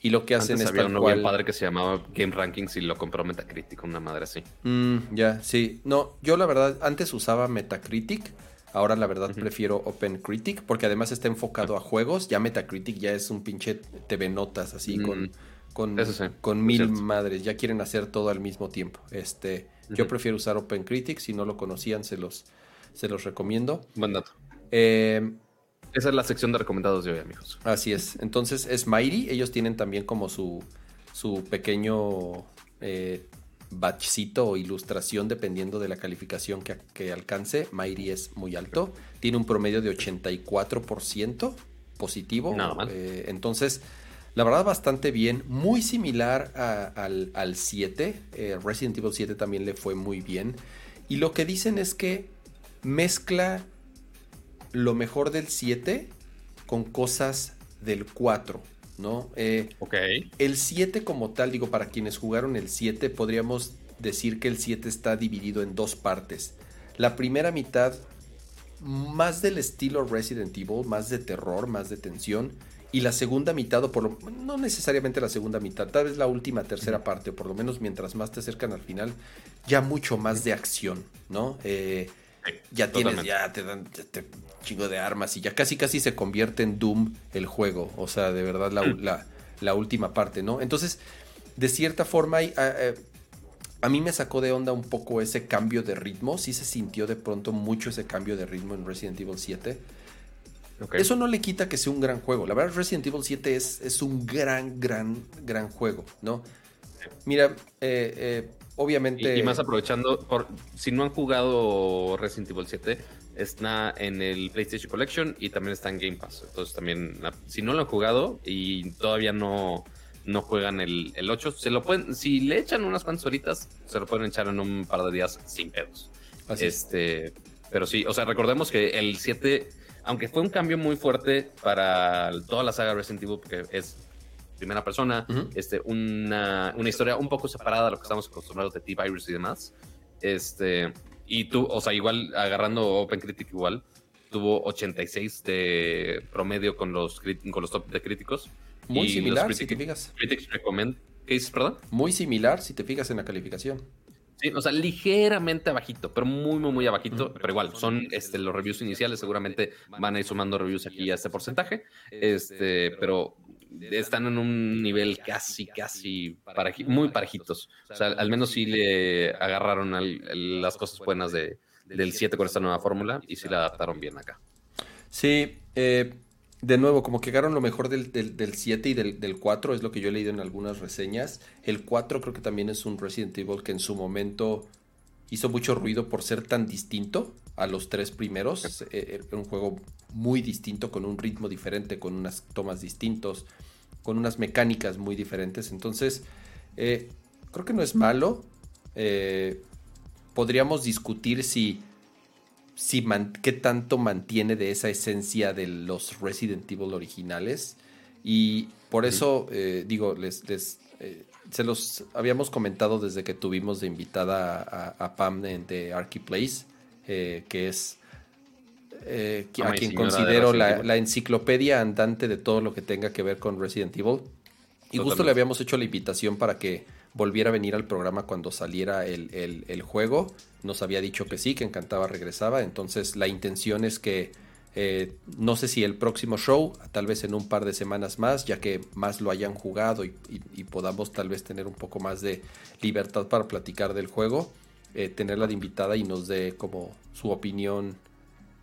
Speaker 1: Y lo que hacen
Speaker 2: es había uno bien padre que se llamaba Game Rankings y lo compró Metacritic, una madre así.
Speaker 1: Mm, ya, sí. No, yo la verdad antes usaba Metacritic Ahora la verdad prefiero OpenCritic porque además está enfocado a juegos. Ya Metacritic ya es un pinche TV Notas así con, mm, con, con mil madres. Ya quieren hacer todo al mismo tiempo. Este, Yo prefiero usar OpenCritic. Si no lo conocían, se los, se los recomiendo.
Speaker 2: Buen dato.
Speaker 1: Eh,
Speaker 2: Esa es la sección de recomendados de hoy, amigos.
Speaker 1: Así es. Entonces es Mighty. Ellos tienen también como su, su pequeño eh, batchcito o ilustración dependiendo de la calificación que, alcance. Mayri es muy alto, tiene un promedio de 84% positivo. Eh, entonces, la verdad, bastante bien, muy similar al, 7. Eh, Resident Evil 7 también le fue muy bien. Y lo que dicen es que mezcla lo mejor del 7 con cosas del 4. ¿No?
Speaker 2: Eh, ok.
Speaker 1: El 7 como tal, digo, para quienes jugaron el 7, podríamos decir que el 7 está dividido en dos partes. La primera mitad, más del estilo Resident Evil, más de terror, más de tensión. Y la segunda mitad, o por lo no necesariamente la segunda mitad, tal vez la última tercera parte, o por lo menos mientras más te acercan al final, ya mucho más de acción, ¿no? Eh, ya tienes, ya te dan este chingo de armas y ya casi casi se convierte en Doom el juego. O sea, de verdad la, la, última parte, ¿no? Entonces, de cierta forma, hay, a, mí me sacó de onda un poco ese cambio de ritmo. Sí se sintió de pronto mucho ese cambio de ritmo en Resident Evil 7. Eso no le quita que sea un gran juego. La verdad, Resident Evil 7 es, es un gran, gran, gran juego, ¿no? Mira, eh, eh, obviamente.
Speaker 2: Y, más aprovechando, por, si no han jugado Resident Evil 7, está en el PlayStation Collection y también está en Game Pass. Entonces también, si no lo han jugado y todavía no, no juegan el, el 8, se lo pueden, si le echan unas cuantas horitas, se lo pueden echar en un par de días sin pedos. este, pero sí, o sea, recordemos que el 7, aunque fue un cambio muy fuerte para toda la saga Resident Evil, porque es primera persona, este, una, una, historia un poco separada a lo que estamos acostumbrados de T-Virus y demás. Este, y tú, o sea, igual agarrando OpenCritic igual, tuvo 86 de promedio con los, con los top de críticos.
Speaker 1: Muy similar, si te fijas.
Speaker 2: Critics recommend. ¿Qué dices, perdón?
Speaker 1: Muy similar, si te fijas en la calificación.
Speaker 2: Sí, o sea, ligeramente abajito, pero muy, muy, muy abajito. Pero igual, son este, los reviews iniciales. Seguramente van a ir sumando reviews aquí a este porcentaje. Este, pero están en un nivel casi, casi muy parejitos. O sea, al menos sí le agarraron las cosas buenas de, del 7 con esta nueva fórmula y sí la adaptaron bien acá.
Speaker 1: Sí, eh, de nuevo, como que llegaron lo mejor del, del, 7 y del, del, 4, es lo que yo he leído en algunas reseñas. El 4 creo que también es un Resident Evil que en su momento hizo mucho ruido por ser tan distinto a los tres primeros. Era eh, un juego muy distinto, con un ritmo diferente, con unas tomas distintos, con unas mecánicas muy diferentes. Entonces, eh, creo que no es malo. Eh, podríamos discutir si si qué tanto mantiene de esa esencia de los Resident Evil originales. Y por eso, eh, digo, les, eh, se los habíamos comentado desde que tuvimos de invitada a, Pam de Arky Place, eh, que es a quien considero la, enciclopedia andante de todo lo que tenga que ver con Resident Evil. Y justo le habíamos hecho la invitación para que volviera a venir al programa cuando saliera el, juego. Nos había dicho que sí, que encantaba regresaba. Entonces la intención es que eh, no sé si el próximo show, tal vez en un par de semanas más, ya que más lo hayan jugado y, podamos tal vez tener un poco más de libertad para platicar del juego, eh, tenerla de invitada y nos dé como su opinión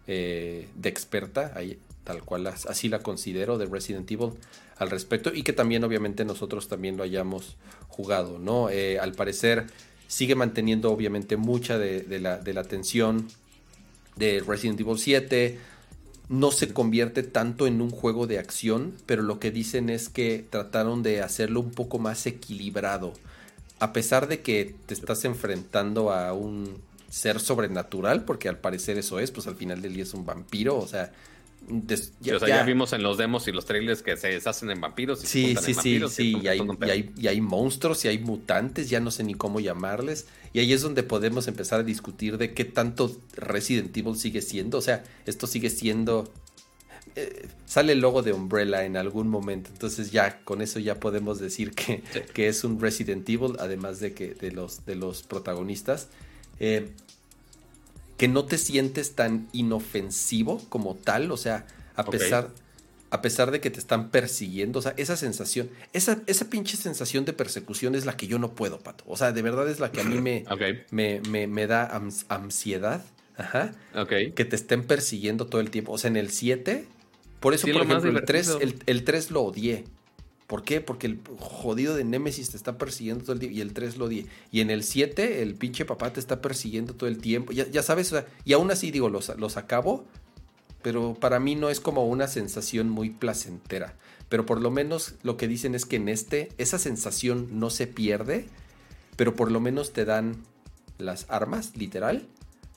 Speaker 1: eh, de experta, ahí, tal cual así la considero, de Resident Evil al respecto y que también obviamente nosotros también lo hayamos jugado, ¿no? Al parecer sigue manteniendo obviamente mucha de, la, de la atención de Resident Evil 7, no se convierte tanto en un juego de acción, pero lo que dicen es que trataron de hacerlo un poco más equilibrado. A pesar de que te estás enfrentando a un ser sobrenatural, porque al parecer eso es, pues al final del día es un vampiro, o sea,
Speaker 2: ya, vimos en los demos y los trailers que se deshacen en vampiros.
Speaker 1: Y sí, sí, sí, sí, y hay, monstruos y hay mutantes, ya no sé ni cómo llamarles. Y ahí es donde podemos empezar a discutir de qué tanto Resident Evil sigue siendo. O sea, esto sigue siendo... Eh, sale el logo de Umbrella en algún momento, entonces ya con eso ya podemos decir que, que es un Resident Evil, además de que de los, de los protagonistas. Eh, que no te sientes tan inofensivo como tal, o sea, a pesar, a pesar de que te están persiguiendo, o sea, esa sensación, esa, esa pinche sensación de persecución es la que yo no puedo, Pato. O sea, de verdad es la que a mí me, me, me, da ansiedad. Ajá. Que te estén persiguiendo todo el tiempo. O sea, en el 7, por eso, por ejemplo, el 3, el, el 3 lo odié. ¿Por qué? Porque el jodido de Nemesis te está persiguiendo todo el tiempo y el 3 lo di. Y en el 7 el pinche papá te está persiguiendo todo el tiempo. Ya, ya sabes, o sea, y aún así digo, los, los acabo, pero para mí no es como una sensación muy placentera. Pero por lo menos lo que dicen es que en este esa sensación no se pierde, pero por lo menos te dan las armas, literal,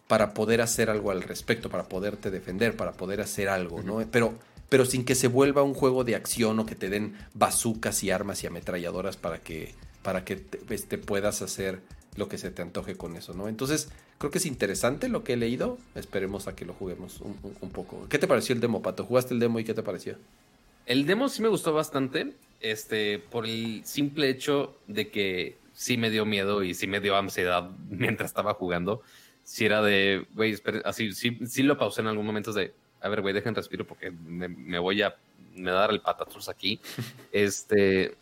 Speaker 1: para poder hacer algo al respecto, para poderte defender, para poder hacer algo, ¿no? Pero pero sin que se vuelva un juego de acción o que te den bazucas y armas y ametralladoras para que, para que te, este, puedas hacer lo que se te antoje con eso, ¿no? Entonces, creo que es interesante lo que he leído. Esperemos a que lo juguemos un, poco. ¿Qué te pareció el demo, Pato? ¿Jugaste el demo y qué te pareció?
Speaker 2: El demo sí me gustó bastante, este, por el simple hecho de que sí me dio miedo y sí me dio ansiedad mientras estaba jugando. Si era de, güey, así, sí, sí lo pausé en algún momento de, a ver, güey, dejen respiro porque me, voy a dar el patatros aquí. este,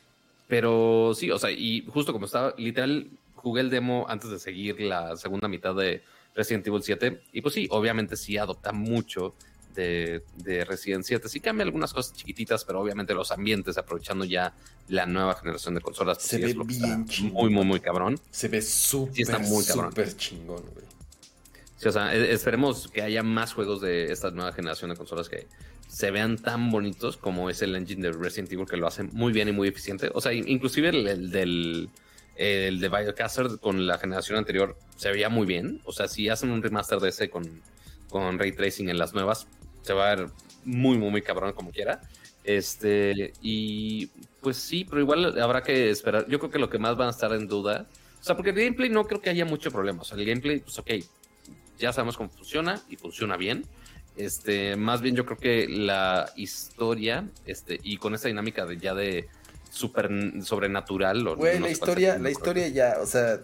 Speaker 2: pero sí, o sea, y justo como estaba, literal, jugué el demo antes de seguir la segunda mitad de Resident Evil 7. Y pues sí, obviamente sí adopta mucho de, de, Resident 7. Sí cambia algunas cosas chiquititas, pero obviamente los ambientes, aprovechando ya la nueva generación de consolas.
Speaker 1: Pues Se ve bien
Speaker 2: Muy, muy, muy cabrón.
Speaker 1: Se ve súper, súper chingón, güey
Speaker 2: o sea, e, esperemos que haya más juegos de esta nueva generación de consolas que se vean tan bonitos como es el engine de Resident Evil que lo hacen muy bien y muy eficiente. O sea, inclusive el, del el de Biocaster con la generación anterior se veía muy bien. O sea, si hacen un remaster de ese con, con ray tracing en las nuevas, se va a ver muy, muy, muy cabrón como quiera. Este, y pues sí, pero igual habrá que esperar. Yo creo que lo que más van a estar en duda, o sea, porque el gameplay no creo que haya mucho problema. O sea, el gameplay, pues ok, ya sabemos cómo funciona y funciona bien. Este, más bien yo creo que la historia, este, y con esta dinámica de ya de super sobrenatural.
Speaker 1: O Güey, la historia, la historia ya, o sea,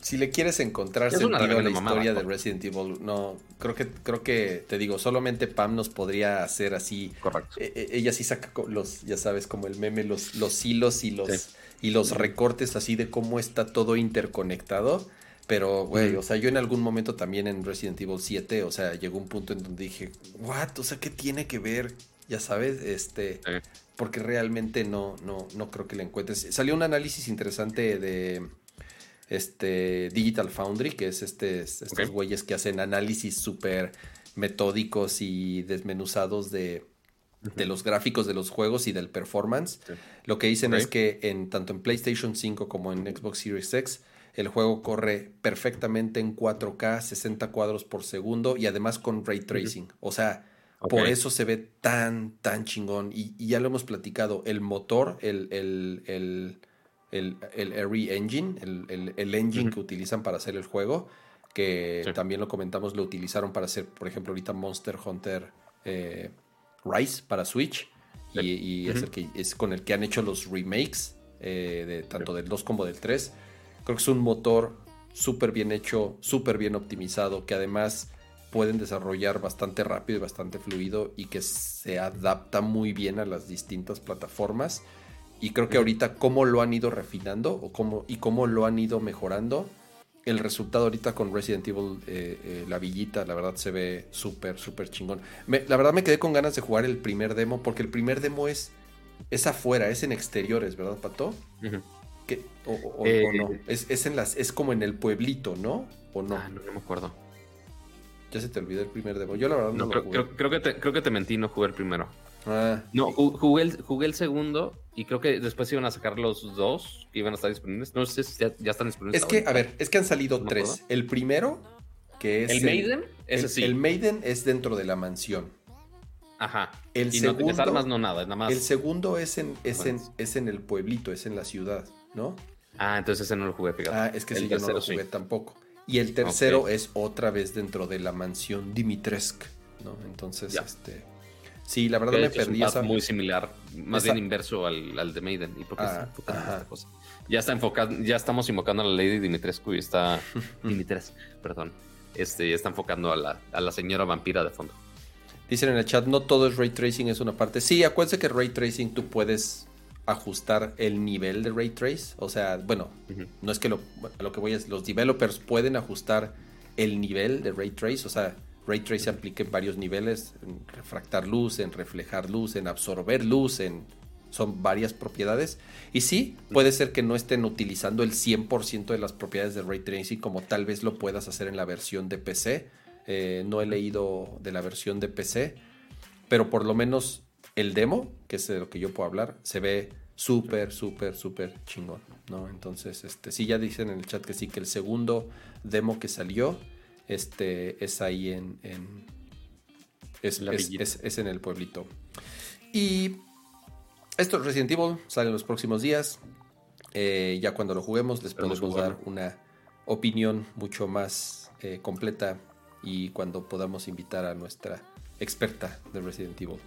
Speaker 1: si le quieres encontrar sentido a la historia de Resident Evil, no, creo que, creo que, te digo, solamente Pam nos podría hacer así.
Speaker 2: Correcto.
Speaker 1: E, e, ella sí saca los, ya sabes, como el meme, los, los hilos y los, y los recortes así de cómo está todo interconectado. Pero, güey, o sea, yo en algún momento también en Resident Evil 7, o sea, llegó un punto en donde dije, what, o sea, ¿qué tiene que ver? Ya sabes, este, porque realmente no, no, no creo que le encuentres. Salió un análisis interesante de este Digital Foundry, que es este, estos güeyes que hacen análisis súper metódicos y desmenuzados de, los gráficos de los juegos y del performance. Lo que dicen es que en tanto en PlayStation 5 como en Xbox Series X, el juego corre perfectamente en 4K, 60 cuadros por segundo y además con ray tracing. O sea, por eso se ve tan, tan chingón. Y, ya lo hemos platicado, el motor, el, el el, el Engine, el, el, engine que utilizan para hacer el juego, que también lo comentamos, lo utilizaron para hacer, por ejemplo, ahorita Monster Hunter eh, Rise para Switch, y, es, el que, es con el que han hecho los remakes, eh, de, tanto del 2 como del 3. Creo que es un motor súper bien hecho, súper bien optimizado, que además pueden desarrollar bastante rápido y bastante fluido y que se adapta muy bien a las distintas plataformas. Y creo que ahorita cómo lo han ido refinando o cómo, y cómo lo han ido mejorando, el resultado ahorita con Resident Evil, eh, eh, la villita, la verdad se ve súper, súper chingón. la verdad me quedé con ganas de jugar el primer demo, porque el primer demo es, es afuera, es en exteriores, ¿verdad, Pato? O, eh, no? Es, en las, es como en el pueblito, ¿no? ¿O no?
Speaker 2: Ah, no, me acuerdo.
Speaker 1: Ya se te olvidó el primer demo. Yo la verdad no,
Speaker 2: creo,
Speaker 1: creo,
Speaker 2: creo, que te, creo que te mentí, no jugué el primero.
Speaker 1: Ah.
Speaker 2: No, jugué el, jugué el segundo y creo que después iban a sacar los dos que iban a estar disponibles. No sé si ya, están disponibles.
Speaker 1: Es que, a ver, es que han salido tres. El primero, que es.
Speaker 2: ¿El Maiden?
Speaker 1: Ese
Speaker 2: sí.
Speaker 1: El Maiden es dentro de la mansión.
Speaker 2: Ajá.
Speaker 1: El segundo,
Speaker 2: no armas, no nada, nada más.
Speaker 1: El segundo es en, es, en, es en el pueblito, es en la ciudad, ¿no?
Speaker 2: Ah, entonces ese no lo jugué, fíjate.
Speaker 1: Ah, es que sí, yo no lo jugué tampoco. Y el tercero es otra vez dentro de la mansión Dimitrescu, ¿no? Entonces, este. Sí, la verdad me perdí
Speaker 2: es muy similar, más bien inverso al, al, de Maiden. ¿Y por qué ah, esta cosa? Ya está enfocado, ya estamos invocando a la Lady Dimitrescu y está Dimitres, perdón. Este, ya está enfocando a la, a la señora vampira de fondo.
Speaker 1: Dicen en el chat, no todo es ray tracing, es una parte. Sí, acuérdense que ray tracing tú puedes ajustar el nivel de ray trace. O sea, bueno, no es que lo, lo que voy es, los developers pueden ajustar el nivel de ray trace. O sea, Ray Trace se aplica en varios niveles, en refractar luz, en reflejar luz, en absorber luz, en son varias propiedades. Y sí, puede ser que no estén utilizando el 100% de las propiedades de Ray Tracing como tal vez lo puedas hacer en la versión de PC. Eh, no he leído de la versión de PC, pero por lo menos el demo, que es de lo que yo puedo hablar, se ve súper, súper, súper chingón, ¿no? Entonces, este, sí, ya dicen en el chat que sí, que el segundo demo que salió este, es ahí en, es, en el pueblito. Y esto es Resident Evil, sale en los próximos días. Eh, ya cuando lo juguemos les podemos dar una opinión mucho más eh, completa y cuando podamos invitar a nuestra experta de Resident Evil.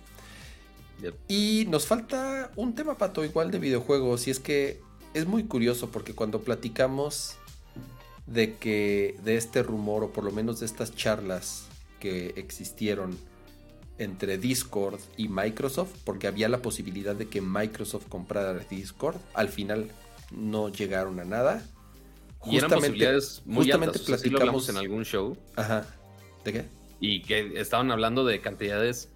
Speaker 1: Y nos falta un tema, Pato, igual de videojuegos, y es que es muy curioso porque cuando platicamos de que de este rumor o por lo menos de estas charlas que existieron entre Discord y Microsoft, porque había la posibilidad de que Microsoft comprara Discord, al final no llegaron a nada.
Speaker 2: Y justamente, eran muy justamente platicamos en algún show.
Speaker 1: Ajá. ¿De qué?
Speaker 2: Y que estaban hablando de cantidades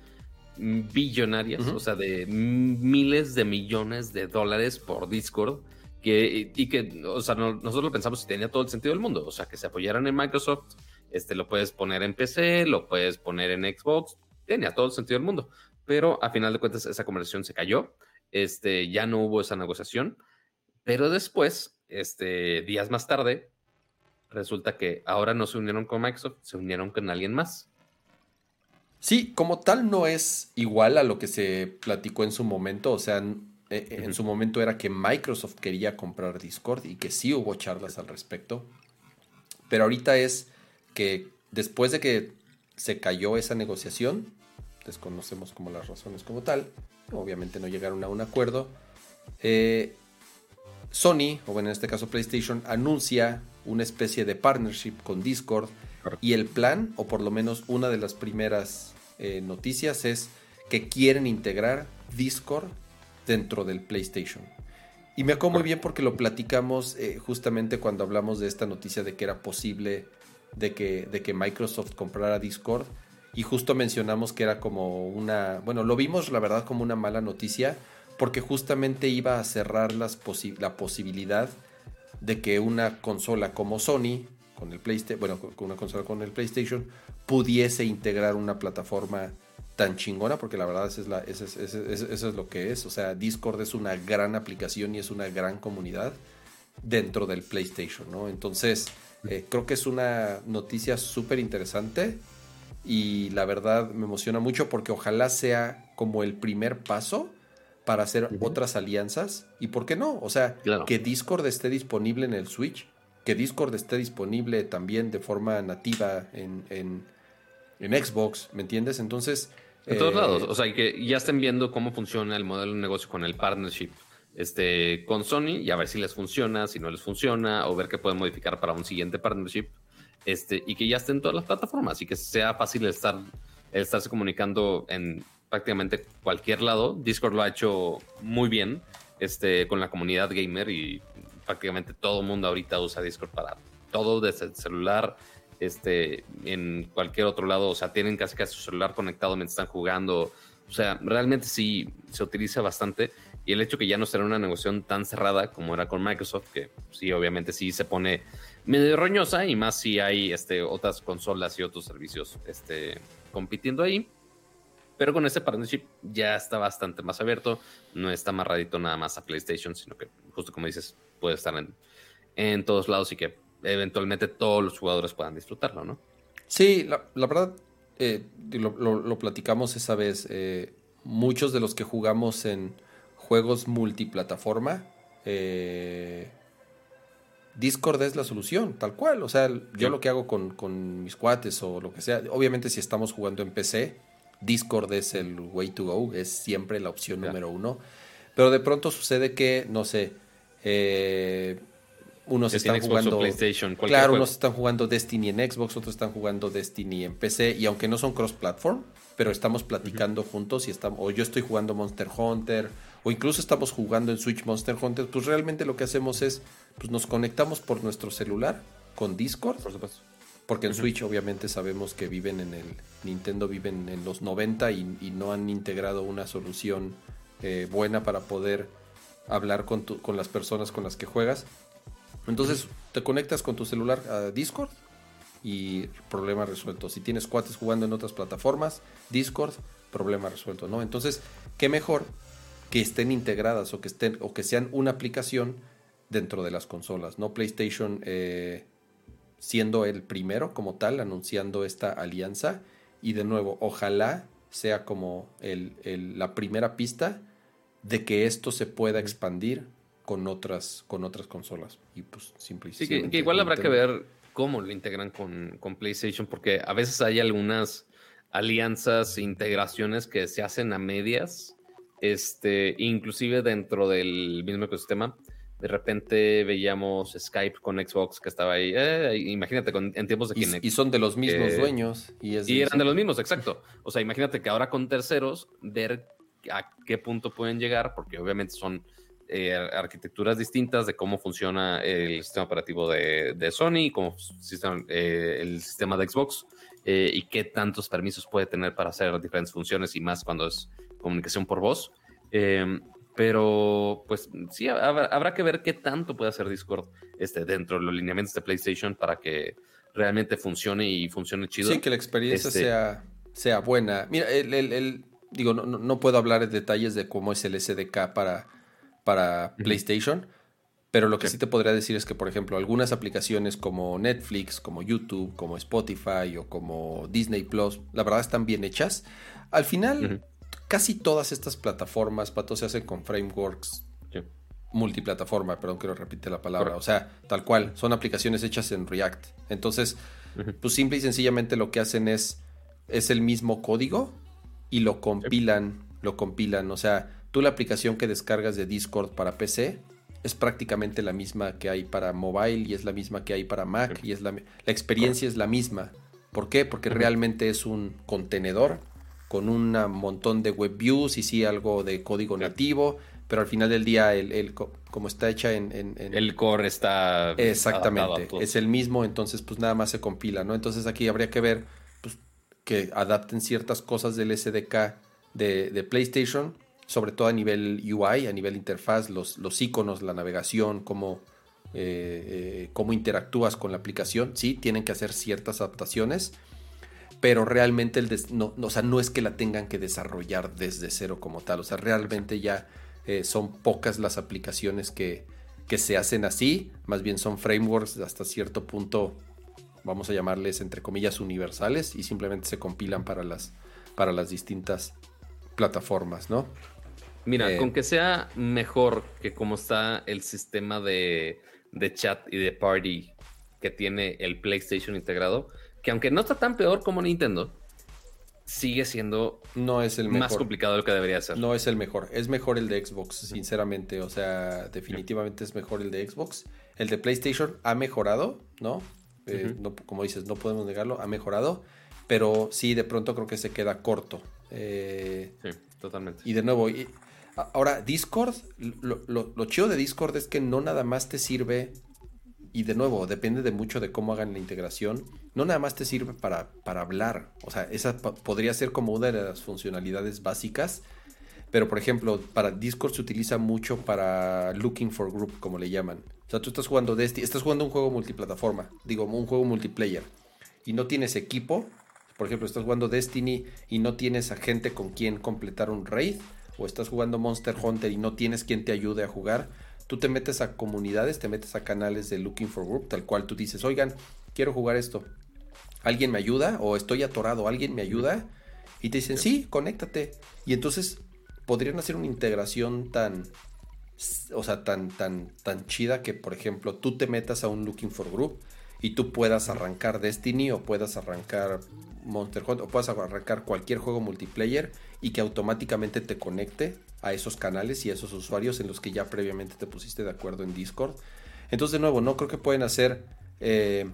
Speaker 2: billonarias, o sea, de miles de millones de dólares por Discord y que, o sea, nosotros lo pensamos y tenía todo el sentido del mundo, o sea, que se apoyaran en Microsoft, este, lo puedes poner en PC, lo puedes poner en Xbox, tenía todo el sentido del mundo, pero a final de cuentas esa conversación se cayó, este, ya no hubo esa negociación, pero después, este, días más tarde, resulta que ahora no se unieron con Microsoft, se unieron con alguien más.
Speaker 1: Sí, como tal no es igual a lo que se platicó en su momento, o sea, eh, eh, en su momento era que Microsoft quería comprar Discord y que sí hubo charlas al respecto. Pero ahorita es que después de que se cayó esa negociación, desconocemos como las razones como tal, obviamente no llegaron a un acuerdo. Eh, Sony, o bueno, en este caso PlayStation, anuncia una especie de partnership con Discord y el plan, o por lo menos una de las primeras eh, noticias es que quieren integrar Discord dentro del PlayStation. Y me acuerdo muy bien porque lo platicamos eh, justamente cuando hablamos de esta noticia de que era posible de que, de que Microsoft comprara Discord. Y justo mencionamos que era como una, bueno, lo vimos la verdad como una mala noticia porque justamente iba a cerrar las la posibilidad de que una consola como Sony, con el PlayStation, bueno, con una consola con el PlayStation, pudiese integrar una plataforma tan chingona, porque la verdad eso es, la, eso, es, lo que es. O sea, Discord es una gran aplicación y es una gran comunidad dentro del PlayStation, ¿no? Entonces, eh, creo que es una noticia súper interesante y la verdad me emociona mucho porque ojalá sea como el primer paso para hacer otras alianzas. ¿Y por qué no? O sea, que Discord esté disponible en el Switch, que Discord esté disponible también de forma nativa en, en, Xbox, ¿me entiendes? Entonces...
Speaker 2: En todos lados, eh, o sea, que ya estén viendo cómo funciona el modelo de negocio con el partnership este, con Sony y a ver si les funciona, si no les funciona, o ver qué pueden modificar para un siguiente partnership, este, y que ya estén todas las plataformas y que sea fácil estar, estarse comunicando en prácticamente cualquier lado. Discord lo ha hecho muy bien este, con la comunidad gamer y prácticamente todo mundo ahorita usa Discord para todo, desde el celular, este, en cualquier otro lado. O sea, tienen casi casi su celular conectado mientras están jugando. O sea, realmente sí se utiliza bastante. Y el hecho que ya no será una negociación tan cerrada como era con Microsoft, que sí, obviamente sí se pone medio roñosa y más si hay este, otras consolas y otros servicios este, compitiendo ahí. Pero con este partnership ya está bastante más abierto, no está amarradito nada más a PlayStation, sino que justo como dices, puede estar en, en todos lados y que eventualmente todos los jugadores puedan disfrutarlo, ¿no?
Speaker 1: Sí, la, verdad, eh, lo, platicamos esa vez, eh, muchos de los que jugamos en juegos multiplataforma, eh, Discord es la solución, tal cual. O sea, yo lo que hago con, con, mis cuates o lo que sea, obviamente si estamos jugando en PC, Discord es el way to go, es siempre la opción número uno. Pero de pronto sucede que, no sé, eh, unos están jugando PlayStation, claro, unos están jugando Destiny en Xbox, otros están jugando Destiny en PC y aunque no son cross-platform, pero estamos platicando juntos y estamos, o yo estoy jugando Monster Hunter o incluso estamos jugando en Switch Monster Hunter, pues realmente lo que hacemos es, pues nos conectamos por nuestro celular con Discord, por supuesto porque en Switch obviamente sabemos que viven en el Nintendo viven en los 90 y, no han integrado una solución eh, buena para poder hablar con, con las personas con las que juegas. Entonces te conectas con tu celular a Discord y problema resuelto. Si tienes cuates jugando en otras plataformas, Discord, problema resuelto, ¿no? Entonces, qué mejor que estén integradas o que estén o que sean una aplicación dentro de las consolas, ¿no? PlayStation eh, siendo el primero como tal, anunciando esta alianza. Y de nuevo, ojalá sea como el, la primera pista de que esto se pueda expandir con otras, con otras consolas. Y pues simplemente.
Speaker 2: Sí, que, igual habrá que ver cómo lo integran con, con, PlayStation, porque a veces hay algunas alianzas, e integraciones que se hacen a medias, este, inclusive dentro del mismo ecosistema de repente veíamos Skype con Xbox que estaba ahí. Eh, imagínate, en tiempos de
Speaker 1: Kinect. Y, son de los mismos dueños.
Speaker 2: Y, eran de los mismos, exacto. O sea, imagínate que ahora con terceros, ver a qué punto pueden llegar, porque obviamente son eh, arquitecturas distintas de cómo funciona el sistema operativo de, de Sony, cómo sistema, eh, el sistema de Xbox y qué tantos permisos puede tener para hacer diferentes funciones y más cuando es comunicación por voz. Pero, pues sí, habrá, que ver qué tanto puede hacer Discord este, dentro de los lineamientos de PlayStation para que realmente funcione y funcione chido.
Speaker 1: Sí, que la experiencia este sea, sea buena. Mira, el, digo, no, no, puedo hablar en detalles de cómo es el SDK para, para PlayStation, pero lo que sí. te podría decir es que, por ejemplo, algunas aplicaciones como Netflix, como YouTube, como Spotify o como Disney Plus, la verdad están bien hechas. Al final casi todas estas plataformas, Pato, se hacen con frameworks multiplataforma, perdón que lo repite la palabra, o sea, tal cual, son aplicaciones hechas en React. Entonces, pues simple y sencillamente lo que hacen es es el mismo código y lo compilan, lo compilan. O sea, tú la aplicación que descargas de Discord para PC es prácticamente la misma que hay para mobile y es la misma que hay para Mac y es la, la experiencia es la misma. ¿Por qué? Porque realmente es un contenedor con un montón de web views y sí algo de código nativo, pero al final del día el, como está hecha en,
Speaker 2: El core está...
Speaker 1: Exactamente, es el mismo, entonces pues nada más se compila, ¿no? Entonces aquí habría que ver pues, que adapten ciertas cosas del SDK de, PlayStation, sobre todo a nivel UI, a nivel interfaz, los, los iconos, la navegación, cómo, eh, eh, cómo interactúas con la aplicación, sí, tienen que hacer ciertas adaptaciones pero realmente el no, o sea, no es que la tengan que desarrollar desde cero como tal, o sea, realmente ya eh, son pocas las aplicaciones que, que se hacen así, más bien son frameworks hasta cierto punto, vamos a llamarles entre comillas universales y simplemente se compilan para las, para las distintas plataformas, ¿no?
Speaker 2: Mira, eh, con que sea mejor que como está el sistema de, de chat y de party que tiene el PlayStation integrado, que aunque no está tan peor como Nintendo, sigue siendo
Speaker 1: no es el
Speaker 2: más complicado de lo que debería ser.
Speaker 1: No es el mejor. Es mejor el de Xbox, sinceramente. O sea, definitivamente es mejor el de Xbox. El de PlayStation ha mejorado, ¿no? Eh, como dices, no podemos negarlo, ha mejorado. Pero sí, de pronto creo que se queda corto.
Speaker 2: Eh, sí, totalmente.
Speaker 1: Y de nuevo, ahora, Discord, lo, lo chido de Discord es que no nada más te sirve y de nuevo, depende de mucho de cómo hagan la integración. No nada más te sirve para, para hablar. O sea, esa podría ser como una de las funcionalidades básicas. Pero, por ejemplo, para Discord se utiliza mucho para looking for group, como le llaman. O sea, tú estás jugando Destiny, estás jugando un juego multiplataforma, digo, un juego multiplayer, y no tienes equipo. Por ejemplo, estás jugando Destiny y no tienes a gente con quien completar un raid, o estás jugando Monster Hunter y no tienes quien te ayude a jugar Tú te metes a comunidades, te metes a canales de Looking for Group, tal cual tú dices, oigan, quiero jugar esto. ¿Alguien me ayuda? O estoy atorado, ¿alguien me ayuda? Y te dicen, sí, conéctate. Y entonces podrían hacer una integración tan, o sea, tan, tan, tan chida que, por ejemplo, tú te metas a un Looking for Group y tú puedas arrancar Destiny o puedas arrancar Monster Hunter o puedas arrancar cualquier juego multiplayer y que automáticamente te conecte a esos canales y a esos usuarios en los que ya previamente te pusiste de acuerdo en Discord. Entonces, de nuevo, no creo que pueden hacer eh,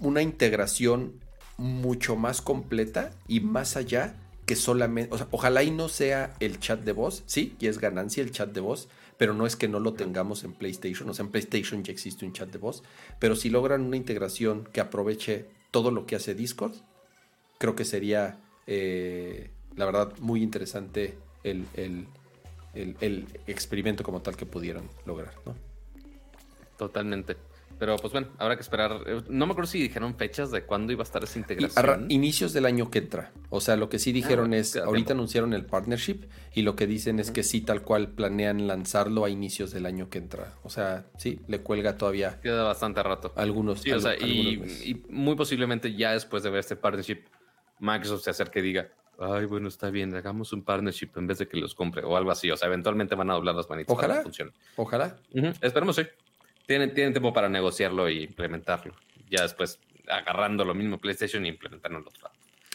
Speaker 1: una integración mucho más completa y más allá que solamente, o sea, ojalá y no sea el chat de voz, sí, y es ganancia el chat de voz, pero no es que no lo tengamos en PlayStation, o sea, en PlayStation ya existe un chat de voz, pero si logran una integración que aproveche todo lo que hace Discord, creo que sería, eh, la verdad, muy interesante el, experimento como tal que pudieron lograr, ¿no?
Speaker 2: Totalmente. Pero pues bueno, habrá que esperar. No me acuerdo si dijeron fechas de cuándo iba a estar esa integración.
Speaker 1: inicios del año que entra. O sea, lo que sí dijeron ah, es, ahorita anunciaron el partnership y lo que dicen es que sí, tal cual planean lanzarlo a inicios del año que entra. O sea, sí, le cuelga todavía.
Speaker 2: Queda bastante rato.
Speaker 1: Algunos.
Speaker 2: Sí, o sea, y, y, muy posiblemente ya después de ver este partnership, Microsoft se acerque y diga, ay, bueno, está bien, hagamos un partnership en vez de que los compre o algo así. O sea, eventualmente van a doblar las manitas
Speaker 1: ojalá, funcione. Ojalá.
Speaker 2: Esperemos, sí. Tienen, tienen tiempo para negociarlo y implementarlo. Ya después agarrando lo mismo PlayStation y implementarlo en otro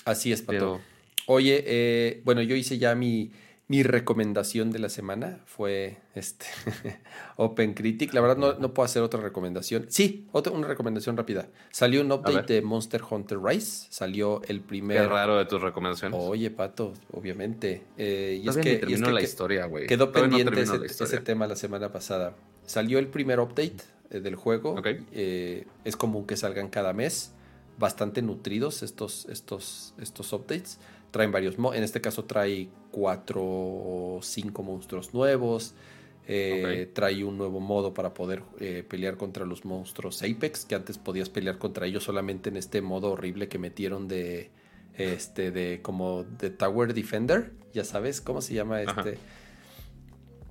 Speaker 1: Así es, Pato. Oye, eh, bueno, yo hice ya mi mi recomendación de la semana fue este Open Critic. La verdad no, no, puedo hacer otra recomendación. Sí, otra, una recomendación rápida. Salió un update de Monster Hunter Rise. Salió el primer...
Speaker 2: Qué raro de tus recomendaciones.
Speaker 1: Oye, Pato, obviamente. Eh,
Speaker 2: y, es que, y, es que, la historia, güey.
Speaker 1: Quedó pendiente ese, tema la semana pasada. Salió el primer update eh, del juego. Eh, es común que salgan cada mes. Bastante nutridos estos, estos, estos updates traen varios, en este caso trae cuatro o cinco monstruos nuevos. Eh, trae un nuevo modo para poder eh, pelear contra los monstruos Apex, que antes podías pelear contra ellos solamente en este modo horrible que metieron de este de como de Tower Defender, ya sabes cómo se llama este.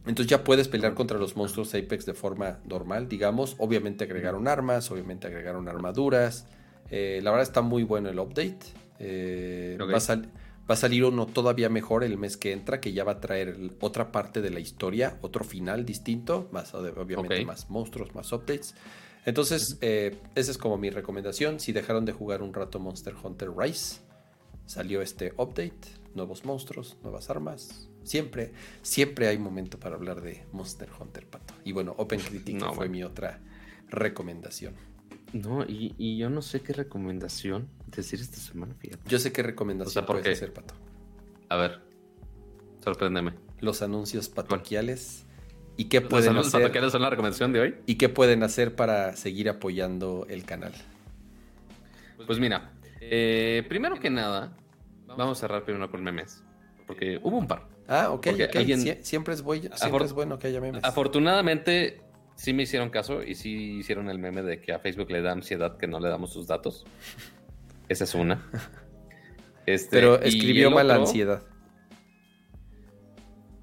Speaker 1: Entonces ya puedes pelear contra los monstruos Apex de forma normal, digamos. Obviamente agregaron armas, obviamente agregaron armaduras. Eh, la verdad está muy bueno el update. Va a salir Va a salir uno todavía mejor el mes que entra, que ya va a traer otra parte de la historia, otro final distinto, más obviamente más monstruos, más updates. Entonces, eh, esa es como mi recomendación. Si dejaron de jugar un rato Monster Hunter Rise, salió este update, nuevos monstruos, nuevas armas. Siempre, siempre hay momento para hablar de Monster Hunter, Pato. Y bueno, Open Critic
Speaker 2: No,
Speaker 1: fue
Speaker 2: bueno.
Speaker 1: mi otra recomendación.
Speaker 2: No, y, y yo no sé qué recomendación decir esta semana, fíjate.
Speaker 1: Yo sé qué recomendación
Speaker 2: O sea, ¿por
Speaker 1: puedes
Speaker 2: qué?
Speaker 1: hacer, Pato.
Speaker 2: A ver, sorpréndeme.
Speaker 1: Los anuncios patoquiales y qué
Speaker 2: ¿Los
Speaker 1: pueden
Speaker 2: saludos
Speaker 1: hacer
Speaker 2: parroquiales son la recomendación de hoy?
Speaker 1: y qué pueden hacer para seguir apoyando el canal.
Speaker 2: Pues mira, eh, primero que nada, vamos a cerrar primero con memes. Porque hubo un par.
Speaker 1: Ah, ok,
Speaker 2: Porque
Speaker 1: ok.
Speaker 2: alguien-
Speaker 1: Sie- siempre es, siempre es bueno que haya memes.
Speaker 2: Afortunadamente, sí me hicieron caso y sí hicieron el meme de que a Facebook le da ansiedad que no le damos sus datos. Esa es una. Este,
Speaker 1: Pero escribió mal
Speaker 2: otro-
Speaker 1: ansiedad.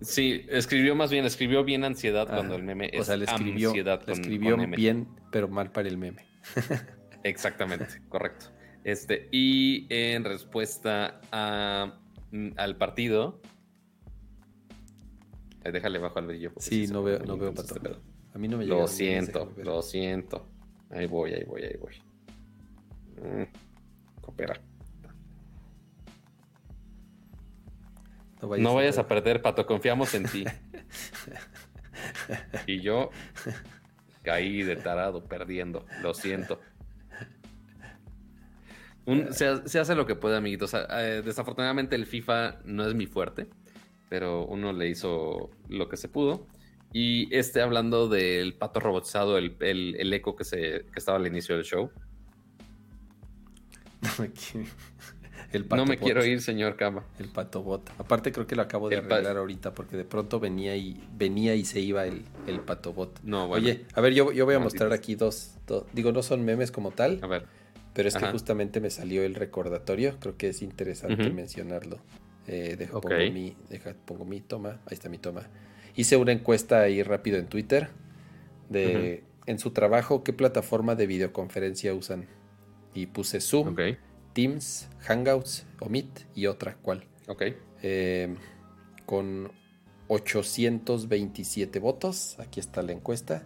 Speaker 2: Sí, escribió más bien, escribió bien ansiedad cuando el meme es
Speaker 1: o sea, le escribió,
Speaker 2: ansiedad
Speaker 1: le escribió
Speaker 2: con
Speaker 1: bien, pero mal para el meme.
Speaker 2: Exactamente, correcto. Este, y en respuesta a, mm, al partido. Ay, déjale bajo al brillo.
Speaker 1: Sí, no veo, no veo pato.
Speaker 2: este.
Speaker 1: A mí no me llega.
Speaker 2: Lo siento, lo siento. Ahí voy, ahí voy, ahí voy. Mm, No vayas a perder, Pato, confiamos en ti. y yo caí de tarado, perdiendo. Lo siento. Un- se, ha- se hace lo que puede, amiguitos. Eh, desafortunadamente el FIFA no es mi fuerte, pero uno le hizo lo que se pudo. Y este hablando del pato robotizado, el, el- el eco que, se, que estaba al inicio del show.
Speaker 1: el
Speaker 2: no me quiero ir, señor Cama.
Speaker 1: El patobot. Aparte creo que lo acabo de
Speaker 2: El
Speaker 1: arreglar ahorita porque de pronto venía y venía y se iba el, el patobot.
Speaker 2: No, bueno.
Speaker 1: Oye, a ver, yo, yo voy a mostrar aquí dos, dos- Digo, no son memes como tal,
Speaker 2: A ver.
Speaker 1: pero es que justamente me salió el recordatorio. Creo que es interesante mencionarlo. Eh, deja, pongo mi, deja, pongo mi toma. Ahí está mi toma. Hice una encuesta ahí rápido en Twitter de en su trabajo qué plataforma de videoconferencia usan. Y puse Zoom, Teams, Hangouts o Meet y otra cual.
Speaker 2: ok.
Speaker 1: Eh, con 827 votos. Aquí está la encuesta.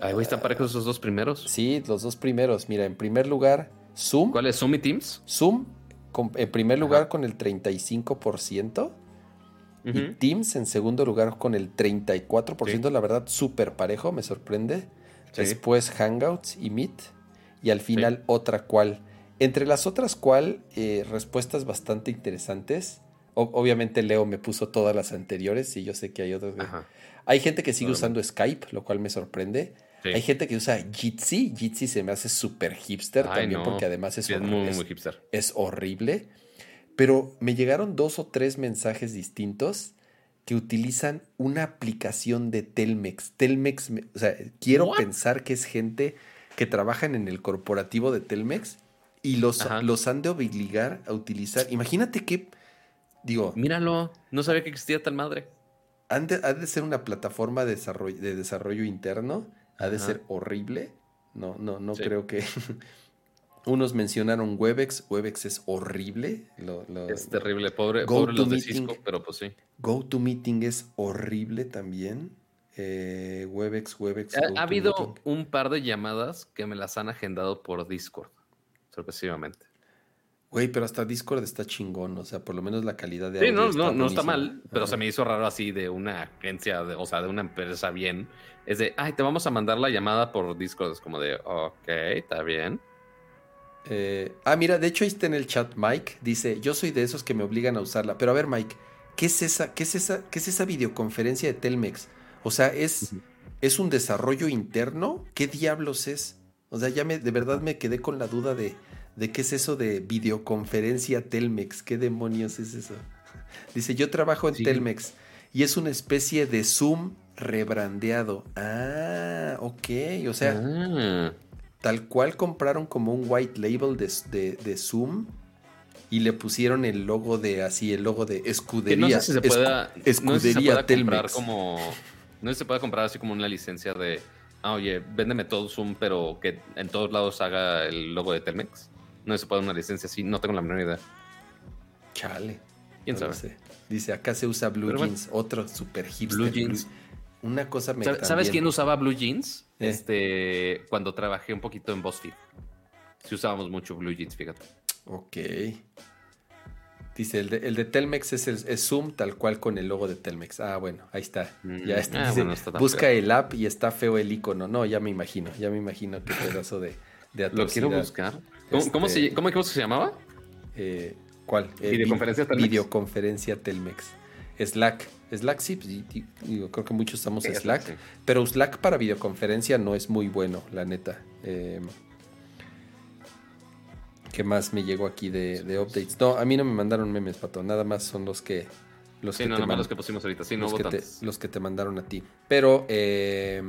Speaker 2: Ahí están parejos esos dos primeros.
Speaker 1: Sí, los dos primeros. Mira, en primer lugar, Zoom.
Speaker 2: ¿Cuál es? ¿Zoom y Teams?
Speaker 1: Zoom, con- en primer lugar
Speaker 2: Ajá.
Speaker 1: con el 35%. Y
Speaker 2: Ujú.
Speaker 1: Teams en segundo lugar con el 34%. La verdad, súper parejo, me sorprende.
Speaker 2: Sí.
Speaker 1: Después Hangouts y Meet. Y al final otra cual. Entre las otras cual, eh, respuestas bastante interesantes. O- obviamente Leo me puso todas las anteriores y yo sé que hay otras. que-. Hay gente que sigue usando Skype, lo cual me sorprende.
Speaker 2: Sí.
Speaker 1: Hay gente que usa Jitsi. Jitsi se me hace súper hipster
Speaker 2: Ay,
Speaker 1: también
Speaker 2: no.
Speaker 1: porque además es,
Speaker 2: Sí, es muy, hipster.
Speaker 1: es horrible. Pero me llegaron dos o tres mensajes distintos que utilizan una aplicación de Telmex. Telmex, me- o sea, quiero
Speaker 2: What?
Speaker 1: pensar que es gente que trabajan en el corporativo de Telmex y los,
Speaker 2: Ajá.
Speaker 1: los han de obligar a utilizar. Imagínate que, digo,
Speaker 2: Míralo, no sabía que existía tal madre.
Speaker 1: han de, ha de ser una plataforma de desarrollo, de desarrollo interno, ha de
Speaker 2: Ajá.
Speaker 1: ser horrible. No, no, no
Speaker 2: Sí.
Speaker 1: creo que. Unos mencionaron Webex, Webex es horrible. Lo- lo-
Speaker 2: Es terrible, pobre,
Speaker 1: Go
Speaker 2: pobre
Speaker 1: to
Speaker 2: los de
Speaker 1: meeting.
Speaker 2: Cisco, pero pues sí.
Speaker 1: GoToMeeting es horrible también. Eh, Webex, Webex.
Speaker 2: Ha, ha habido un par de llamadas que me las han agendado por Discord, sorpresivamente.
Speaker 1: Güey, pero hasta Discord está chingón. O sea, por lo menos la calidad de
Speaker 2: Sí,
Speaker 1: audio
Speaker 2: no, no, no
Speaker 1: buenísima.
Speaker 2: está mal, pero
Speaker 1: Ajá.
Speaker 2: se me hizo raro así de una agencia, de- o sea, de una empresa bien. Es de, ay, te vamos a mandar la llamada por Discord. Es como de, ok, está bien.
Speaker 1: Eh, ah, mira, de hecho ahí está en el chat Mike. Dice, yo soy de esos que me obligan a usarla. Pero a ver, Mike, ¿qué es esa, qué es esa, qué es esa videoconferencia de Telmex? O sea, ¿es. ¿es un desarrollo interno? ¿Qué diablos es? O sea, ya me, de verdad me quedé con la duda de, de qué es eso de videoconferencia Telmex. ¿Qué demonios es eso? Dice, yo trabajo en
Speaker 2: Sí.
Speaker 1: Telmex y es una especie de Zoom rebrandeado. Ah, ok. O sea,
Speaker 2: Ah,
Speaker 1: Tal cual compraron como un white label de, de- de Zoom y le pusieron el logo de así, el logo de
Speaker 2: que
Speaker 1: escudería.
Speaker 2: no sé si se pueda, no sé si se
Speaker 1: escudería
Speaker 2: comprar
Speaker 1: Telmex.
Speaker 2: como, no se puede comprar así como una licencia de, ah, oye, véndeme todo Zoom, pero que en todos lados haga el logo de Telmex. No se puede una licencia así, no tengo la menor idea.
Speaker 1: Chale.
Speaker 2: ¿Quién
Speaker 1: no
Speaker 2: sabe?
Speaker 1: sé. Dice, acá se usa Blue
Speaker 2: Pero bueno.
Speaker 1: Jeans, otro super hipster.
Speaker 2: Blue Jeans.
Speaker 1: Una cosa me
Speaker 2: ¿Sabes, ¿sabes
Speaker 1: también-
Speaker 2: quién usaba blue jeans?
Speaker 1: Eh.
Speaker 2: Este, cuando trabajé un poquito en BuzzFeed. Sí usábamos mucho blue jeans, fíjate.
Speaker 1: Ok. Dice, el de, el de Telmex es, el, es Zoom tal cual con el logo de Telmex. Ah, bueno, ahí está.
Speaker 2: Mm,
Speaker 1: Ya está.
Speaker 2: ah,
Speaker 1: Dice,
Speaker 2: bueno, está tan
Speaker 1: busca
Speaker 2: feo.
Speaker 1: el app y está feo el icono. No, ya me imagino, ya me imagino qué pedazo de, de
Speaker 2: Lo quiero buscar. ¿Cómo, cómo
Speaker 1: Este-
Speaker 2: se, cómo llamaba?
Speaker 1: Eh, ¿Cuál? Eh,
Speaker 2: Videoconferencia
Speaker 1: vi-
Speaker 2: Telmex.
Speaker 1: Videoconferencia Telmex. Slack. Slack sí, pues, digo, creo que muchos usamos Slack,
Speaker 2: sí.
Speaker 1: pero Slack para videoconferencia no es muy bueno, la neta. Eh, ¿Qué más me llegó aquí de, de updates? No, a mí no me mandaron memes, pato. Nada más son los que los
Speaker 2: Sí,
Speaker 1: que
Speaker 2: no,
Speaker 1: te
Speaker 2: nada más los que pusimos ahorita. Sí, no
Speaker 1: los, que te, los que te mandaron a ti. Pero eh,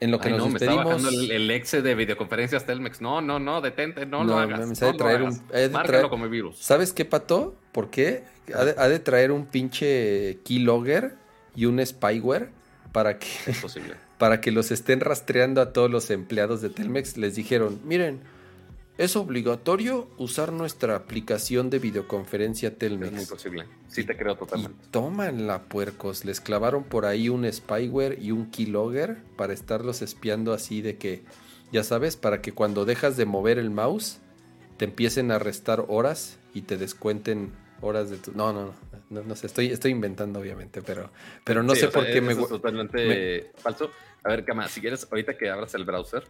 Speaker 1: en lo que
Speaker 2: Ay,
Speaker 1: nos
Speaker 2: no, me está
Speaker 1: despedimos.
Speaker 2: bajando el, el exe de videoconferencias Telmex. No, no, no, detente, no, lo
Speaker 1: No,
Speaker 2: hagas.
Speaker 1: mames,
Speaker 2: no lo
Speaker 1: traer
Speaker 2: hagas.
Speaker 1: un- ha de traer-
Speaker 2: como virus.
Speaker 1: ¿Sabes qué, Pato? ¿Por qué? Ha de, ha de traer un pinche keylogger y un spyware para que,
Speaker 2: Es posible.
Speaker 1: para que los estén rastreando a todos los empleados de Telmex. Les dijeron, miren, es obligatorio usar nuestra aplicación de videoconferencia
Speaker 2: Es muy
Speaker 1: Telmex.
Speaker 2: posible. Sí, te creo
Speaker 1: Y
Speaker 2: totalmente.
Speaker 1: tómanla, puercos. Les clavaron por ahí un spyware y un keylogger para estarlos espiando así de que, ya sabes, para que cuando dejas de mover el mouse, te empiecen a restar horas y te descuenten horas de tu... No, no, no, no, no sé, estoy, estoy inventando obviamente, pero, pero no
Speaker 2: Sí,
Speaker 1: sé
Speaker 2: sea,
Speaker 1: por qué me...
Speaker 2: es totalmente falso. A ver, Cama, si quieres, ahorita que abras el browser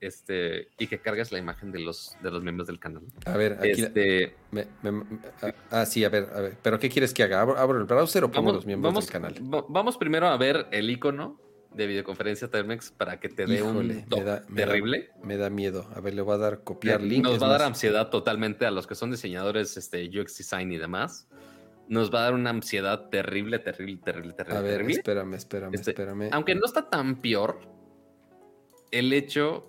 Speaker 2: este, y que cargues la imagen de los, de los miembros del canal.
Speaker 1: A ver, aquí... la-
Speaker 2: Este,
Speaker 1: me- me- me- ah, ah, sí, a ver, a ver. ¿Pero qué quieres que haga? ¿Abro, abro el browser o pongo
Speaker 2: vamos,
Speaker 1: los miembros
Speaker 2: vamos,
Speaker 1: del canal?
Speaker 2: va- vamos primero a ver el icono de videoconferencia Telmex para que te dé un
Speaker 1: me
Speaker 2: top
Speaker 1: da- me da-
Speaker 2: terrible.
Speaker 1: Me da miedo. A ver, le voy a dar copiar link.
Speaker 2: Nos va a dar
Speaker 1: más-
Speaker 2: ansiedad totalmente a los que son diseñadores este, UX design y demás. Nos va a dar una ansiedad terrible, terrible, terrible, terrible.
Speaker 1: A ver,
Speaker 2: terrible.
Speaker 1: espérame, espérame,
Speaker 2: Este,
Speaker 1: espérame.
Speaker 2: Aunque no está tan peor el hecho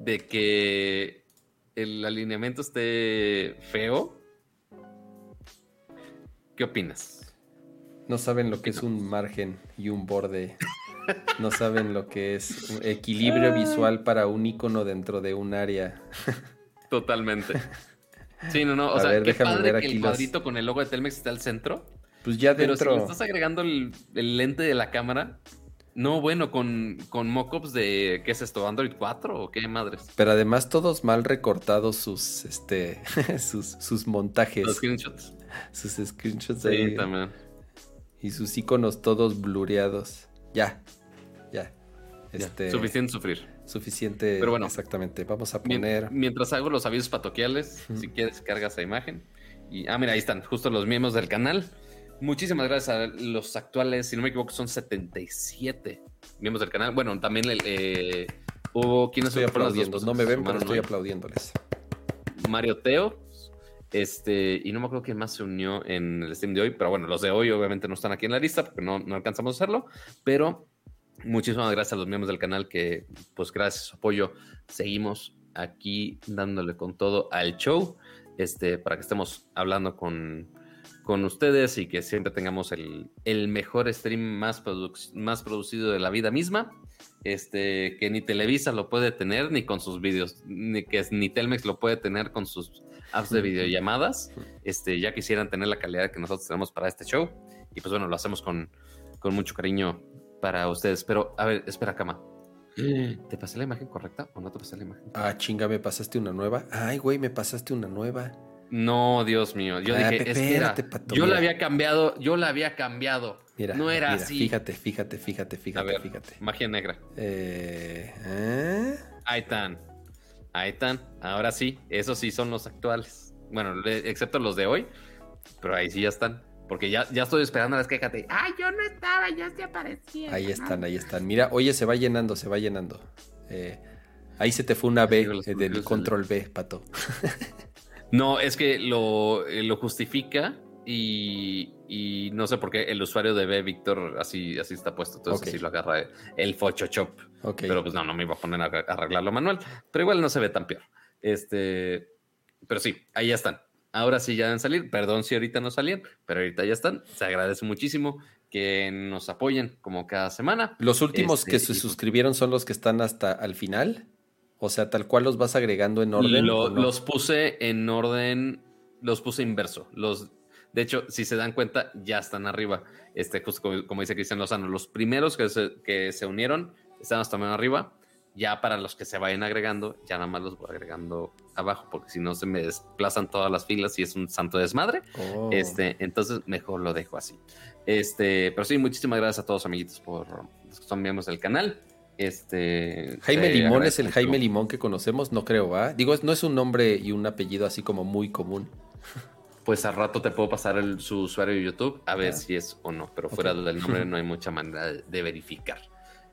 Speaker 2: de que el alineamiento esté feo. ¿Qué opinas?
Speaker 1: No saben lo que es un margen y un borde. No saben lo que es un equilibrio visual para un icono dentro de un área.
Speaker 2: Totalmente. Sí, no, no. O
Speaker 1: A
Speaker 2: sea,
Speaker 1: ver,
Speaker 2: qué
Speaker 1: déjame
Speaker 2: padre
Speaker 1: ver
Speaker 2: que
Speaker 1: aquí
Speaker 2: el
Speaker 1: los-
Speaker 2: cuadrito con el logo de Telmex está al centro.
Speaker 1: Pues ya
Speaker 2: Pero si
Speaker 1: dentro.
Speaker 2: le estás agregando el, el lente de la cámara, no, bueno, con, con mockups de, ¿qué es esto? ¿Android 4 o qué madres?
Speaker 1: Pero además todos mal recortados sus este sus, sus montajes,
Speaker 2: Los screenshots.
Speaker 1: sus screenshots
Speaker 2: Sí,
Speaker 1: ahí,
Speaker 2: también.
Speaker 1: y sus iconos todos blureados. Ya. Ya.
Speaker 2: Ya,
Speaker 1: Este
Speaker 2: Suficiente sufrir.
Speaker 1: suficiente
Speaker 2: Pero bueno.
Speaker 1: exactamente. Vamos a poner
Speaker 2: Mientras hago los avisos patoquiales, si quieres carga esa imagen. Y, ah, mira, ahí están, justo los miembros del canal. Muchísimas gracias a los actuales, si no me equivoco, son 77 miembros del canal. Bueno, también eh, hubo quienes
Speaker 1: estoy aplaudiendo. No me ven, pero estoy aplaudiéndoles.
Speaker 2: Mario Teo. Este, y no me acuerdo quién más se unió en el stream de hoy, pero bueno, los de hoy obviamente no están aquí en la lista porque no, no alcanzamos a hacerlo, pero muchísimas gracias a los miembros del canal que, pues gracias a su apoyo, seguimos aquí dándole con todo al show, este, para que estemos hablando con, con ustedes y que siempre tengamos el, el mejor stream más, produc- más producido de la vida misma. Este, que ni Televisa lo puede tener ni con sus vídeos, ni que ni Telmex lo puede tener con sus apps de videollamadas. Este, ya quisieran tener la calidad que nosotros tenemos para este show. Y pues bueno, lo hacemos con, con mucho cariño para ustedes. Pero, a ver, espera, cama. ¿Te pasé la imagen correcta o no te pasé la imagen?
Speaker 1: Ah, chinga, me pasaste una nueva. Ay, güey, me pasaste una nueva.
Speaker 2: No, Dios mío. Yo dije,
Speaker 1: espérate, pato,
Speaker 2: yo la había cambiado, yo la había cambiado.
Speaker 1: Mira,
Speaker 2: no era
Speaker 1: mira,
Speaker 2: así.
Speaker 1: Fíjate, fíjate, fíjate,
Speaker 2: A
Speaker 1: fíjate,
Speaker 2: ver,
Speaker 1: fíjate.
Speaker 2: magia negra.
Speaker 1: Eh, ¿eh?
Speaker 2: Ahí están. Ahí están. Ahora sí, esos sí son los actuales. Bueno, excepto los de hoy, pero ahí sí ya están. Porque ya, ya estoy esperando las quejas de, ay, yo no estaba, ya se aparecía.
Speaker 1: Ahí están, ahí están. Mira, oye, se va llenando, se va llenando. Eh, ahí se te fue una B del control B, pato.
Speaker 2: No, es que lo, eh, lo justifica y, y no sé por qué el usuario de B, Víctor, así, así está puesto. Entonces
Speaker 1: Ok.
Speaker 2: así lo agarra el Photoshop.
Speaker 1: Ok.
Speaker 2: Pero pues no, no me iba a poner a a arreglarlo manual. Pero igual no se ve tan peor. Este, pero sí, ahí ya están. Ahora sí ya deben salir. Perdón si ahorita no salían, pero ahorita ya están. Se agradece muchísimo que nos apoyen como cada semana.
Speaker 1: Los últimos
Speaker 2: Este,
Speaker 1: que se
Speaker 2: y-
Speaker 1: suscribieron son los que están hasta al final. O sea, tal cual los vas agregando en orden.
Speaker 2: Lo-. Los puse en orden, los puse inverso. Los, de hecho, si se dan cuenta, ya están arriba. Este, justo como, como dice Cristian Lozano, los primeros que se, que se unieron están hasta más arriba. Ya para los que se vayan agregando, ya nada más los voy agregando abajo, porque si no se me desplazan todas las filas y es un santo desmadre.
Speaker 1: Oh.
Speaker 2: Este, entonces mejor lo dejo así. Este, pero sí, muchísimas gracias a todos amiguitos por los que son miembros del canal. Este,
Speaker 1: Jaime Limón es el. Jaime Limón que conocemos, no creo, ¿va? Digo, no es un nombre y un apellido así como muy común.
Speaker 2: Pues al rato te puedo pasar el- su usuario de YouTube a ver
Speaker 1: Ah.
Speaker 2: si es o no, pero fuera del nombre no hay mucha manera de, de verificar.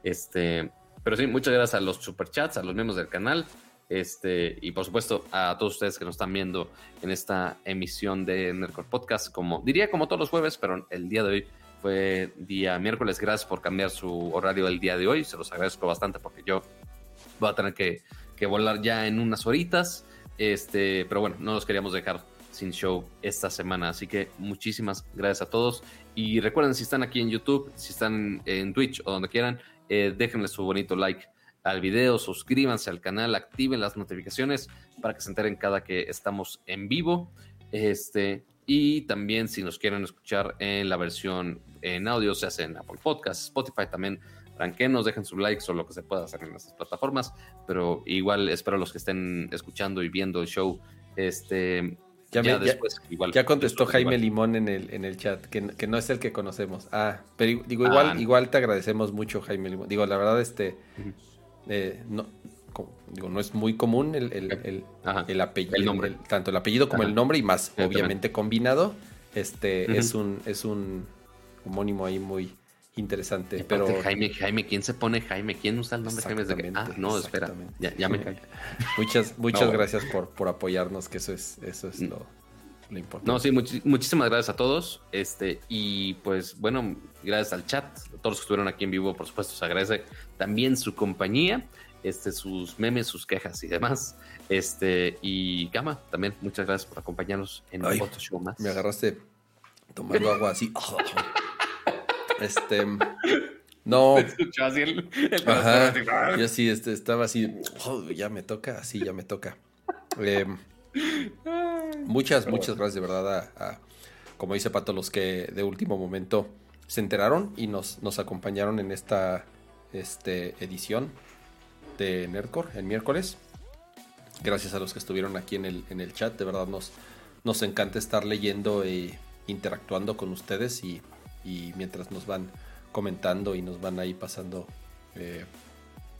Speaker 2: Este, pero sí, muchas gracias a los superchats, a los miembros del canal, este, y por supuesto a todos ustedes que nos están viendo en esta emisión de Nerdcore Podcast, como diría como todos los jueves, pero el día de hoy fue día miércoles. Gracias por cambiar su horario del día de hoy, se los agradezco bastante porque yo voy a tener que, que volar ya en unas horitas. Este, pero bueno, no los queríamos dejar sin show esta semana. Así que muchísimas gracias a todos. Y recuerden, si están aquí en YouTube, si están en Twitch o donde quieran, eh, déjenle su bonito like al video, suscríbanse al canal, activen las notificaciones para que se enteren cada que estamos en vivo. Este, y también si nos quieren escuchar en la versión en audio, se hace en Apple Podcasts, Spotify también. Ranquenos, dejen su likes o lo que se pueda hacer en estas plataformas. Pero igual espero los que estén escuchando y viendo el show. Este,
Speaker 1: Ya,
Speaker 2: ya,
Speaker 1: me- ya-
Speaker 2: después, igual.
Speaker 1: ya contestó
Speaker 2: igual.
Speaker 1: Jaime Limón en el, en el chat, que, que no es el que conocemos. Ah, pero digo, igual,
Speaker 2: Ah, no.
Speaker 1: igual te agradecemos mucho, Jaime Limón. Digo, la verdad, este, eh, no, digo, no es muy común el, el, el- el apellido,
Speaker 2: El nombre.
Speaker 1: tanto el apellido como
Speaker 2: Ajá.
Speaker 1: el nombre y más, obviamente combinado. Este, es un, es un homónimo ahí muy interesante, pero
Speaker 2: Jaime, Jaime, ¿quién se pone Jaime? ¿Quién usa el nombre Jaime? Es de que, ah, no, espera, ya, ya me
Speaker 1: muchas, muchas
Speaker 2: No,
Speaker 1: gracias por, por apoyarnos, que eso es, eso es
Speaker 2: Mm.
Speaker 1: lo, lo importante.
Speaker 2: No, sí, muchísimas gracias a todos. Este, y pues bueno, gracias al chat, a todos los que estuvieron aquí en vivo, por supuesto, se agradece también su compañía, este, sus memes, sus quejas y demás. Este, y Gama, también muchas gracias por acompañarnos en
Speaker 1: Ay,
Speaker 2: otro show más.
Speaker 1: Me agarraste tomando agua así. Este. No.
Speaker 2: Escuchó así el- el
Speaker 1: Ajá.
Speaker 2: así,
Speaker 1: Yo así este, estaba así. "Oh, ya me toca, sí, ya me toca. Eh, muchas, muchas gracias de verdad a, a, como dice Pato, los que de último momento se enteraron y nos, nos acompañaron en esta este, edición de Nerdcore el miércoles. Gracias a los que estuvieron aquí en el, en el chat. De verdad nos, nos encanta estar leyendo e interactuando con ustedes y, y mientras nos van comentando y nos van ahí pasando eh,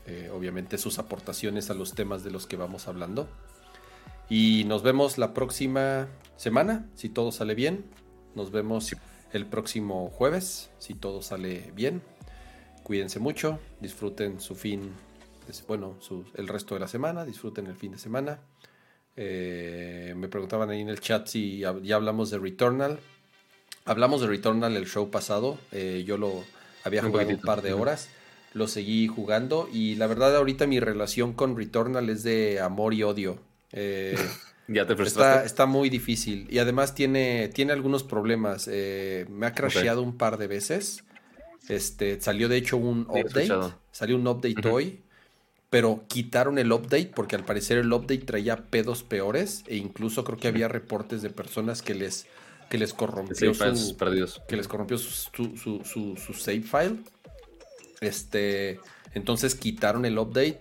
Speaker 1: eh, obviamente sus aportaciones a los temas de los que vamos hablando. Y nos vemos la próxima semana, si todo sale bien. Nos vemos el próximo jueves, si todo sale bien. Cuídense mucho, disfruten su fin, bueno, su- el resto de la semana, disfruten el fin de semana. Eh, me preguntaban ahí en el chat si ya hablamos de Returnal. Hablamos de Returnal el show pasado, eh, yo lo había jugado un par de horas, lo seguí jugando y la verdad ahorita mi relación con Returnal es de amor y odio. Eh,
Speaker 2: Ya te
Speaker 1: Está, está muy difícil y además tiene, tiene algunos problemas. Me ha crasheado un par de veces. Este, salió de hecho un update. Salió un update
Speaker 2: Ujú.
Speaker 1: hoy, pero quitaron el update porque al parecer el update traía pedos peores e incluso creo que había reportes de personas que les, que les corrompió su,
Speaker 2: perdidos.
Speaker 1: que les corrompió su, su, su- save file. Este, entonces quitaron el update.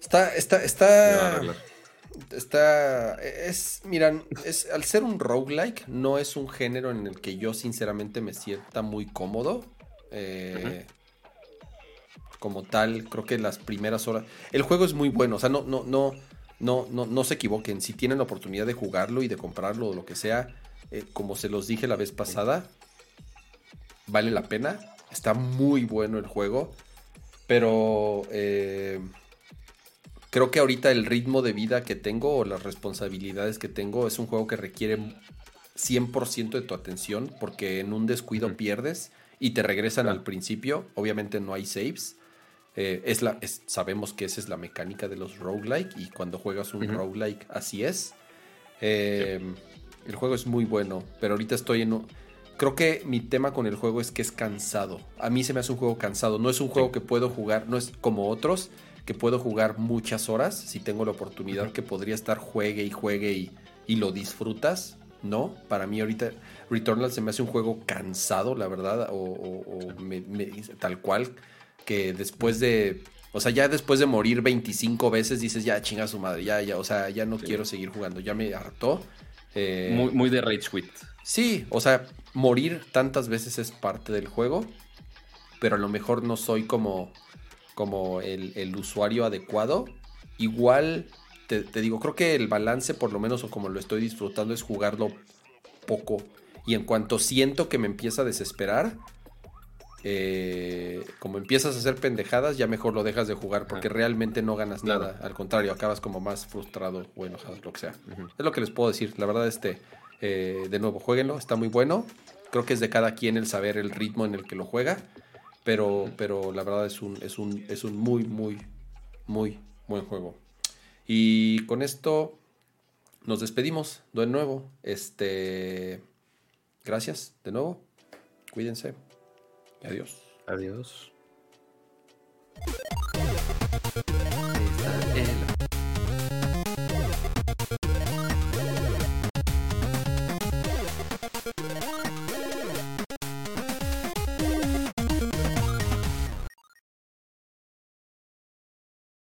Speaker 1: Está, está, está, está, es, miran, es, al ser un roguelike, no es un género en el que yo sinceramente me sienta muy cómodo. Eh, Como tal, creo que las primeras horas, el juego es muy bueno, o sea, no, no, no, no, no, no se equivoquen, si tienen la oportunidad de jugarlo y de comprarlo o lo que sea, eh, como se los dije la vez pasada, vale la pena. Está muy bueno el juego. Pero eh, creo que ahorita el ritmo de vida que tengo o las responsabilidades que tengo es un juego que requiere 100% de tu atención porque en un descuido pierdes y te regresan
Speaker 2: Claro.
Speaker 1: al principio. Obviamente no hay saves. Eh, es la, es- sabemos que esa es la mecánica de los roguelike y cuando juegas un roguelike así es. Eh, El juego es muy bueno, pero ahorita estoy en... Creo que mi tema con el juego es que es cansado. A mí se me hace un juego cansado. No es un juego que puedo jugar, no es como otros, que puedo jugar muchas horas si tengo la oportunidad, que podría estar juegue y juegue y, y lo disfrutas. No, para mí ahorita Returnal se me hace un juego cansado, la verdad, o, o- o me- me- tal cual, que después de O sea, ya después de morir 25 veces dices, ya chinga su madre, ya, ya, o sea, ya no quiero seguir jugando, ya me hartó.
Speaker 2: Eh, muy, muy de Rage Quit.
Speaker 1: Sí, o sea, morir tantas veces es parte del juego, pero a lo mejor no soy como, como el, usuario adecuado. Igual, te, te, digo, creo que el balance, por lo menos, o como lo estoy disfrutando, es jugarlo poco. Y en cuanto siento que me empieza a desesperar, eh, como empiezas a hacer pendejadas, ya mejor lo dejas de jugar porque realmente no ganas nada. Al contrario, acabas como más frustrado o enojado, lo que sea. Es lo que les puedo decir. La verdad, este, eh, de nuevo, jueguenlo, está muy bueno. Creo que es de cada quien el saber el ritmo en el que lo juega. Pero, pero la verdad es un, es un, es un muy, muy, muy buen juego. Y con esto nos despedimos de nuevo. Este, gracias de nuevo. Cuídense. Adiós.
Speaker 2: Adiós.